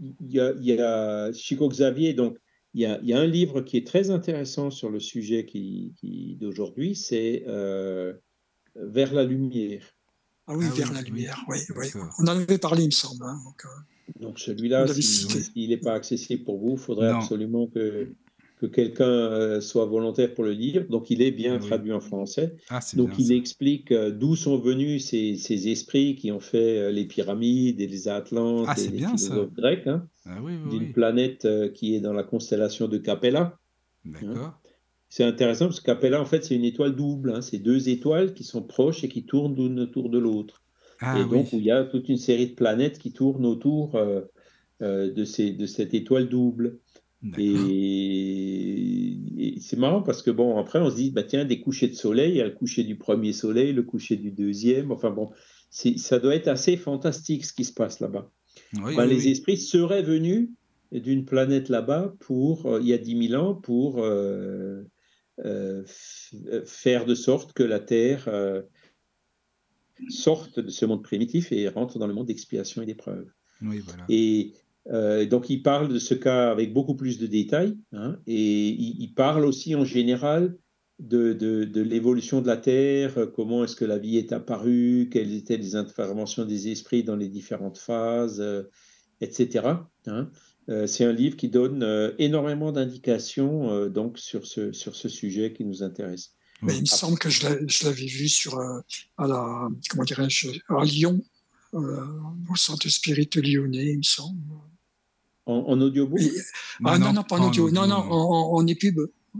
il y a, il y a Chico Xavier, donc il y a, il y a un livre qui est très intéressant sur le sujet qui, qui- d'aujourd'hui, c'est euh, Vers la lumière. Ah oui, Ah oui, vers la oui. lumière. Oui, oui. On en avait parlé, il me semble. hein, donc, euh, Donc celui-là, s'il n'est pas accessible pour vous, il faudrait Non. absolument que, que quelqu'un euh, soit volontaire pour le lire. Donc il est bien Oui. traduit en français. Ah, Donc bien il ça. explique euh, d'où sont venus ces, ces esprits qui ont fait euh, les pyramides et les Atlantes Ah, et les bien, ça. philosophes grecs, hein, Ah oui, oui, d'une planète qui est dans la constellation de Capella. D'accord. c'est intéressant parce qu'Apella, en fait, c'est une étoile double. Hein. C'est deux étoiles qui sont proches et qui tournent l'une autour de l'autre. Ah et donc, oui. où il y a toute une série de planètes qui tournent autour euh, euh, de, ces, de cette étoile double. Et, et c'est marrant parce que, bon, après, on se dit, bah, tiens, des couchers de soleil, il y a le coucher du premier soleil, le coucher du deuxième. Enfin, bon, ça doit être assez fantastique ce qui se passe là-bas. Oui, Ben, oui, les esprits seraient venus d'une planète là-bas pour, euh, il y a 10 000 ans pour faire de sorte que la Terre euh, sorte de ce monde primitif et rentre dans le monde d'expiation et d'épreuve. Oui, voilà. Et euh, donc, il parle de ce cas avec beaucoup plus de détails, hein, et il, il parle aussi en général de, de- de l'évolution de la Terre, comment est-ce que la vie est apparue, quelles étaient les interventions des esprits dans les différentes phases, euh, etc. hein. Euh, c'est un livre qui donne énormément d'indications donc sur ce, sur ce sujet qui nous intéresse. Mais il me semble que je l'avais vu sur, euh, à la, comment dirais-je, à Lyon, euh, au centre spirit lyonnais, il me semble. En, en audiobook Et- ah non, non, pas en audio, non, non, non. en, en EPUB.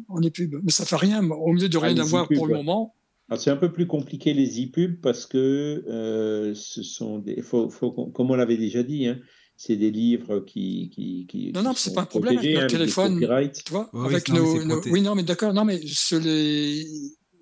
En EPUB. Mais ça fait rien, au milieu de Ah, rien les avoir pour le ouais. moment. Alors, c'est un peu plus compliqué les e-pubs parce que euh, ce sont des. Faut, comme on l'avait déjà dit, hein, c'est des livres qui. qui, qui Non, non, c'est pas un problème avec protégés, le avec des téléphone. copyrights. Tu vois, Oui, oui, avec non, mais nos, nos- Oui, non, mais d'accord. Non, mais ce les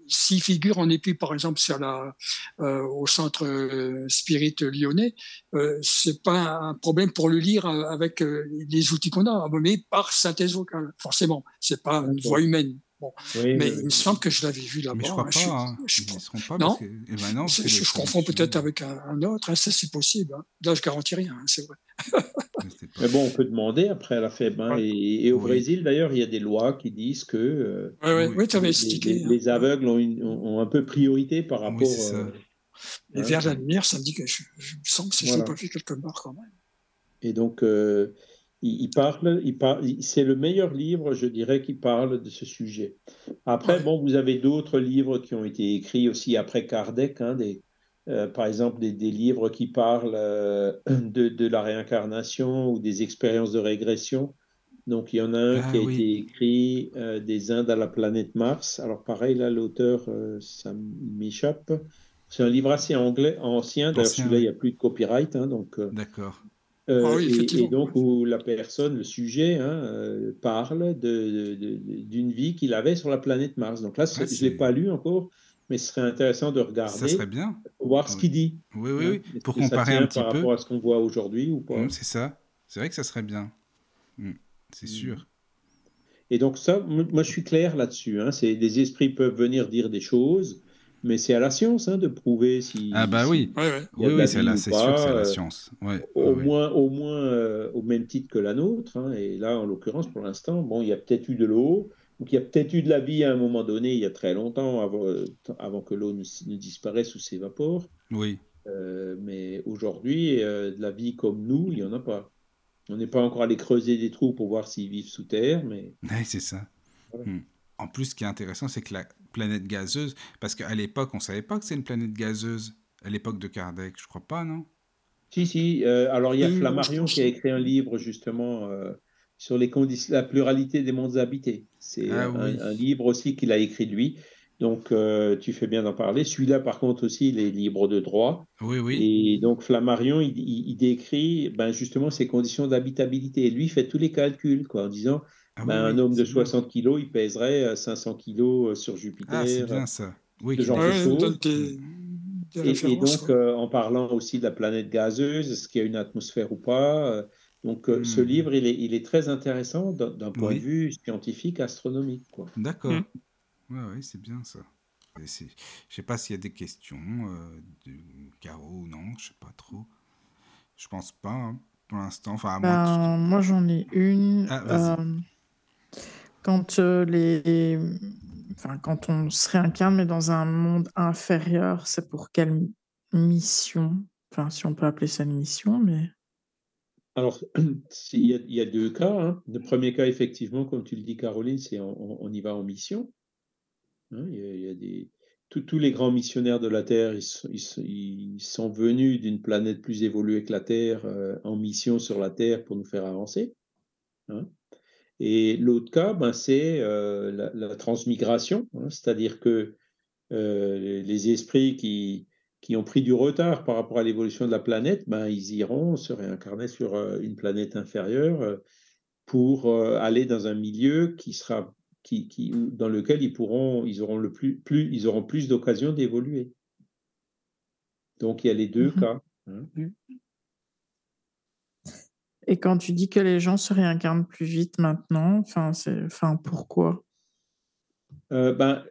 s'ils figurent en EPUB, par exemple, sur la, euh, au centre euh, Spirit lyonnais, euh, c'est pas un problème pour le lire euh, avec euh, les outils qu'on a, mais par synthèse vocale, forcément. C'est pas une voix humaine. Bon. Oui, Mais oui, il me semble que je l'avais vu là-bas. Mais je crois hein, pas. je- hein. je Ils ne seront pas. Non. parce que- eh ben non, parce je, que je confonds peut-être avec un, un autre, hein, ça c'est possible. hein. Là, je garantis rien, hein, c'est vrai. Mais Mais bon, on peut demander après à la FEB. hein, et, et au Oui. Brésil, d'ailleurs, il y a des lois qui disent que euh, Ouais, ouais, les, expliqué. les- hein. les aveugles ont, une- ont- un peu priorité par rapport. euh, Et hein. vers la lumière, ça me dit que je, je me sens que c'est Voilà. pas fait quelque part quand même. Et donc, euh, il, parle, il parle, il- c'est le meilleur livre, je dirais, qui parle de ce sujet. Après, bon, vous avez d'autres livres qui ont été écrits aussi après Kardec, hein, des, euh, par exemple des, des livres qui parlent euh, de, de la réincarnation ou des expériences de régression. Donc, il y en a un Ah, qui a oui. été écrit euh, des Indes à la planète Mars. Alors, pareil, là, l'auteur, ça m'échappe. C'est un livre assez anglais, ancien. D'ailleurs, celui-là, il n'y a plus de copyright. hein, donc, D'accord. Euh, Ah oui, et- donc où la personne, le sujet, hein, euh, parle d'une vie qu'il avait sur la planète Mars. Donc là, Ah, je ne l'ai pas lu encore, mais ce serait intéressant de Ça regarder, serait bien. pour voir ce Oui. qu'il dit. Oui, oui, hein. oui. Pour ça comparer un petit par peu. rapport à ce qu'on voit aujourd'hui ou pas? Hum, c'est ça. C'est vrai que ça serait bien. Hum, C'est Mm. sûr. Et donc ça, moi je suis clair là-dessus. Hein. C'est des esprits peuvent venir dire des choses, mais c'est à la science hein, de prouver si. Ah bah si- oui. Ouais, ouais. Il y a Oui, oui, c'est sûr que c'est la euh, science. Ouais, Au moins, au moins euh, au même titre que la nôtre. hein. Et là, en l'occurrence, pour l'instant, bon, il y a peut-être eu de l'eau, donc il y a peut-être eu de la vie à un moment donné, il y a très longtemps, avant, euh, avant que l'eau ne, ne disparaisse ou s'évapore. Oui. Euh, mais aujourd'hui, euh, de la vie comme nous, il n'y en a pas. On n'est pas encore allé creuser des trous pour voir s'ils vivent sous terre, mais Ouais, c'est ça. Voilà. Hmm. En plus, ce qui est intéressant, c'est que la planète gazeuse, parce qu'à l'époque, on savait pas que c'est une planète gazeuse. À l'époque de Kardec, je crois pas, non? Si, si. euh, alors, il y a oui, Flammarion qui a écrit un livre justement euh, sur les conditions, la pluralité des mondes habités. C'est Ah un, oui. un livre aussi qu'il a écrit lui. Donc, euh, tu fais bien d'en parler. Celui-là, par contre, aussi, il est libre de droit. Oui, oui. Et donc, Flammarion, il, il- il décrit ben, justement ces conditions d'habitabilité. Et lui, il fait tous les calculs, quoi, en disant Ah oui, ben, un oui, homme de c'est bien. 60 kilos, il pèserait euh, 500 kilos euh, sur Jupiter. Ah, c'est bien ça. Oui, ce genre de Ouais, choses. donne des, des Et, donc, euh, en parlant aussi de la planète gazeuse, est-ce qu'il y a une atmosphère ou pas euh, Donc, euh, ce Hmm. livre, il est, il est très intéressant d'un point Oui. de vue scientifique, astronomique. Quoi. D'accord. Hmm. Ouais, ouais, c'est bien ça. Je sais pas s'il y a des questions euh, de Caro ou non, je sais pas trop. Je pense pas, hein, pour l'instant. Enfin, Ben, moi, j'en ai une. Ah, vas-y. Euh, quand euh, les, enfin, quand on se réincarne, mais dans un monde inférieur, c'est pour quelle mission? Enfin, si on peut appeler ça une mission, mais Alors, il y, a, deux cas. hein. Le premier cas, effectivement, comme tu le dis, Caroline, c'est on, y va en mission. Hein, y a, des, tous- les grands missionnaires de la Terre, ils sont venus d'une planète plus évoluée que la Terre euh, en mission sur la Terre pour nous faire avancer. hein. Et l'autre cas, ben, c'est la, la, transmigration, hein, c'est-à-dire que les esprits qui, qui ont pris du retard par rapport à l'évolution de la planète, ben, ils iront se réincarner sur une planète inférieure pour aller dans un milieu qui sera qui, qui, dans lequel ils pourront, ils auront le plus, plus ils auront plus d'occasions d'évoluer. Donc il y a les deux mmh cas. Hein. Mmh. Et quand tu dis que les gens se réincarnent plus vite maintenant, pourquoi? Euh, Ben,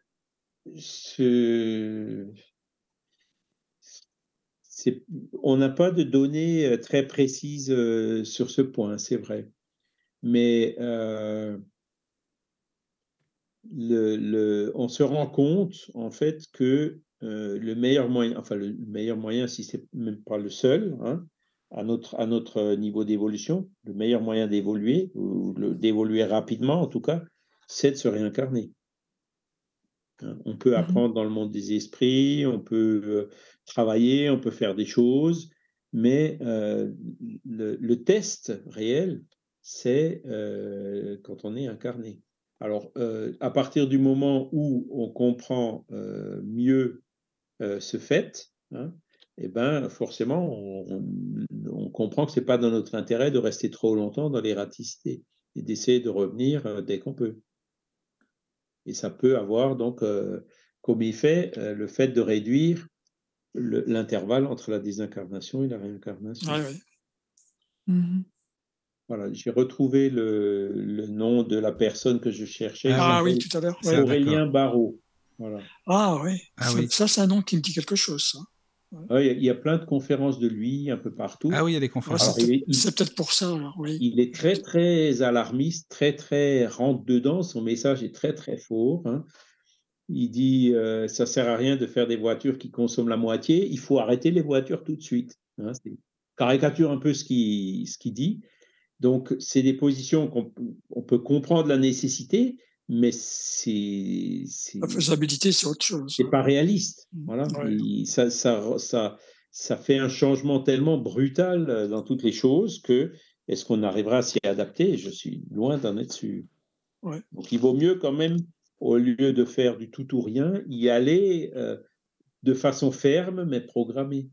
on n'a pas de données euh, très précises euh, sur ce point, c'est vrai. Mais le, on se rend compte, en fait, que le meilleur moyen, enfin, le meilleur moyen, si c'est même pas le seul, hein, à notre, à notre niveau d'évolution, le meilleur moyen d'évoluer, ou d'évoluer rapidement en tout cas, c'est de se réincarner. Hein, on peut mmh apprendre dans le monde des esprits, on peut euh, travailler, on peut faire des choses, mais euh, le, test réel, c'est euh, quand on est incarné. Alors, à partir du moment où on comprend mieux ce fait, hein, eh ben, forcément, on, comprend que ce n'est pas dans notre intérêt de rester trop longtemps dans l'erraticité et d'essayer de revenir euh, dès qu'on peut. Et ça peut avoir donc, euh, comme il fait, euh, le fait de réduire l'intervalle entre la désincarnation et la réincarnation. Mmh voilà, j'ai retrouvé le, nom de la personne que je cherchais. Ah, oui, tout à l'heure. Aurélien Barrault. Voilà. Ah, oui. ah oui. Ça, c'est un nom qui me dit quelque chose. Ça. Il y, a plein de conférences de lui un peu partout. Ah oui, il y a des conférences. c'est peut-être pour ça. oui. Il est très, très alarmiste, très, très rentre-dedans. Son message est très, très fort. Hein. Il dit euh, ça sert à rien de faire des voitures qui consomment la moitié. Il faut arrêter les voitures tout de suite. Hein. caricature un peu ce qu'il ce dit. Donc, c'est des positions qu'on peut comprendre la nécessité, mais c'est. La faisabilité, c'est autre chose. C'est pas réaliste. Mmh. Voilà. ça, ça, ça, ça, fait un changement tellement brutal euh, dans toutes les choses que est-ce qu'on arrivera à s'y adapter? Je suis loin d'en être sûr. Donc il vaut mieux quand même, au lieu de faire du tout ou rien, y aller euh, de façon ferme mais programmée.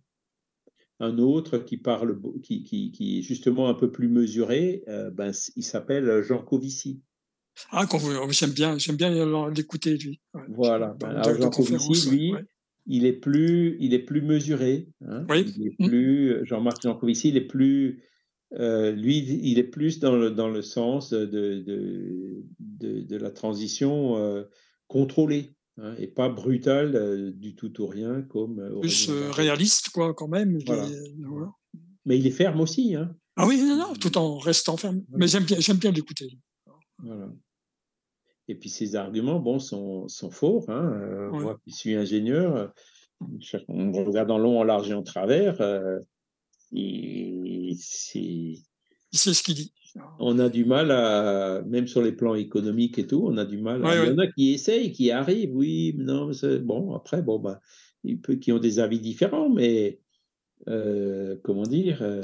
Un autre qui parle, qui, qui, qui est justement un peu plus mesuré, euh, ben, il s'appelle Jean Covici. Ah, j'aime bien, j'aime bien l'écouter lui. Voilà. Ben, alors Jean Covici, lui, il est plus, il est plus mesuré. Hein. Oui. Il est mmh. plus Jean-Marc Jancovici, il est plus, euh, lui, il est plus dans le dans le sens de de, de, la transition euh, contrôlée. Hein, et pas brutale euh, du tout ou rien comme plus réaliste quoi quand même mais il est ferme aussi hein. ah oui non, non tout en restant ferme mais j'aime bien j'aime bien l'écouter voilà. Et puis ces arguments, bon, sont, sont forts. Hein. Euh, moi qui suis ingénieur, euh, on regarde en long, en large et en travers. Euh, c'est ce qu'il dit. On a du mal à, même sur les plans économiques et tout, on a du mal. il y en a qui essayent, qui arrivent, oui, non, bon, après, bon, bah, il peut, qui ont des avis différents, mais euh, comment dire, euh,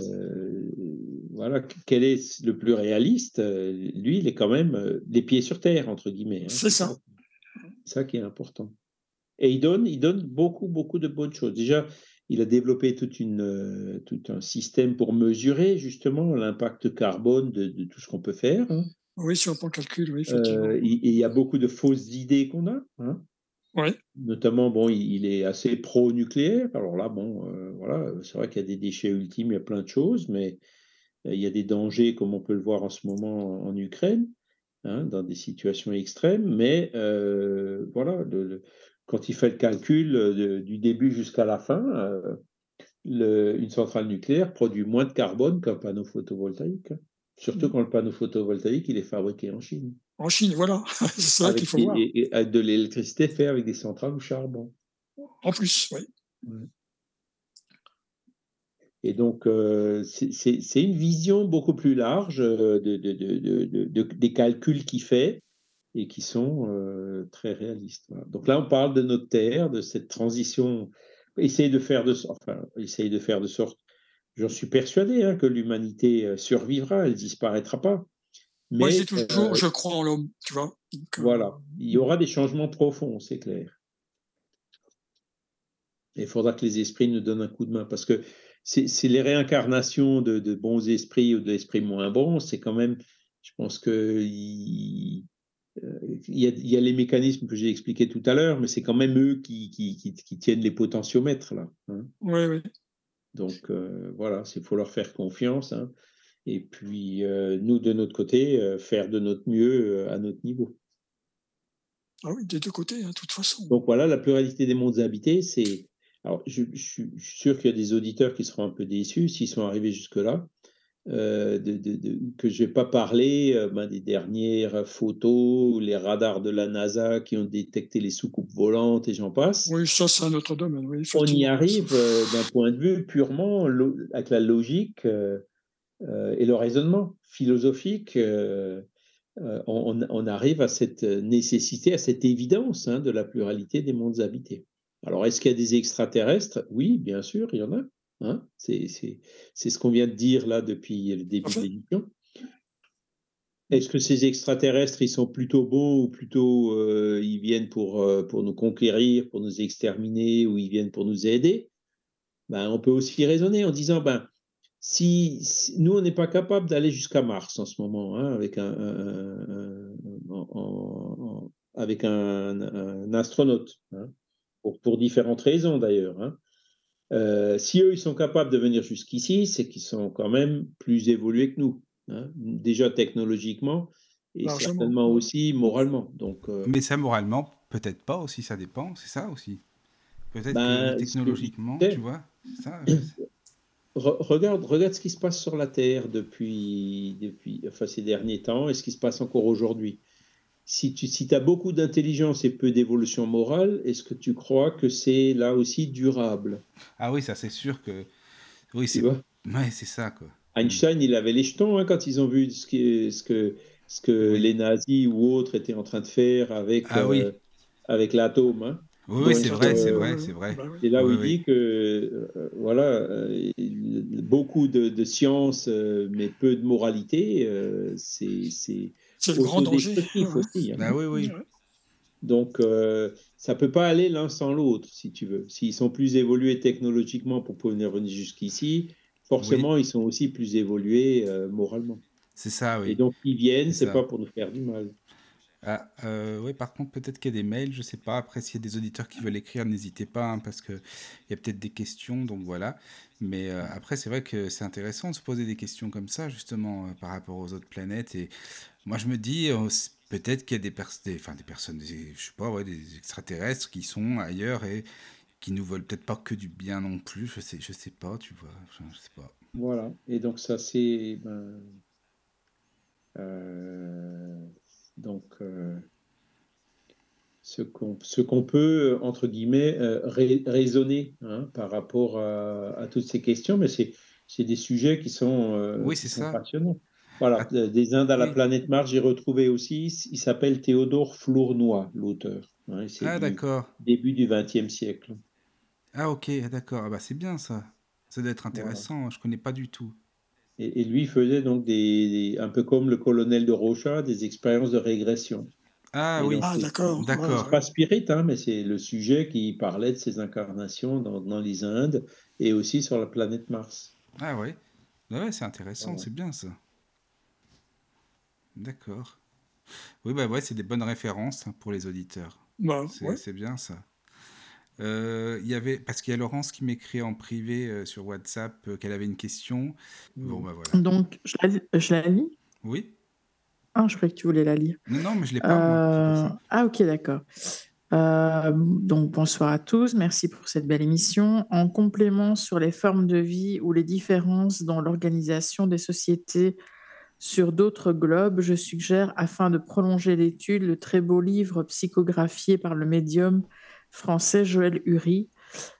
voilà, quel est le plus réaliste euh, Lui, il est quand même les pieds sur terre, entre guillemets. Hein. c'est ça. C'est ça qui est important. Et il donne, il donne beaucoup, beaucoup de bonnes choses. Déjà, il a développé toute une, tout un système pour mesurer justement l'impact carbone de, tout ce qu'on peut faire. Hein. Oui, sur le plan calcul, oui, effectivement. il, il, y a beaucoup de fausses idées qu'on a. Hein. Notamment, bon, il, est assez pro-nucléaire. Alors là, bon, euh, voilà, c'est vrai qu'il y a des déchets ultimes, il y a plein de choses, mais euh, il y a des dangers, comme on peut le voir en ce moment en, Ukraine, hein, dans des situations extrêmes. Mais euh, voilà, quand il fait le calcul du début jusqu'à la fin, une centrale nucléaire produit moins de carbone qu'un panneau photovoltaïque. Hein. Surtout mmh. quand le panneau photovoltaïque, il est fabriqué en Chine. En Chine, voilà. c'est ça qu'il faut voir. Et, de l'électricité faite avec des centrales au charbon. En plus, oui. Et donc, euh, c'est une vision beaucoup plus large euh, de, de, des calculs qu'il fait et qui sont euh, très réalistes. Donc là, on parle de notre terre, de cette transition. Essayer de faire de, enfin, essayer de faire de sorte. J'en suis persuadé hein, que l'humanité survivra, elle ne disparaîtra pas Mais, Moi, dis toujours, je crois en l'homme, tu vois. voilà, il y aura des changements profonds, c'est clair. il faudra que les esprits nous donnent un coup de main, parce que c'est les réincarnations de, bons esprits ou d'esprits moins bons, c'est quand même, je pense que il, y, a, les mécanismes que j'ai expliqués tout à l'heure, mais c'est quand même eux qui, qui, tiennent les potentiomètres là. Hein. Oui, oui. Donc euh, voilà, il faut leur faire confiance. Hein. Et puis euh, nous, de notre côté, euh, faire de notre mieux à notre niveau. Ah oui, des deux côtés, hein, de toute façon. Donc voilà, la pluralité des mondes habités, c'est alors, je, suis sûr qu'il y a des auditeurs qui seront un peu déçus s'ils sont arrivés jusque-là, euh, que je ne vais pas parler euh, ben, des dernières photos, les radars de la NASA qui ont détecté les soucoupes volantes et j'en passe. Oui, ça, c'est un autre domaine. On y arrive euh, d'un point de vue purement avec la logique et le raisonnement philosophique. On, arrive à cette nécessité, à cette évidence hein, de la pluralité des mondes habités. Alors, est-ce qu'il y a des extraterrestres? Oui, bien sûr, il y en a. Hein c'est ce qu'on vient de dire là depuis le début de l'émission. Est-ce que ces extraterrestres, ils sont plutôt bons ou plutôt euh, ils viennent pour, euh, pour nous conquérir, pour nous exterminer ou ils viennent pour nous aider? Ben, On peut aussi raisonner en disant, ben, si, nous, on n'est pas capable d'aller jusqu'à Mars en ce moment, hein, avec un, avec un, astronaute. Hein pour, différentes raisons d'ailleurs. Hein. Euh, si eux, ils sont capables de venir jusqu'ici, c'est qu'ils sont quand même plus évolués que nous, hein. déjà technologiquement et certainement aussi moralement. Donc, euh Mais ça, moralement, peut-être pas aussi, ça dépend, c'est ça aussi. Peut-être que ben, technologiquement, tu vois, ça, regarde, regarde ce qui se passe sur la Terre depuis, depuis enfin, ces derniers temps et ce qui se passe encore aujourd'hui si tu si as beaucoup d'intelligence et peu d'évolution morale, est-ce que tu crois que c'est là aussi durable? Ah oui, ça c'est sûr que. Oui, c'est ouais, c'est ça. Quoi. Einstein, il avait les jetons hein, quand ils ont vu ce, ce que, ce que les nazis ou autres étaient en train de faire avec, ah euh, avec l'atome. Hein. Oui, c'est vrai, c'est vrai, c'est vrai. Et là où il dit que euh, voilà, euh, beaucoup de, de science, mais peu de moralité, c'est c'est le grand danger. Aussi, hein. bah oui, oui. Donc, euh, ça peut pas aller l'un sans l'autre, si tu veux. S'ils sont plus évolués technologiquement pour pouvoir venir jusqu'ici, forcément, ils sont aussi plus évolués euh, moralement. C'est ça, oui. Et donc, ils viennent, c'est pas pour nous faire du mal. Ah, euh, oui, par contre, peut-être qu'il y a des mails, je sais pas. Après, s'il y a des auditeurs qui veulent écrire, n'hésitez pas, hein, parce qu'il y a peut-être des questions, donc voilà. Mais euh, après, c'est vrai que c'est intéressant de se poser des questions comme ça, justement, euh, par rapport aux autres planètes. Et moi, je me dis, peut-être qu'il y a des, des, enfin, des personnes, des, je sais pas, ouais, des extraterrestres qui sont ailleurs et qui nous veulent peut-être pas que du bien non plus. Je sais, je sais pas, tu vois, je, sais pas. Voilà. Et donc, ça, c'est. Ben, donc, euh, ce qu'on peut, entre guillemets, euh, raisonner hein, par rapport à, toutes ces questions, mais c'est des sujets qui sont, euh, oui, ça. passionnants. Voilà, ah, des Indes à la planète Mars, j'ai retrouvé aussi, il s'appelle Théodore Flournoy, l'auteur. Hein, ah, d'accord. Début du XXe siècle. Ah, ok, d'accord. Ah, bah, c'est bien ça. Ça doit être intéressant. Je ne connais pas du tout. Et, lui faisait donc des, un peu comme le colonel de Rocha, des expériences de régression. Ah oui, ah, d'accord. d'accord. pas spirit, hein, mais c'est le sujet qui parlait de ces incarnations dans, dans, les Indes et aussi sur la planète Mars. Ah oui, ouais, c'est intéressant, c'est bien ça. D'accord. Oui, bah ouais, c'est des bonnes références hein, pour les auditeurs. Bah, c'est bien ça. Euh, il y avait parce qu'il y a Laurence qui m'écrit en privé euh, sur WhatsApp euh, qu'elle avait une question. Bon bah voilà. Donc je la, je la lis? Oui. Ah, je croyais que tu voulais la lire. Non, non, mais je l'ai pas. ah, ok, d'accord. donc bonsoir à tous, merci pour cette belle émission. En complément sur les formes de vie ou les différences dans l'organisation des sociétés sur d'autres globes, je suggère, afin de prolonger l'étude, le très beau livre psychographié par le médium français Joël Uri.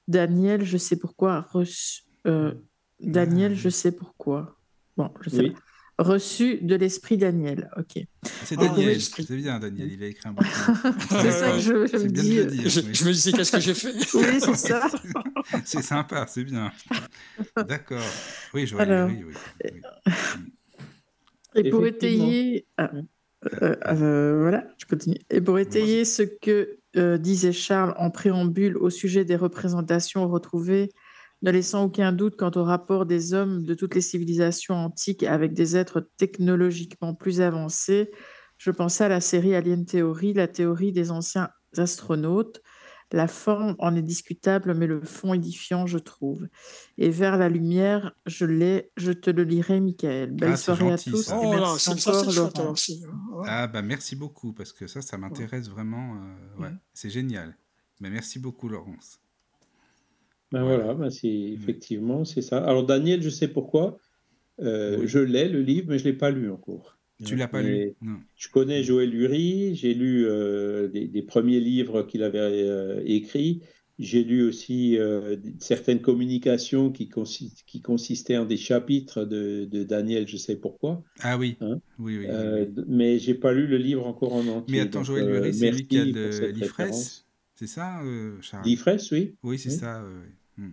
Daniel, je sais pourquoi. Reçu, euh, Daniel, je sais pourquoi. Bon, je sais pas. Reçu de l'esprit Daniel. Ok. C'est Daniel. c'est bien, Daniel. Il a écrit un bouquin. c'est ça que je, me dis. je, me disais, qu'est-ce que j'ai fait? Oui, c'est ça. c'est sympa, c'est bien. D'accord. Oui, Joël Uri, oui. Et pour étayer, ah, euh, euh, voilà, je continue. Et pour étayer ce que euh, disait Charles en préambule au sujet des représentations retrouvées, ne laissant aucun doute quant au rapport des hommes de toutes les civilisations antiques avec des êtres technologiquement plus avancés, je pensais à la série Alien Theory, la théorie des anciens astronautes, la forme en est discutable, mais le fond édifiant, je trouve. Et vers la lumière, je l'ai, je te le lirai, Michael. Belle Ah, soirée gentil, à tous. ça. Oh merci ça, encore, Laurent. aussi. Ouais. Ah bah merci beaucoup parce que ça, ça m'intéresse vraiment. euh, ouais, c'est génial. Mais merci beaucoup, Laurence. Ben Voilà. voilà, ben c'est effectivement c'est ça. Alors Daniel, je sais pourquoi. Euh, Oui. Je l'ai le livre, mais je l'ai pas lu encore. Tu l'as pas lu Non. Je connais Joël Lurie, j'ai lu euh, des, des premiers livres qu'il avait euh, écrits. J'ai lu aussi euh, certaines communications qui, consi- qui consistaient en des chapitres de, de Daniel, je sais pourquoi. Ah oui. Hein Oui, oui. oui, Euh, mais j'ai pas lu le livre encore en entier. Mais attends, donc, Joël Lurie, c'est lui qui a de l'IFRES. C'est ça, Charles? L'IFRES, oui. Oui, c'est Oui. ça. Hmm.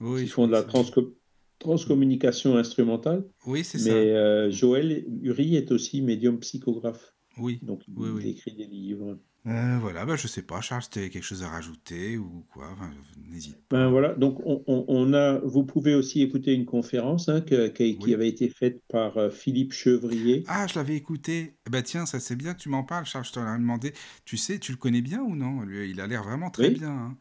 Oui, Ils font de la crois que c'est- transco- transcommunication instrumentale. Oui, c'est Mais ça. euh, Joël Uri est aussi médium psychographe. Oui. Donc, il, Oui, écrit des livres. Euh, voilà, bah, je sais pas, Charles, si tu quelque chose à rajouter ou quoi, enfin, n'hésite pas. Ben voilà, donc on, on- on a, vous pouvez aussi écouter une conférence hein, que- qui, avait été faite par euh, Philippe Chevrier. Ah, je l'avais écouté. Bah tiens, ça c'est bien tu m'en parles, Charles, je t'en ai demandé. Tu sais, tu le connais bien ou non? Lui, il a l'air vraiment très bien. hein.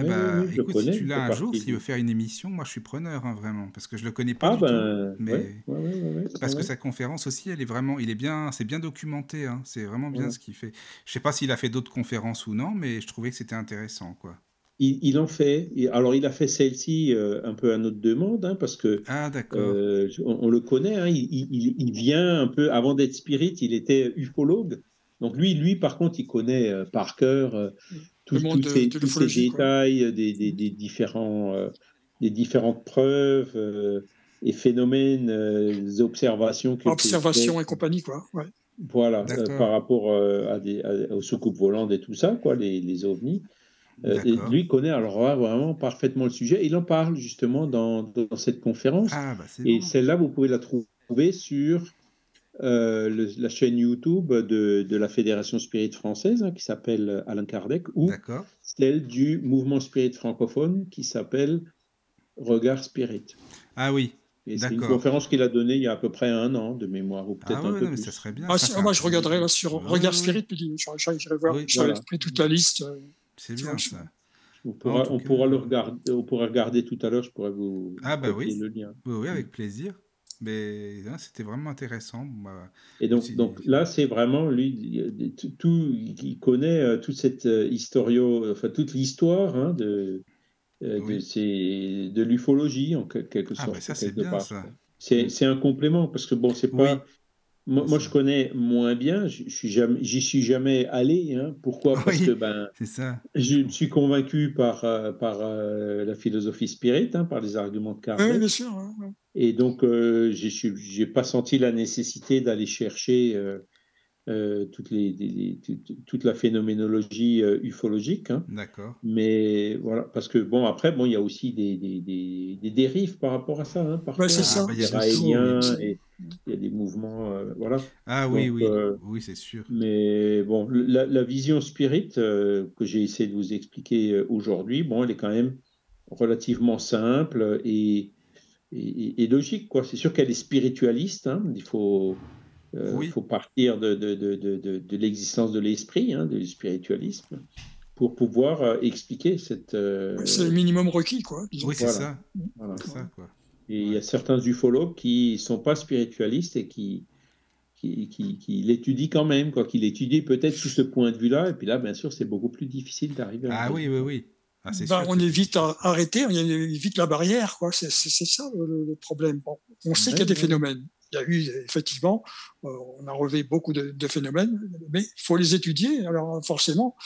Oui, bah, oui, oui, je le écoute, connais, si tu l'as un jour, s'il veut faire une émission, moi je suis preneur, hein, vraiment, parce que je le connais pas Ah du tout. ben, Mais ouais, ouais, ouais, ouais, ouais, parce que sa conférence aussi, elle est vraiment, il est bien, c'est bien documenté, hein. C'est vraiment bien ce qu'il fait. Je sais pas s'il a fait d'autres conférences ou non, mais je trouvais que c'était intéressant, quoi. Il, il en fait. Alors, il a fait celle-ci euh, un peu à notre demande, hein, parce que Ah, d'accord. euh, on, on le connaît. hein, il, il- il vient un peu avant d'être spirit, il était ufologue. Donc lui, lui par contre, il connaît euh, par cœur euh, tous, Le monde de- ces, de tous ces détails, euh, des, des- des différents, euh, des différentes preuves euh, et phénomènes, euh, observations que Observation que- et compagnie, quoi. Ouais. voilà, euh, par rapport euh, à des, à- aux soucoupes volantes et tout ça, quoi, les, les ovnis. Euh, et lui connaît alors vraiment parfaitement le sujet. Il en parle justement dans, dans cette conférence. Ah, bah Et bon. celle-là, vous pouvez la trouver sur euh, le- la chaîne YouTube de, de la Fédération Spirit française, hein, qui s'appelle Alain Kardec, ou celle du mouvement Spirit francophone, qui s'appelle Regard Spirit. Ah oui. C'est une conférence qu'il a donnée il y a à peu près un an de mémoire, ou peut-être Ah un peu non, mais plus. ça serait bien. Ah, ça, ah, moi, je regarderai là sur Ouais, Regard ouais, Spirit, puis j'irai voir. Oui, voilà. pris toute la liste. euh, C'est bien vois, ça. On pourra, on cas, pourra le regarder, on pourra regarder tout à l'heure, je pourrais vous Ah, bah oui. le lien. Oui, oui, avec plaisir. Mais hein, c'était vraiment intéressant. Bah, Et donc, donc là, c'est vraiment lui, tout, il connaît euh, toute cette euh, historio, enfin toute l'histoire hein, de, euh, de, Oui. ces- de l'ufologie en que- quelque Ah, sorte. bah ça, c'est bien, part, ça. C'est un complément parce que bon, c'est Oui. Moi, moi, je connais moins bien. Je suis jamais, j'y suis jamais allé. Hein. Pourquoi? Parce Oui. que ben, ça. je me suis convaincu par euh, par euh, la philosophie spirit, hein, par les arguments de Oui, Kardec. bien sûr. Et donc, euh, je n'ai pas senti la nécessité d'aller chercher euh, euh, toutes les, les- les- toute, toute la phénoménologie euh, ufologique. hein. D'accord. Mais voilà, parce que bon, après, bon, il y a aussi des, des, des- des dérives par rapport à ça. Hein, parfois, Ouais, c'est Ah, ça. bah, il y a des il y a des mouvements, euh, voilà. Ah oui, Donc, oui. euh, Oui, c'est sûr. Mais bon, la, la vision spirit euh, que j'ai essayé de vous expliquer euh, aujourd'hui, bon, elle est quand même relativement simple et, et, et logique, quoi. C'est sûr qu'elle est spiritualiste. hein. Il faut, euh, Oui. faut partir de, de, de, de, de, de l'existence de l'esprit, hein, du spiritualisme, pour pouvoir euh, expliquer cette. euh, C'est le minimum requis, quoi. disons. Oui, c'est voilà. ça. voilà. C'est ça, quoi. Et il y a certains ufologues qui sont pas spiritualistes et qui, qui, qui, qui l'étudient quand même, quoi, qui l'étudient peut-être sous ce point de vue-là. Et puis là, bien sûr, c'est beaucoup plus difficile d'arriver à. Ah oui, oui, oui. Ah, Ben, sûr. on est vite à arrêter, on évite la barrière, quoi. C'est ça le, le- le problème. Bon, on sait Ouais, qu'il y a des ouais. phénomènes. Il y a eu effectivement, euh, on a relevé beaucoup de, de phénomènes, mais il faut les étudier. Alors forcément,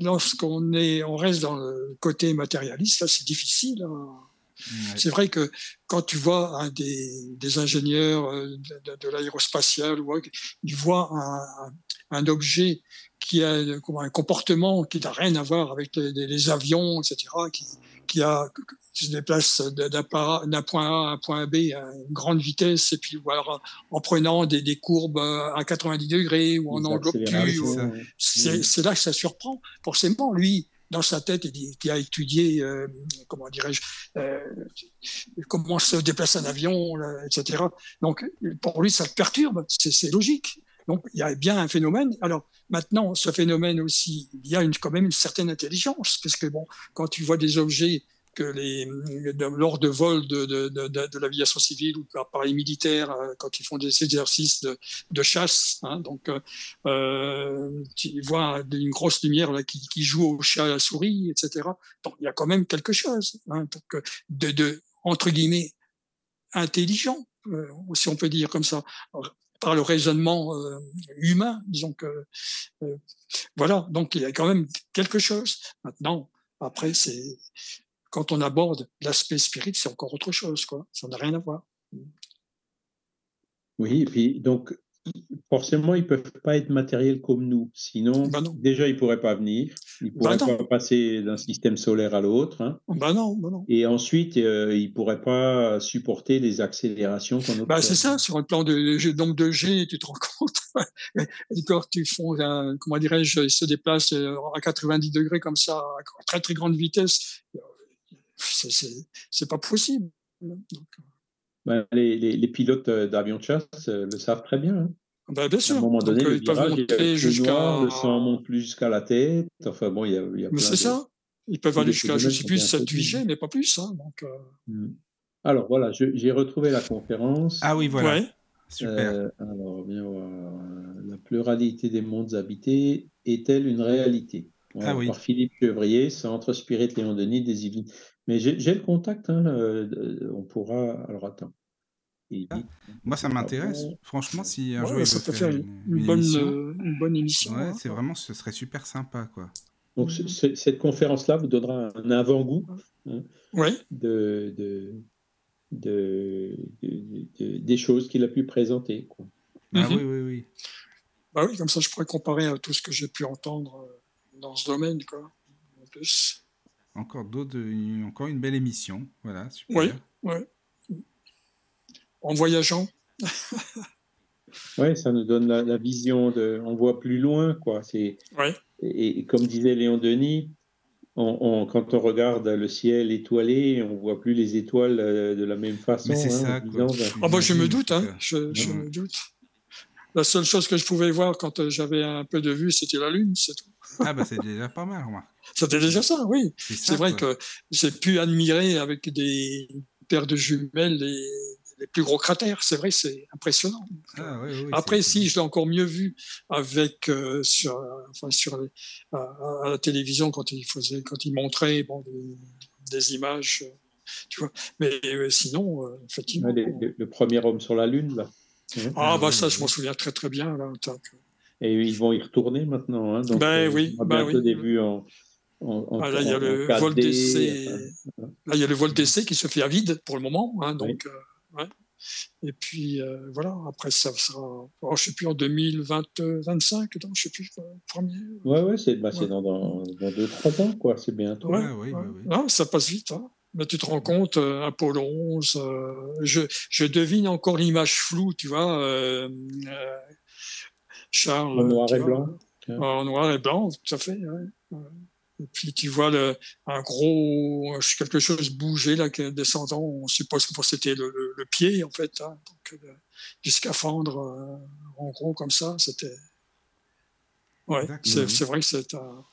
lorsqu'on est, on reste dans le côté matérialiste, là, c'est difficile. hein. Ouais. C'est vrai que quand tu vois des, des ingénieurs euh, de, de- de l'aérospatial, ou autre, ils voient un, un objet qui a un comportement qui n'a rien à voir avec les, avions, etc., qui, qui, a, qui se déplace d'un point A à un point B à une grande vitesse, et puis voilà, en prenant des, des, courbes à 90 degrés ou en enveloppe C'est là que ça surprend. Forcément, lui, dans sa tête et qui a étudié, euh, comment dirais-je, euh, comment se déplace un avion, etc. Donc, pour lui, ça le perturbe, c'est logique. Donc, il y a bien un phénomène. Alors, maintenant, ce phénomène aussi, il y a quand même une certaine intelligence, parce que, bon, quand tu vois des objets que les, lors de vols de, de, de, de l'aviation civile ou par les militaires, euh, quand ils font des exercices de, chasse, hein, donc euh, euh, tu vois une grosse lumière là, qui, joue au chat à la souris, etc. Donc il y a quand même quelque chose hein, donc, de, entre guillemets, intelligent, si on peut dire comme ça, par le raisonnement euh, humain, disons que voilà, donc il y a quand même quelque chose. Maintenant, après, c'est quand on aborde l'aspect spirit, c'est encore autre chose, quoi. Ça n'a rien à voir. Oui, et puis donc forcément, ils ne peuvent pas être matériels comme nous. Sinon, bah déjà, ils ne pourraient pas venir. Ils ne bah pourraient pas passer d'un système solaire à l'autre. Hein. Bah non, non, Et ensuite, euh, ils ne pourraient pas supporter les accélérations qu'on bah, C'est ça, sur le plan de, donc de G, tu te rends compte? les corps qui font, comment dirais-je, ils se déplacent euh, à 90 degrés comme ça, à très très grande vitesse c'est pas possible. Ben, les, les, les, pilotes euh, d'avions de chasse euh, le savent très bien. Hein. Ben, bien sûr. À un moment donné, Donc, le ils peuvent monter jusqu'à. Le sang monte plus jusqu'à la tête. Enfin bon, il y a. Il y a mais c'est de... ça. Ils peuvent aller jusqu'à, je ne sais plus, 7 8 G, mais pas plus. Hein, donc, euh... Hmm. Alors voilà, j'ai retrouvé la conférence. Ah oui, voilà. Ouais. Super. Euh, alors, bien, la pluralité des mondes habités est-elle une réalité? Ah, oui. Par Philippe Chevrier, Centre Spirit Léon Denis des Yvelines. Mais j'ai le contact, hein, euh, on pourra. Alors attends. Ah, moi, ça m'intéresse. Franchement, si un ouais, jour il peut faire une, une, bonne, émission, euh, une bonne émission. Ouais, hein, c'est vraiment, ce serait super sympa, quoi. Donc, cette conférence-là vous donnera un avant-goût hein, ouais. de, de, de, de, des choses qu'il a pu présenter. Quoi. Ah mmh. oui, oui, oui. Bah oui, comme ça, je pourrais comparer à tout ce que j'ai pu entendre euh, dans ce domaine, quoi. En plus. Encore d'autres, encore une belle émission. Voilà, super. Oui, oui. En voyageant. oui, ça nous donne la, vision de. On voit plus loin, quoi. C'est. Ouais. Et, comme disait Léon Denis, on, quand on regarde le ciel étoilé, on voit plus les étoiles euh, de la même façon. Mais c'est hein, ça. Quoi. Ah bah, je me doute, hein. Je, je me doute. La seule chose que je pouvais voir quand euh, j'avais un peu de vue, c'était la Lune, c'est tout. Ah bah c'est déjà pas mal, moi. C'était déjà ça, oui. C'est vrai quoi. que j'ai pu admirer avec des paires de jumelles les, les plus gros cratères. C'est vrai, c'est impressionnant. Ah, oui, oui, Après, si, je l'ai encore mieux vu avec euh, sur, enfin, sur les, à, à, la télévision quand il faisait, quand il montrait bon, des, des images. Euh, tu vois. Mais euh, sinon, euh, effectivement. Ouais, les, le premier homme sur la Lune, là. Ah, bah ça, je m'en souviens très très bien. Là, et ils vont y retourner maintenant. Hein, donc, ben, oui, on a ben, bientôt oui. des vues en, en, en, ah, là, il y a le vol d'essai. Là, il y a le vol d'essai qui se fait à vide pour le moment. Hein, donc, oui. Euh, ouais. Et puis euh, voilà, après ça sera, oh, je sais plus, en 2025, je sais plus, premier. Ouais, ouais, c'est bah, ouais. dans, dans, dans deux, trois ans, quoi, c'est bientôt. Ouais, ouais, ouais. Non, ça passe vite. Hein. Mais tu te rends compte, euh, Apollo 11, euh, je, je devine encore l'image floue, tu vois. Euh, Charles. En noir et blanc. En noir et blanc, tout à fait. Et puis tu vois le, un gros quelque chose bouger là, descendant. On suppose que c'était le, le, le, pied en fait, hein, donc le, du scaphandre euh, en gros comme ça. C'était. Ouais, c'est vrai que c'est un,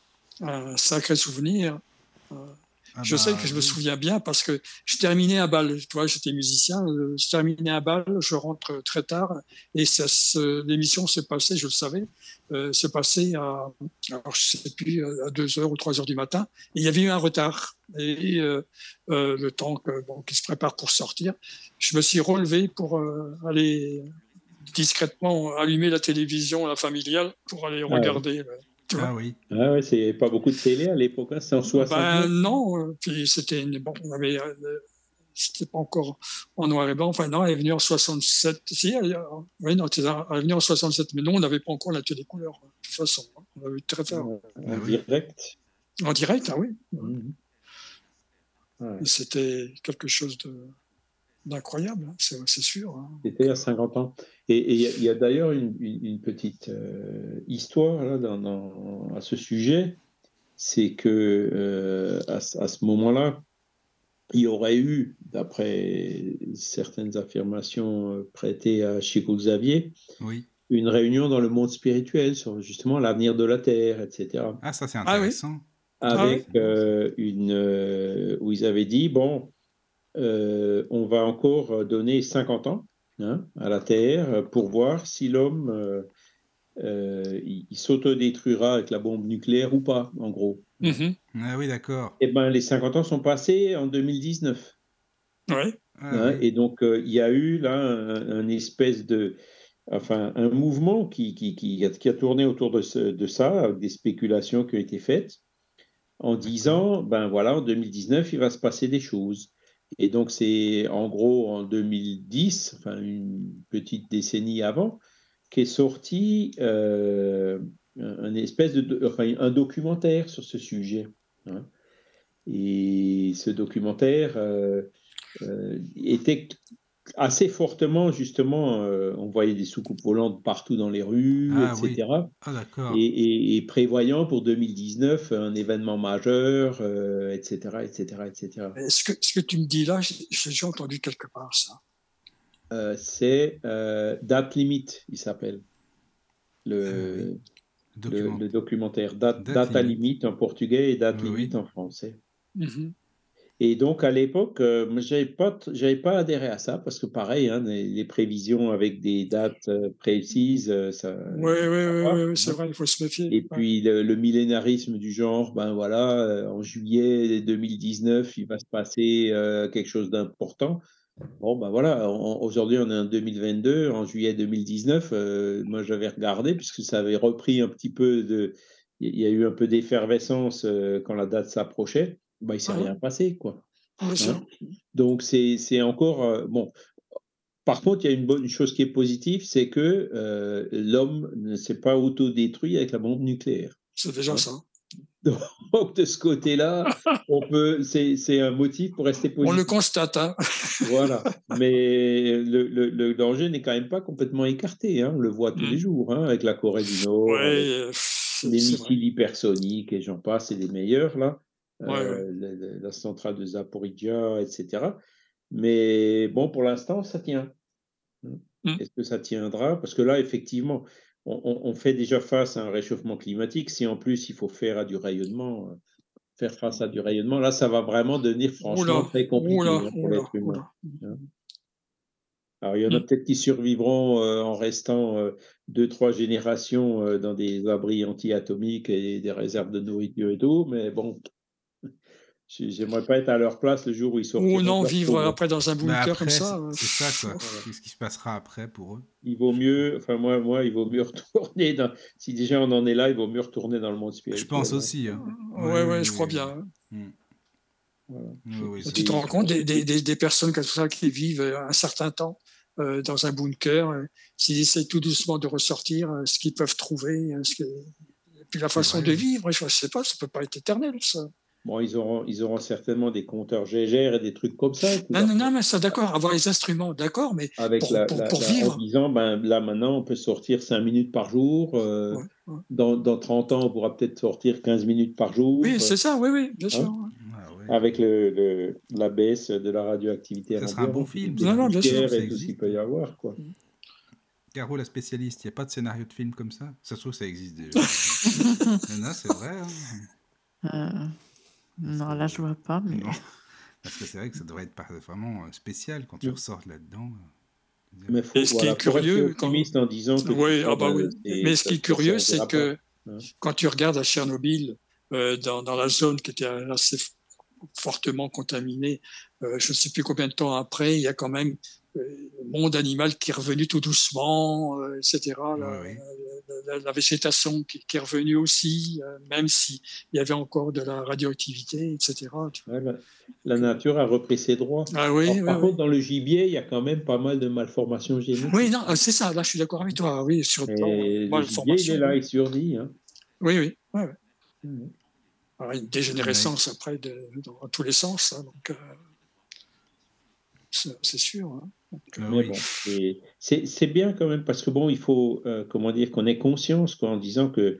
un, sacré souvenir. Euh, ah je bah, sais que je me souviens bien parce que je terminais à balle. Tu vois, j'étais musicien. Euh, je terminais à balle, je rentre très tard et l'émission s'est passée, je le savais, euh, s'est passée à, alors je sais plus, à 2 heures ou 3 heures du matin. Et il y avait eu un retard. Et euh, euh, le temps que, bon, qu'ils se prépare pour sortir, je me suis relevé pour euh, aller discrètement allumer la télévision, la familiale, pour aller regarder. Ouais. Ah oui. Ah ouais, c'est pas beaucoup de télé à l'époque, hein, c'est en 60. Ben non, puis c'était bon, on avait c'était pas encore en noir et blanc. Enfin, non, elle est venue en 67. Si, elle, oui, non, elle est venue en 67, mais non, on n'avait pas encore la télé couleur, de toute façon. Hein. On avait très tard. En direct? En direct, ah oui. Mhm. Ouais. C'était quelque chose de d'incroyable, hein, c'est c'est sûr. hein. C'était à 50 ans. Et il y a, il y a d'ailleurs une, une- une petite euh, histoire là, dans, dans- à ce sujet. C'est que euh, à, ce- à ce moment-là, il y aurait eu, d'après certaines affirmations euh, prêtées à Chico Xavier, Oui. une réunion dans le monde spirituel sur justement l'avenir de la Terre, etc. Ah, ça c'est Ah oui. intéressant. avec euh, une euh, où ils avaient dit bon euh, on va encore donner 50 ans hein, à la Terre pour voir si l'homme euh, euh, il, il s'autodétruira avec la bombe nucléaire ou pas en gros Mhm. Ah oui, d'accord. et ben les 50 ans sont passés en 2019 Ouais. Ah, hein, oui. et donc euh, il y a eu là un, un espèce de enfin un mouvement qui, qui, qui, a, qui a tourné autour de, ce- de ça avec des spéculations qui ont été faites en disant ben voilà en 2019 il va se passer des choses et donc c'est en gros en 2010 enfin une petite décennie avant qu'est sorti euh, un, espèce de enfin un documentaire sur ce sujet hein. et ce documentaire euh, euh, était assez fortement justement euh, on voyait des soucoupes volantes partout dans les rues Ah etc Ah, d'accord. et, et- et prévoyant pour 2019 un événement majeur, euh, etc., etc., etc. Ce que, ce que tu me dis là, j'ai entendu quelque part ça. Euh, c'est euh, Date Limite, il s'appelle. Le, Ah oui. Le- Document. le documentaire Date, Date Data Limite. Limite en portugais et Date Oui, oui. Limite en français. Mhm. Et donc à l'époque, euh, j'avais pas, j'avais pas adhéré à ça parce que pareil, hein, les, les prévisions avec des dates euh, précises, euh, ça. Oui, oui, oui, c'est vrai, il faut se méfier. Et Ouais. puis le, le millénarisme du genre, ben voilà, euh, en juillet 2019, il va se passer euh, quelque chose d'important. Bon, ben voilà, aujourd'hui on est en 2022, en juillet 2019, euh, moi j'avais regardé puisque ça avait repris un petit peu de, il y a eu un peu d'effervescence euh, quand la date s'approchait. Ben, il s'est Ah. rien passé, quoi. Hein? Donc c'est encore euh, bon. Par contre, il y a une bonne chose qui est positive, c'est que l'homme ne s'est pas autodétruit avec la bombe nucléaire. C'est déjà Ouais. ça. Donc de ce côté-là, on peut, c'est c'est un motif pour rester On le positif. constate. Hein. Voilà. Mais le, le- le danger n'est quand même pas complètement écarté. Hein. On le voit tous Mm. les jours hein, avec la Corée du Nord, Ouais, euh, les missiles hypersoniques et j'en passe, c'est des meilleurs là. Ouais, Euh, la centrale de Zaporizhia, etc. Mais bon, pour l'instant, ça tient. Mm. Est-ce que ça tiendra? Parce que là, effectivement, on, fait déjà face à un réchauffement climatique. Si en plus il faut faire à du rayonnement, euh, faire face à du rayonnement, là, ça va vraiment devenir franchement Oula, très compliqué oula, hein, pour l'être humain. oula. Alors, il y en a Mm. peut-être qui survivront euh, en restant euh, deux, trois générations euh, dans des abris anti-atomiques et des réserves de nourriture et tout, mais bon, j'aimerais pas être à leur place le jour où ils sortiront. Ou non, vivre après dans un bunker après, comme ça. euh, c'est c'est ça, quoi. Qu'est-ce qui se passera après pour eux? Il vaut mieux, enfin moi, moi, il vaut mieux retourner dans. Si déjà on en est là, il vaut mieux retourner dans le monde spirituel. Je pense hein. aussi. hein. Ouais, ouais, Oui, je crois oui. bien. hein. Mm. Voilà. Oui, oui, Et c'est- tu te rends compte des, des, des, des personnes comme ça qui vivent un certain temps euh, dans un bunker, euh, s'ils essaient tout doucement de ressortir euh, ce qu'ils peuvent trouver, euh, ce que... et puis la façon vrai. de vivre, je ne sais pas, ça peut pas être éternel. Ça. Bon, ils auront, ils auront certainement des compteurs GGR et des trucs comme ça. Non, non, non, mais ça, d'accord, avoir les instruments, d'accord, mais avec pour- la, pour- la- pour la- vivre. en disant ben là maintenant on peut sortir 5 minutes par jour euh, Ouais, ouais. Dans, dans 30 ans on pourra peut-être sortir 15 minutes par jour oui, c'est ça, oui, oui, bien Hein? sûr. Ah, ouais. avec le, le- la baisse de la radioactivité Ça sera un bon film. Non, non, bien sûr, et tout ce existe. qu'il peut y avoir quoi. Caro, la spécialiste, il n'y a pas de scénario de film comme ça? Ça se trouve, ça existe déjà. non, non, c'est vrai. hein. Euh, non, là, je vois pas, mais Non. Parce que c'est vrai que ça devrait être vraiment euh, spécial quand tu Mm. ressors là-dedans. Mais faut, Et ce qui est curieux, quand- en disant que Oui, ah bah ben, oui. c'est- Mais ce qui est curieux, c'est que. Hein. quand tu regardes à Tchernobyl, euh, dans, dans la zone qui était assez fortement contaminée, euh, je ne sais plus combien de temps après, il y a quand même euh, le monde animal qui est revenu tout doucement, euh, etc. Ouais. La, végétation qui, est revenue aussi, même s'il y avait encore de la radioactivité, etc. la, nature a repris ses droits. Ah oui, par contre, dans le gibier, il y a quand même pas mal de malformations génétiques. Oui, non, c'est ça. Là, je suis d'accord avec toi. Oui, sur le plan gibier, il est là, il survit. Hein. Oui, oui. Mmh. une dégénérescence après de, dans tous les sens. Hein, donc, c'est sûr. Hein. Ah c'est bien quand même parce que bon, il faut euh, comment dire qu'on ait conscience quoi, en disant que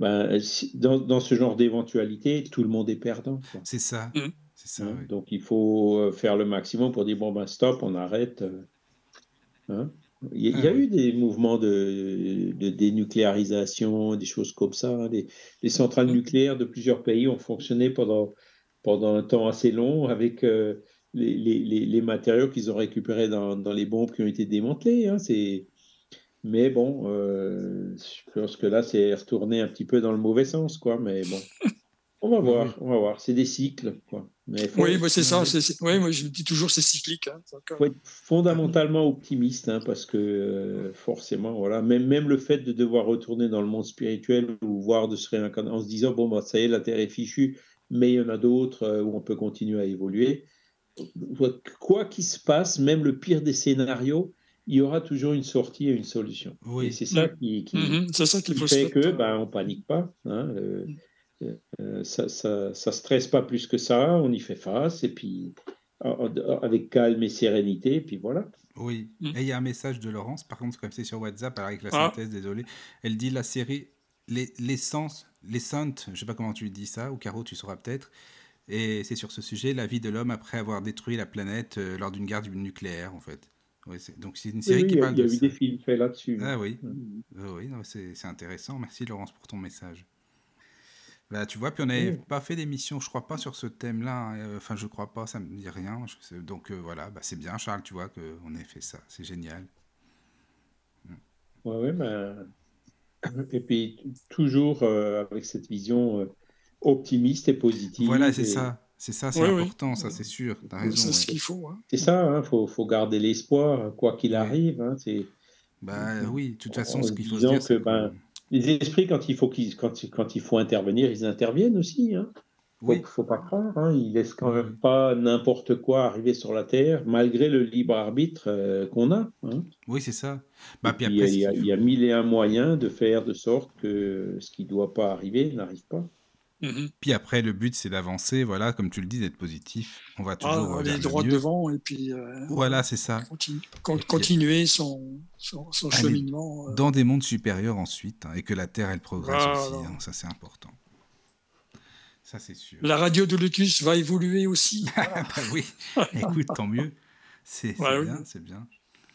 ben, dans, dans, ce genre d'éventualité, tout le monde est perdant. C'est ça. Mmh. ça hein, Donc il faut euh, faire le maximum pour dire bon ben stop, on arrête. Euh, hein. Il y, a, ah eu des mouvements de, de, dénucléarisation, des choses comme ça. Les, les, centrales mmh. nucléaires de plusieurs pays ont fonctionné pendant, pendant un temps assez long avec les, les, matériaux qu'ils ont récupérés dans, dans, les bombes qui ont été démantelées. Hein, mais bon, euh, je pense que là, c'est retourné un petit peu dans le mauvais sens, quoi. Mais bon, on va voir, on va voir. C'est des cycles, quoi. Mais oui, c'est ça. Oui, moi, je dis toujours, c'est cyclique. Hein, faut être fondamentalement optimiste, hein, parce que euh, forcément, voilà, même, même le fait de devoir retourner dans le monde spirituel ou voir de se réincarner en se disant, bon, bah, ça y est, la Terre est fichue, mais il y en a d'autres euh, où on peut continuer à évoluer quoi qu'il se passe, même le pire des scénarios, il y aura toujours une sortie et une solution. Oui. c'est ça qui, qui, mm-hmm. fait que ben, on panique pas. Hein, euh, euh, ça, ça, ça, stresse pas plus que ça. On y fait face et puis avec calme et sérénité. Et puis voilà. Oui. Mm. Et il y a un message de Laurence, par contre, comme c'est sur WhatsApp, avec la ah. synthèse, désolé. Elle dit la série L'essence, les, les je sais pas comment tu dis ça, ou Caro, tu sauras peut-être. Et c'est sur ce sujet la vie de l'homme après avoir détruit la planète euh, lors d'une guerre nucléaire, en fait. donc c'est une série qui parle de Il y a eu des films faits là-dessus. Ah oui, oui c'est intéressant. Merci Laurence pour ton message. Bah, tu vois, puis on n'avait pas fait d'émission, je crois pas, sur ce thème-là. Hein, euh, enfin, je crois pas, ça me dit rien. donc euh, voilà, bah, c'est bien, Charles, tu vois, qu'on ait fait ça. C'est génial. Oui, ouais, mais... Et puis, toujours avec cette vision optimiste et positif. Voilà, c'est ça. C'est ça, c'est important, ça, c'est sûr. As raison. C'est ce qu'il faut. Hein. C'est ça, il hein, faut, faut, garder l'espoir, quoi qu'il arrive. Hein, c'est... Bah oui, de toute façon, ce qu'il faut se dire, que, ben, les esprits, quand il faut qu'ils, quand, quand, il faut intervenir, ils interviennent aussi. Hein. Faut, oui. faut pas croire. Hein. Ils laissent quand même pas n'importe quoi arriver sur la Terre, malgré le libre arbitre euh, qu'on a. Hein. Oui, c'est ça. Bah, puis après, il, y a, il, y a, mille et un moyens de faire de sorte que ce qui ne doit pas arriver n'arrive pas. Mmh puis après, le but, c'est d'avancer, voilà, comme tu le dis, d'être positif. On va toujours ah, aller droit devant et puis. Euh, voilà, c'est ça. continuer son, son, cheminement. Euh. Dans des mondes supérieurs ensuite, hein, et que la Terre, elle progresse aussi. Hein, ça, c'est important. Ça, c'est sûr. La radio de Lotus va évoluer aussi. bah oui, écoute, tant mieux. C'est bien, c'est bien.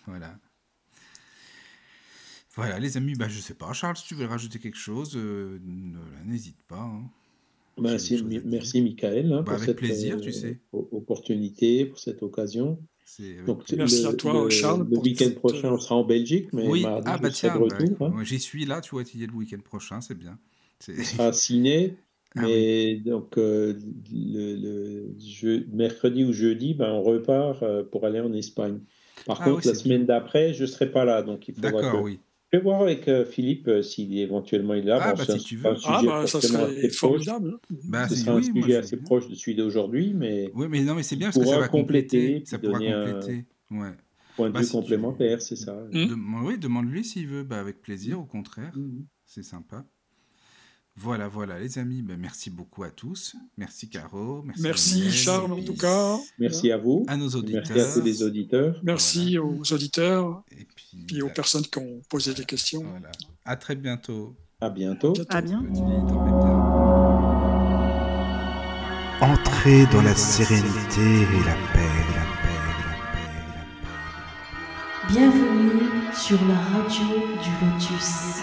Voilà. Voilà, les amis, bah, je sais pas, Charles, si tu veux rajouter quelque chose, euh, n'hésite pas. Hein. Merci, merci Michael hein, bah, pour cette plaisir, tu sais. Euh, opportunité, pour cette occasion. Donc, merci à toi, Charles. Le week-end prochain, on sera en Belgique, mais oui. mardi, ah, bah, je tiens, de retour. Hein. J'y suis là, tu vois, tu y es le week-end prochain, c'est bien. On sera ciné, ah, mais donc euh, le, le mercredi ou jeudi, ben, on repart euh, pour aller en Espagne. Par ah contre, la semaine d'après, je ne serai pas là, donc il faudra que... oui. Je vais voir avec euh, Philippe euh, s'il est éventuellement est là. Ah, bah, si tu veux. Ah, bah, ça serait formidable. Bah, Ce sera un sujet assez proche de celui d'aujourd'hui, mais. Oui, mais non, mais c'est bien parce que ça va compléter. Ça pourra compléter. Ouais. Point de vue complémentaire, c'est ça. Hmm. Oui, demande-lui s'il veut, bah, avec plaisir, au contraire. Hmm. C'est sympa. Voilà, voilà, les amis, ben, merci beaucoup à tous. Merci Caro. Merci, merci Charles, en tout cas. Merci à vous. À nos auditeurs. Merci à tous les auditeurs. Merci aux auditeurs. Et puis, aux ben, personnes qui ont posé des questions. Voilà. À très bientôt. À bientôt. À bientôt. Entrez dans la sérénité et la paix, la paix, la paix, la paix. Bienvenue sur la radio du Lotus.